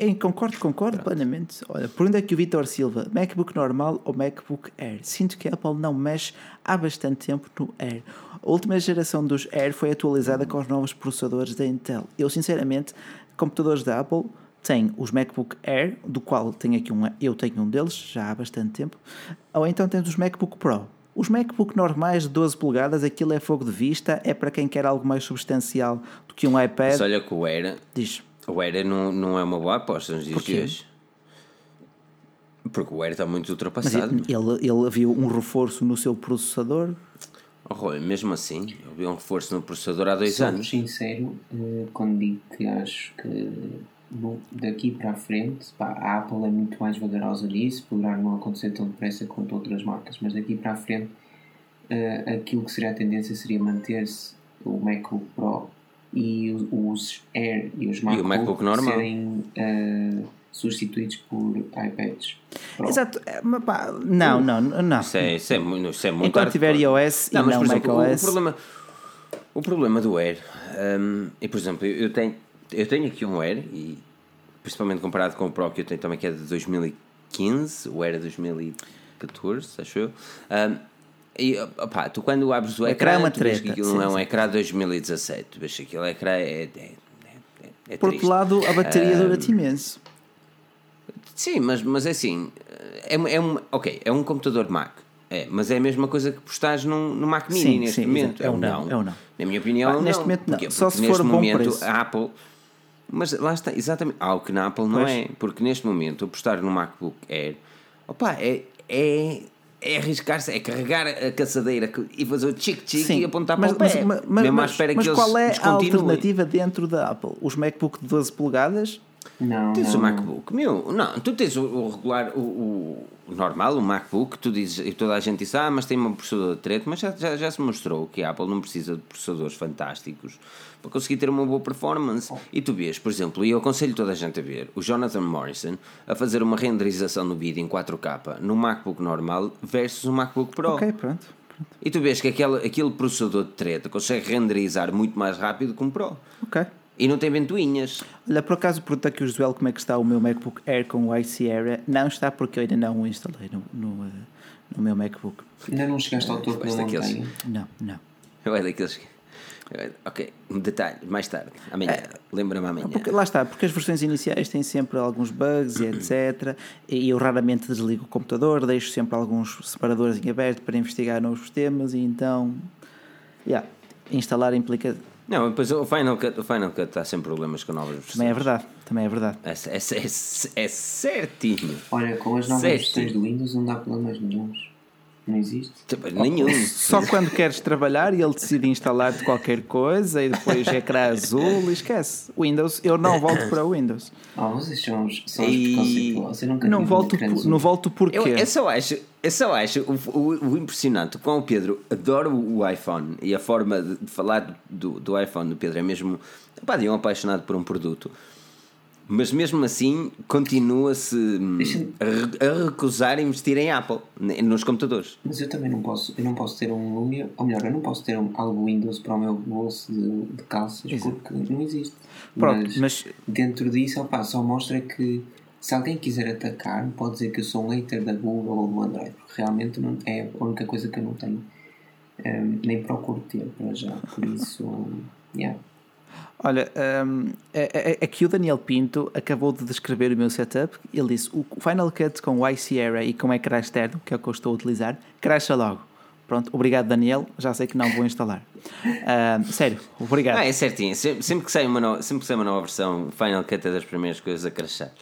Em, concordo, concordo Pronto. plenamente. Olha, por onde é que o Vitor Silva? MacBook normal ou MacBook Air? Sinto que a Apple não mexe há bastante tempo no Air. A última geração dos Air foi atualizada com os novos processadores da Intel. Eu, sinceramente, computadores da Apple tem os MacBook Air, do qual tenho aqui um, eu tenho um deles já há bastante tempo, ou então tens os MacBook Pro. Os MacBook normais de 12 polegadas, aquilo é fogo de vista, é para quem quer algo mais substancial do que um iPad. Mas olha que o Air, Diz. o Air não, não é uma boa aposta nos dias de hoje. Porque o Air está muito ultrapassado. Mas ele, ele viu um reforço no seu processador. Oh, mesmo assim, eu vi um reforço no processador há dois Sou anos. sincero eh, quando digo que acho que daqui para a frente, pá, a Apple é muito mais vagarosa nisso, poderá não acontecer tão depressa quanto outras marcas, mas daqui para a frente uh, aquilo que seria a tendência seria manter-se o MacBook Pro e os Air e os MacBook, e MacBook normal. serem uh, substituídos por iPads. Pro. Exato, é, pá, não, não, não. Isso é, isso é, isso é muito Enquanto tiver iOS não, e não macOS. O, o, problema, o problema do Air, um, e por exemplo, eu tenho eu tenho aqui um Air, e principalmente comparado com o Pro que eu tenho também, que é de 2015, o Air é 2014, acho eu. Um, e opá, tu quando abres o ecrã, é uma tu vês que aquilo sim, não é um ecrã de 2017, tu vês que aquele ecrã é. é, é, é Por outro lado, a bateria um, dura-te imenso. Sim, mas, mas é assim, é, é um, ok, é um computador Mac. É, mas é a mesma coisa que postares num, no Mac Mini sim, neste momento. É um não. É um não. Na minha opinião, ah, neste não. momento não. Porque, Só porque se for momento, bom preço. a Apple mas lá está, exatamente. Algo que na Apple não pois. é. Porque neste momento, apostar no MacBook Air, opa, é, é, é arriscar-se, é carregar a caçadeira e fazer o chic-chic e apontar mas, para o pé. Mas, mas, Mesmo mas, espera mas que qual é a alternativa dentro da Apple? Os MacBook de 12 polegadas? Não. Tens não. o MacBook, meu, não, tu tens o, o regular, o, o, normal, o MacBook, tu dizes, e toda a gente diz, ah, mas tem um processador de treto, mas já, já, já se mostrou que a Apple não precisa de processadores fantásticos para conseguir ter uma boa performance. Oh. E tu vês, por exemplo, e eu aconselho toda a gente a ver, o Jonathan Morrison a fazer uma renderização no vídeo em 4K no MacBook normal versus o MacBook Pro. Ok, pronto. pronto. E tu vês que aquele, aquele processador de treta consegue renderizar muito mais rápido que um Pro. Ok. E não tem ventoinhas. Olha, por acaso pergunta aqui o Joel como é que está o meu MacBook Air com o iSierra. Não está porque eu ainda não o instalei no, no, eh, no meu MacBook. Ainda não chegaste ao topo da montanha? Não, não. Eu é daqueles que... Ok, um detalhe, mais tarde, amanhã, é, lembra-me amanhã. Porque, lá está, porque as versões iniciais têm sempre alguns bugs e etc. E eu raramente desligo o computador, deixo sempre alguns separadores em aberto para investigar novos temas e então. Yeah, instalar implica não, depois o Final Cut, o Final Cut está sem problemas com novas versões. Também é verdade, também é verdade. É, é, é, é certinho. Olha, com as novas versões do Windows não dá problemas nenhums. Não existe. Nenhum. Só quando queres trabalhar e ele decide instalar-te qualquer coisa e depois ecrã azul, esquece. Windows, eu não volto para o Windows. Ah, vocês são, são e... os Eu nunca não volto, por, não volto porquê? Eu, eu só acho, eu só acho o, o, o impressionante com o Pedro, adoro o iPhone e a forma de, de falar do, do iPhone do Pedro é mesmo. Pá, de um apaixonado por um produto. Mas mesmo assim continua-se a, a, recusar investir em Apple nos computadores. Mas eu também não posso, eu não posso ter um Lumia, ou melhor, eu não posso ter um, algo Windows para o meu bolso de, de calças Exato. porque não existe. Pronto, mas, mas, dentro disso opa, só mostra que se alguém quiser atacar, pode dizer que eu sou um hater da Google ou do Android, porque realmente não, é a única coisa que eu não tenho, um, nem procuro ter para já. Por isso, yeah. Olha, um, é, é, aqui o Daniel Pinto acabou de descrever o meu setup. Ele disse: o Final Cut com o iSierra e com ecrã externo, que é o que eu estou a utilizar, cracha logo. Pronto, obrigado Daniel, já sei que não vou instalar. Uh, sério, obrigado. Ah, é certinho. Sempre que sai uma nova, sempre que sai uma nova versão, Final Cut é das primeiras coisas a crashar.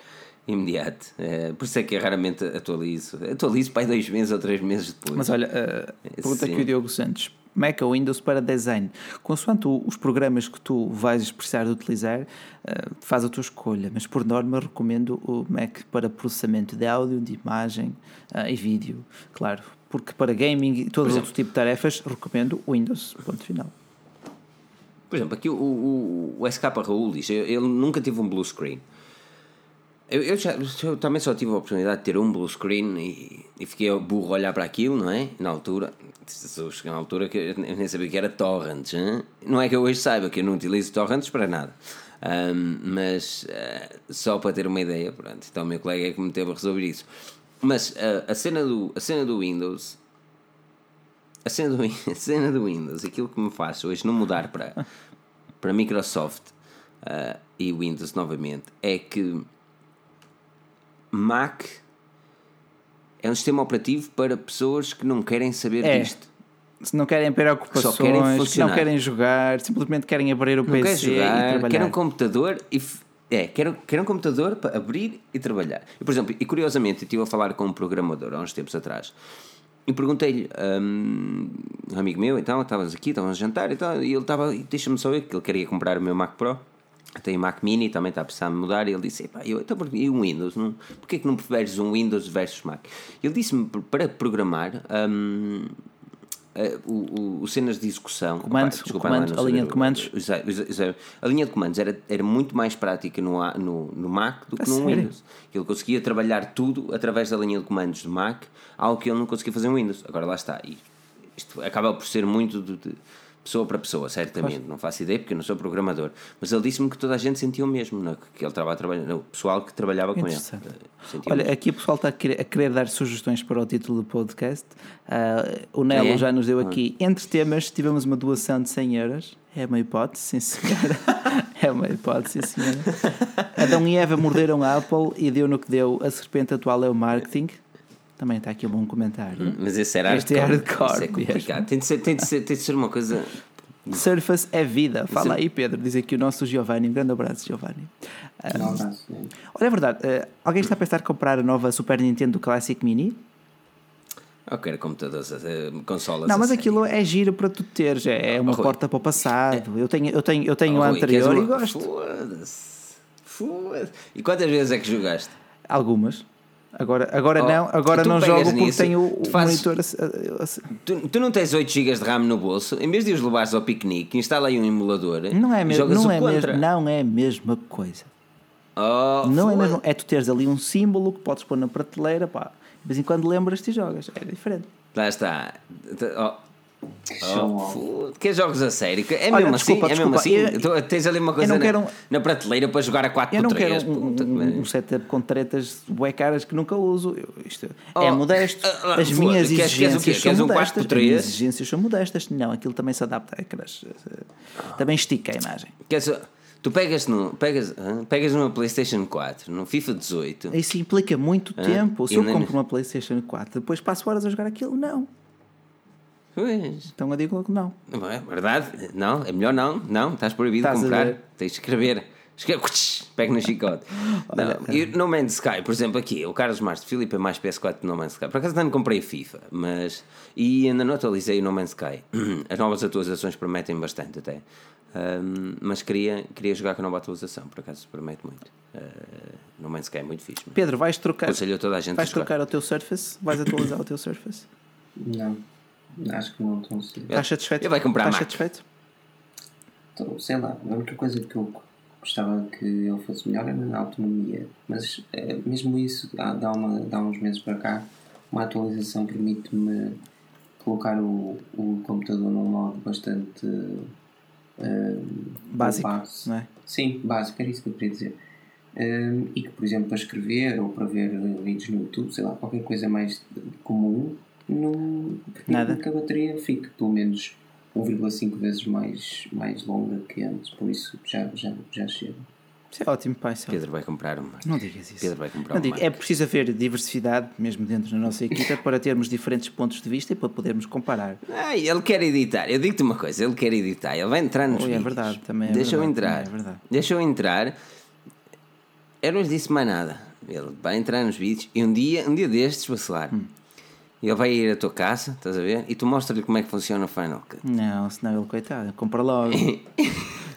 Imediato. É, por isso é que eu raramente atualizo. Atualizo para dois meses ou três meses depois. Mas olha, uh, pergunta aqui o Diogo Santos Mac ou Windows para design. Consoante os programas que tu vais precisar de utilizar, eh, faz a tua escolha, mas por norma recomendo o Mac para processamento de áudio, de imagem eh, e vídeo, claro. Porque para gaming e todo outro tipo de tarefas, recomendo o Windows, ponto final. Por exemplo, aqui o, o, o SK Raul diz: ele nunca teve um blue screen. Eu, eu, já, eu também só tive a oportunidade de ter um blue screen e, e fiquei burro a olhar para aquilo, não é? Na altura, na altura que eu nem sabia que era torrents. Hein? Não é que eu hoje saiba que eu não utilizo torrents para nada. Um, mas uh, só para ter uma ideia, pronto. Então o meu colega é que me teve a resolver isso. Mas uh, a, cena do, a cena do Windows. A cena do, a cena do Windows, aquilo que me faz hoje não mudar para, para Microsoft uh, e Windows novamente, é que Mac é um sistema operativo para pessoas que não querem saber é. disto. Se não querem preocupações, que, querem que não querem jogar, simplesmente querem abrir o não PC jogar, e trabalhar. Querem um computador e é, quero, quero um computador para abrir e trabalhar. E, por exemplo, e curiosamente, eu estive a falar com um programador há uns tempos atrás e perguntei-lhe, um, um amigo meu, então, estávamos aqui, estávamos a jantar e tal, e ele estava, deixa-me só ver que ele queria comprar o meu Mac Pro tem Mac Mini, também está a precisar de mudar. E ele disse: eu, então, e um Windows? Não, porquê que não preferes um Windows versus Mac? Ele disse-me para programar. Um, Uh, o, o, o, cenas de execução comandos, desculpa, comando, a linha de comandos a linha de comandos era, era muito mais prática no, no, no Mac do que no Windows ele conseguia trabalhar tudo através da linha de comandos do Mac algo que ele não conseguia fazer no Windows agora lá está e isto acaba por ser muito de, de pessoa para pessoa, certamente, não faço ideia porque eu não sou programador, mas ele disse-me que toda a gente sentia o mesmo, não? É? que ele estava o pessoal que trabalhava com ele. Eh, Olha, aqui o pessoal está a querer, a querer, dar sugestões para o título do podcast. Uh, o Nelo é? já nos deu ah. aqui, entre temas, tivemos uma doação de 100 euros. É uma hipótese, sim senhora. é uma hipótese, sim senhora. Adão e Eva morderam a Apple e deu no que deu. A serpente atual é o marketing. Também está aqui um bom comentário. Hum, mas esse era este hardcore. É hardcore. é complicado. Tem de, ser, tem, de ser, tem de ser uma coisa. Surface é vida. Fala aí, Pedro. Diz aqui o nosso Giovanni. Um grande abraço, Giovanni. Um, abraço. Olha, é verdade. Uh, alguém está a pensar em comprar a nova Super Nintendo Classic Mini? Eu quero computadores, uh, consolas. Não, mas aquilo é giro para tu teres. É, é uma porta para o passado. É. Eu tenho, eu tenho, eu tenho oh, a anterior uma... e gosto. Foda-se. Foda-se. E quantas vezes é que jogaste? Algumas. Agora, agora oh, não, agora não jogo porque nisso, tenho o, fazes, monitor. Tu, tu, não tens 8 GB de RAM no bolso, em vez de os levares ao piquenique, instala aí um emulador. Não é mesmo, não é mesmo, não é a mesma coisa. Oh, não foi. é mesmo, é tu teres ali um símbolo que podes pôr na prateleira, pá. De vez em quando lembras-te e jogas, é diferente. Lá está. Oh, Oh, que jogos a sério? É Olha, mesmo desculpa, assim? Desculpa, é mesmo assim? Eu, tens ali uma coisa na, um, na, prateleira para jogar a 4 Eu não quero um, um, um, setup com tretas bué caras que nunca uso. Eu, isto oh, é modesto. Uh, uh, As minhas exigências queres são modestas. As minhas exigências são modestas. Não, aquilo também se adapta. Aquelas, também estica a imagem. Queres, Tu pegas, no, pegas, pegas numa PlayStation 4, no FIFA 18. Isso implica muito tempo. Se eu compro uma PlayStation 4, depois passo horas a jogar aquilo, não. Pois. Então eu digo que não. Não é verdade? Não, é melhor não. Não, estás proibido estás comprar. Tens de escrever. Pega no chicote. Não, e No Man's Sky, por exemplo, aqui, o Carlos Mastro Filipe é mais PS4 do No Man's Sky. Por acaso ainda não comprei FIFA, mas. E ainda não atualizei o No Man's Sky. As novas atualizações prometem bastante até. Um, mas queria, queria jogar com a nova atualização, por acaso promete muito. Uh, no Man's Sky é muito fixe. Pedro, vais trocar. Toda a gente vais trocar o teu Surface? Vais atualizar o teu Surface? Não, acho que não estou Estás satisfeito? Ele vai comprar Estás satisfeito? Estou, sei lá, a única coisa que eu gostava que ele fosse melhor era na autonomia, mas é, mesmo isso dá, dá, uma, dá uns meses para cá, uma atualização permite-me colocar o, o computador num modo bastante básico, base. não é? Sim, básico, era isso que eu queria dizer. Um, e que, por exemplo, para escrever ou para ver vídeos no YouTube, sei lá, qualquer coisa mais comum, não Nada. que a bateria fique pelo menos 1,5 vezes mais, mais longa que antes, por isso já, já, já chega. Isso é ótimo, pai. É Pedro vai comprar uma. Não digas isso. Pedro vai comprar não uma. Digo, é preciso haver diversidade, mesmo dentro da nossa equipa, para termos diferentes pontos de vista e para podermos comparar. Ah, ele quer editar. Eu digo-te uma coisa: ele quer editar. Ele vai entrar nos oh, vídeos. É verdade, também é Deixa verdade, eu entrar. É verdade. Deixa eu entrar. Eu não lhe disse mais nada. Ele vai entrar nos vídeos e um dia, um dia destes, vacilar. Hum. Ele vai ir à tua casa, estás a ver? E tu mostra-lhe como é que funciona o Final Cut. Não, senão ele, coitado, compra logo.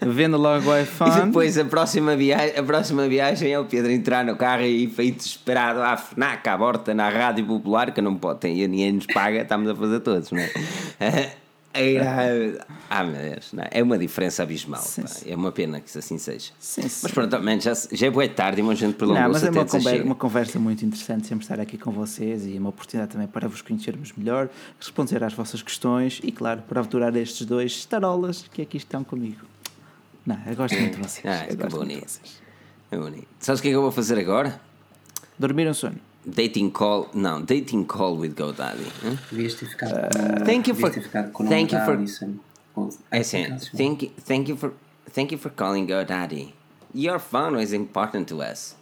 Vendo logo o iPhone. E depois a próxima, viagem, a próxima viagem é o Pedro entrar no carro e feito desesperado à FNAC, à borta, na Rádio Popular, que não pode, tem, ninguém nos paga, estamos a fazer todos, não é? É, ah, meu Deus, não, é? uma diferença abismal. Sim, sim. É uma pena que isso assim seja. Sim, mas pronto, já, já é boa tarde e uma gente prolongou Não, mas é uma conversa, uma conversa, muito interessante sempre estar aqui com vocês e uma oportunidade também para vos conhecermos melhor, responder às vossas questões e, claro, para aventurar estes dois estarolas que aqui estão comigo. Não, eu gosto muito de vocês. Ah, é bonito. É bonito. Sabes o que é que eu vou fazer agora? Dormir um sono. Dating call, não, dating call with GoDaddy. Devias ter ficado uh, thank you for, thank you for, é assim, thank you, thank you for, thank you for calling GoDaddy. Your phone is important to us.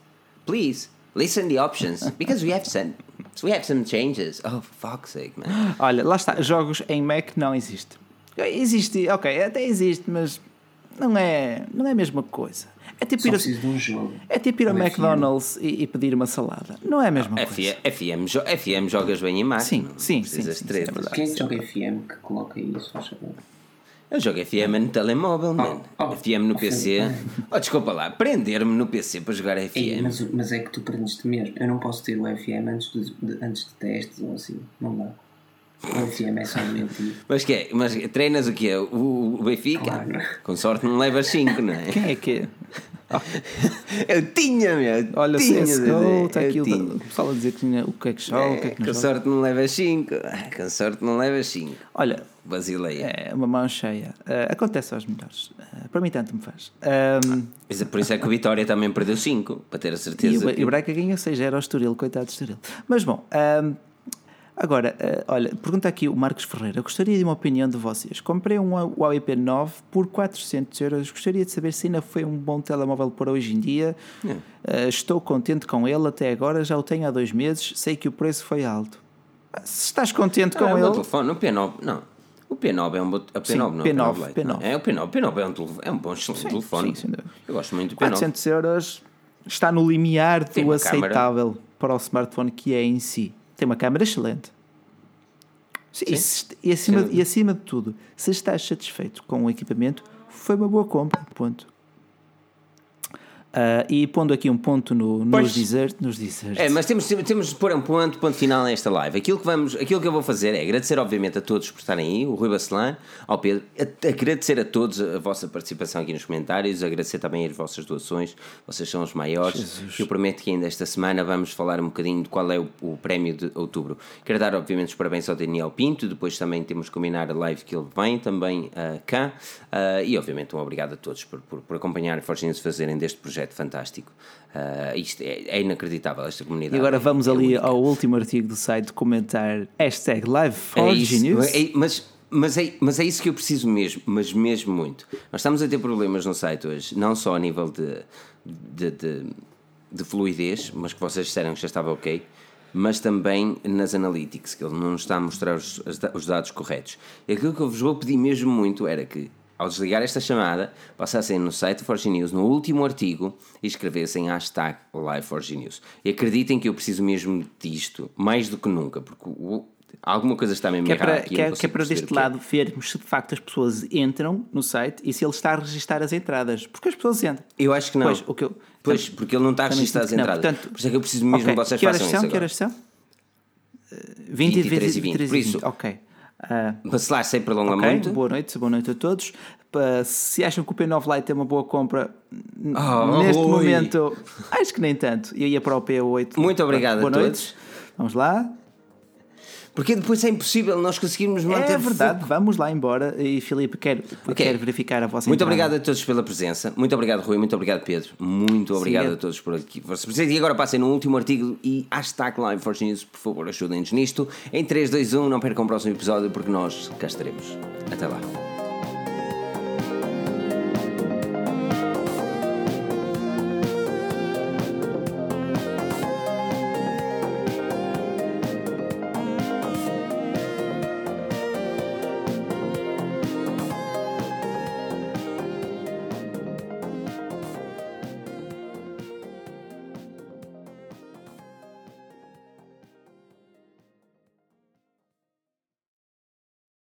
Please listen the options because we have some, we have some changes. Oh, fuck's sake, man. Olha, lá está, jogos em Mac não existe. Existe, ok, até existe, mas não é, não é a mesma coisa. É tipo ir, a, de um jogo. É tipo ir ao McDonald's e, e, pedir uma salada. Não é a mesma não, coisa. FM, FM jogas bem em máquina. Sim, sim, sim, sim, sim, é Quem é que joga FM que coloca isso? Faz favor. Eu jogo FM no telemóvel, oh, mano. Oh, FM no oh, PC. Oh, desculpa lá, prender-me no PC para jogar FM. Ei, mas, mas, é que tu prendeste mesmo. Eu não posso ter o FM antes de, de, antes de testes ou assim. Não dá. É só mentir. Mas que é? Mas treinas o quê? O, o Benfica? Claro. Com sorte não levas 5, não é? Quem é que é? eu tinha, meu. Olha, tinha, CSGO, está aqui tinha. o pessoal a dizer que tinha, o que é que joga, é, o que é que não Com joga. sorte não levas 5. Com sorte não levas 5. Olha, Basileia. É uma mão cheia. Uh, acontece aos melhores. Uh, para mim, tanto me faz. Um, ah, por isso é que o Vitória também perdeu 5, para ter a certeza. E o, que... o Braga ganhou 6, era o Estoril, coitado do Estoril. Mas bom, um, Agora, uh, olha, pergunta aqui o Marcos Ferreira. Gostaria de uma opinião de vocês. Comprei um Huawei P9 por 400 euros. Gostaria de saber se ainda foi um bom telemóvel para hoje em dia. Uh, estou contente com ele até agora. Já o tenho há dois meses. Sei que o preço foi alto. Se estás contente com ah, ele. O telefone, o P9, não. O P9 é um bom. A P9 sim, não, P9, P9, P9. É, o P9, o P9 é um, telefone, é um bom sim, telefone. Sim, Eu gosto muito do P9. 400 euros está no limiar do aceitável câmera. para o smartphone que é em si. Tem uma câmera excelente. Sim. E, se, e, acima, e acima de tudo, se estás satisfeito com o equipamento, foi uma boa compra. Ponto. Uh, e pondo aqui um ponto no, nos desertos. Nos desertos. É, mas temos, temos de pôr um ponto, ponto final nesta live. Aquilo que, vamos, aquilo que eu vou fazer é agradecer, obviamente, a todos por estarem aí, o Rui Bacelan, ao Pedro, agradecer a todos a vossa participação aqui nos comentários, agradecer também as vossas doações, vocês são os maiores. Jesus. Eu prometo que ainda esta semana vamos falar um bocadinho de qual é o, o, prémio de outubro. Quero dar, obviamente, os parabéns ao Daniel Pinto, depois também temos que combinar a live que ele vem também uh, cá, uh, e obviamente um obrigado a todos por, por, por acompanhar e fazerem deste projeto projeto fantástico. Uh, isto é, é, inacreditável, esta comunidade. E agora vamos é ali ao último artigo do site comentar hashtag live é É, mas, mas, é, mas é isso que eu preciso mesmo, mas mesmo muito. Nós estamos a ter problemas no site hoje, não só a nível de, de, de, de fluidez, mas que vocês disseram que já estava ok mas também nas analytics, que ele não está a mostrar os, os dados corretos. E aquilo que eu vos vou pedir mesmo muito era que ao desligar esta chamada, passassem no site Forge News, no último artigo, e escrevessem hashtag LiveForgeNews. E acreditem que eu preciso mesmo disto, mais do que nunca, porque o, alguma coisa está mesmo que é para, aqui. Que é, que é para deste lado vermos se de facto as pessoas entram no site e se ele está a registrar as entradas. Porque as pessoas entram. Eu acho que não. Pois, o que eu, pois porque ele não está a registrar as entradas. Portanto, Por isso é que eu preciso mesmo okay. que vocês que façam são? isso. Que horas são? 20 e 23 e 20. 20. Por isso, ok. Uh, Vacilar sem prolongamento. Okay. muito. Boa noite, boa noite a todos. Se acham que o P9 Lite é uma boa compra, oh, neste oi. momento, acho que nem tanto. Eu ia para o P8. Muito obrigado boa a noite. todos. Vamos lá. Porque depois é impossível nós conseguirmos manter. É verdade, foco. vamos lá embora. E Filipe, quero, okay. quero verificar a vossa Muito entrada. obrigado a todos pela presença. Muito obrigado, Rui. Muito obrigado, Pedro. Muito obrigado Sim, a todos por aqui. E agora passem no último artigo e hashtag Live for News, por favor, ajudem-nos nisto. Em 3, 2, 1, não percam o próximo episódio porque nós cá estaremos. Até lá.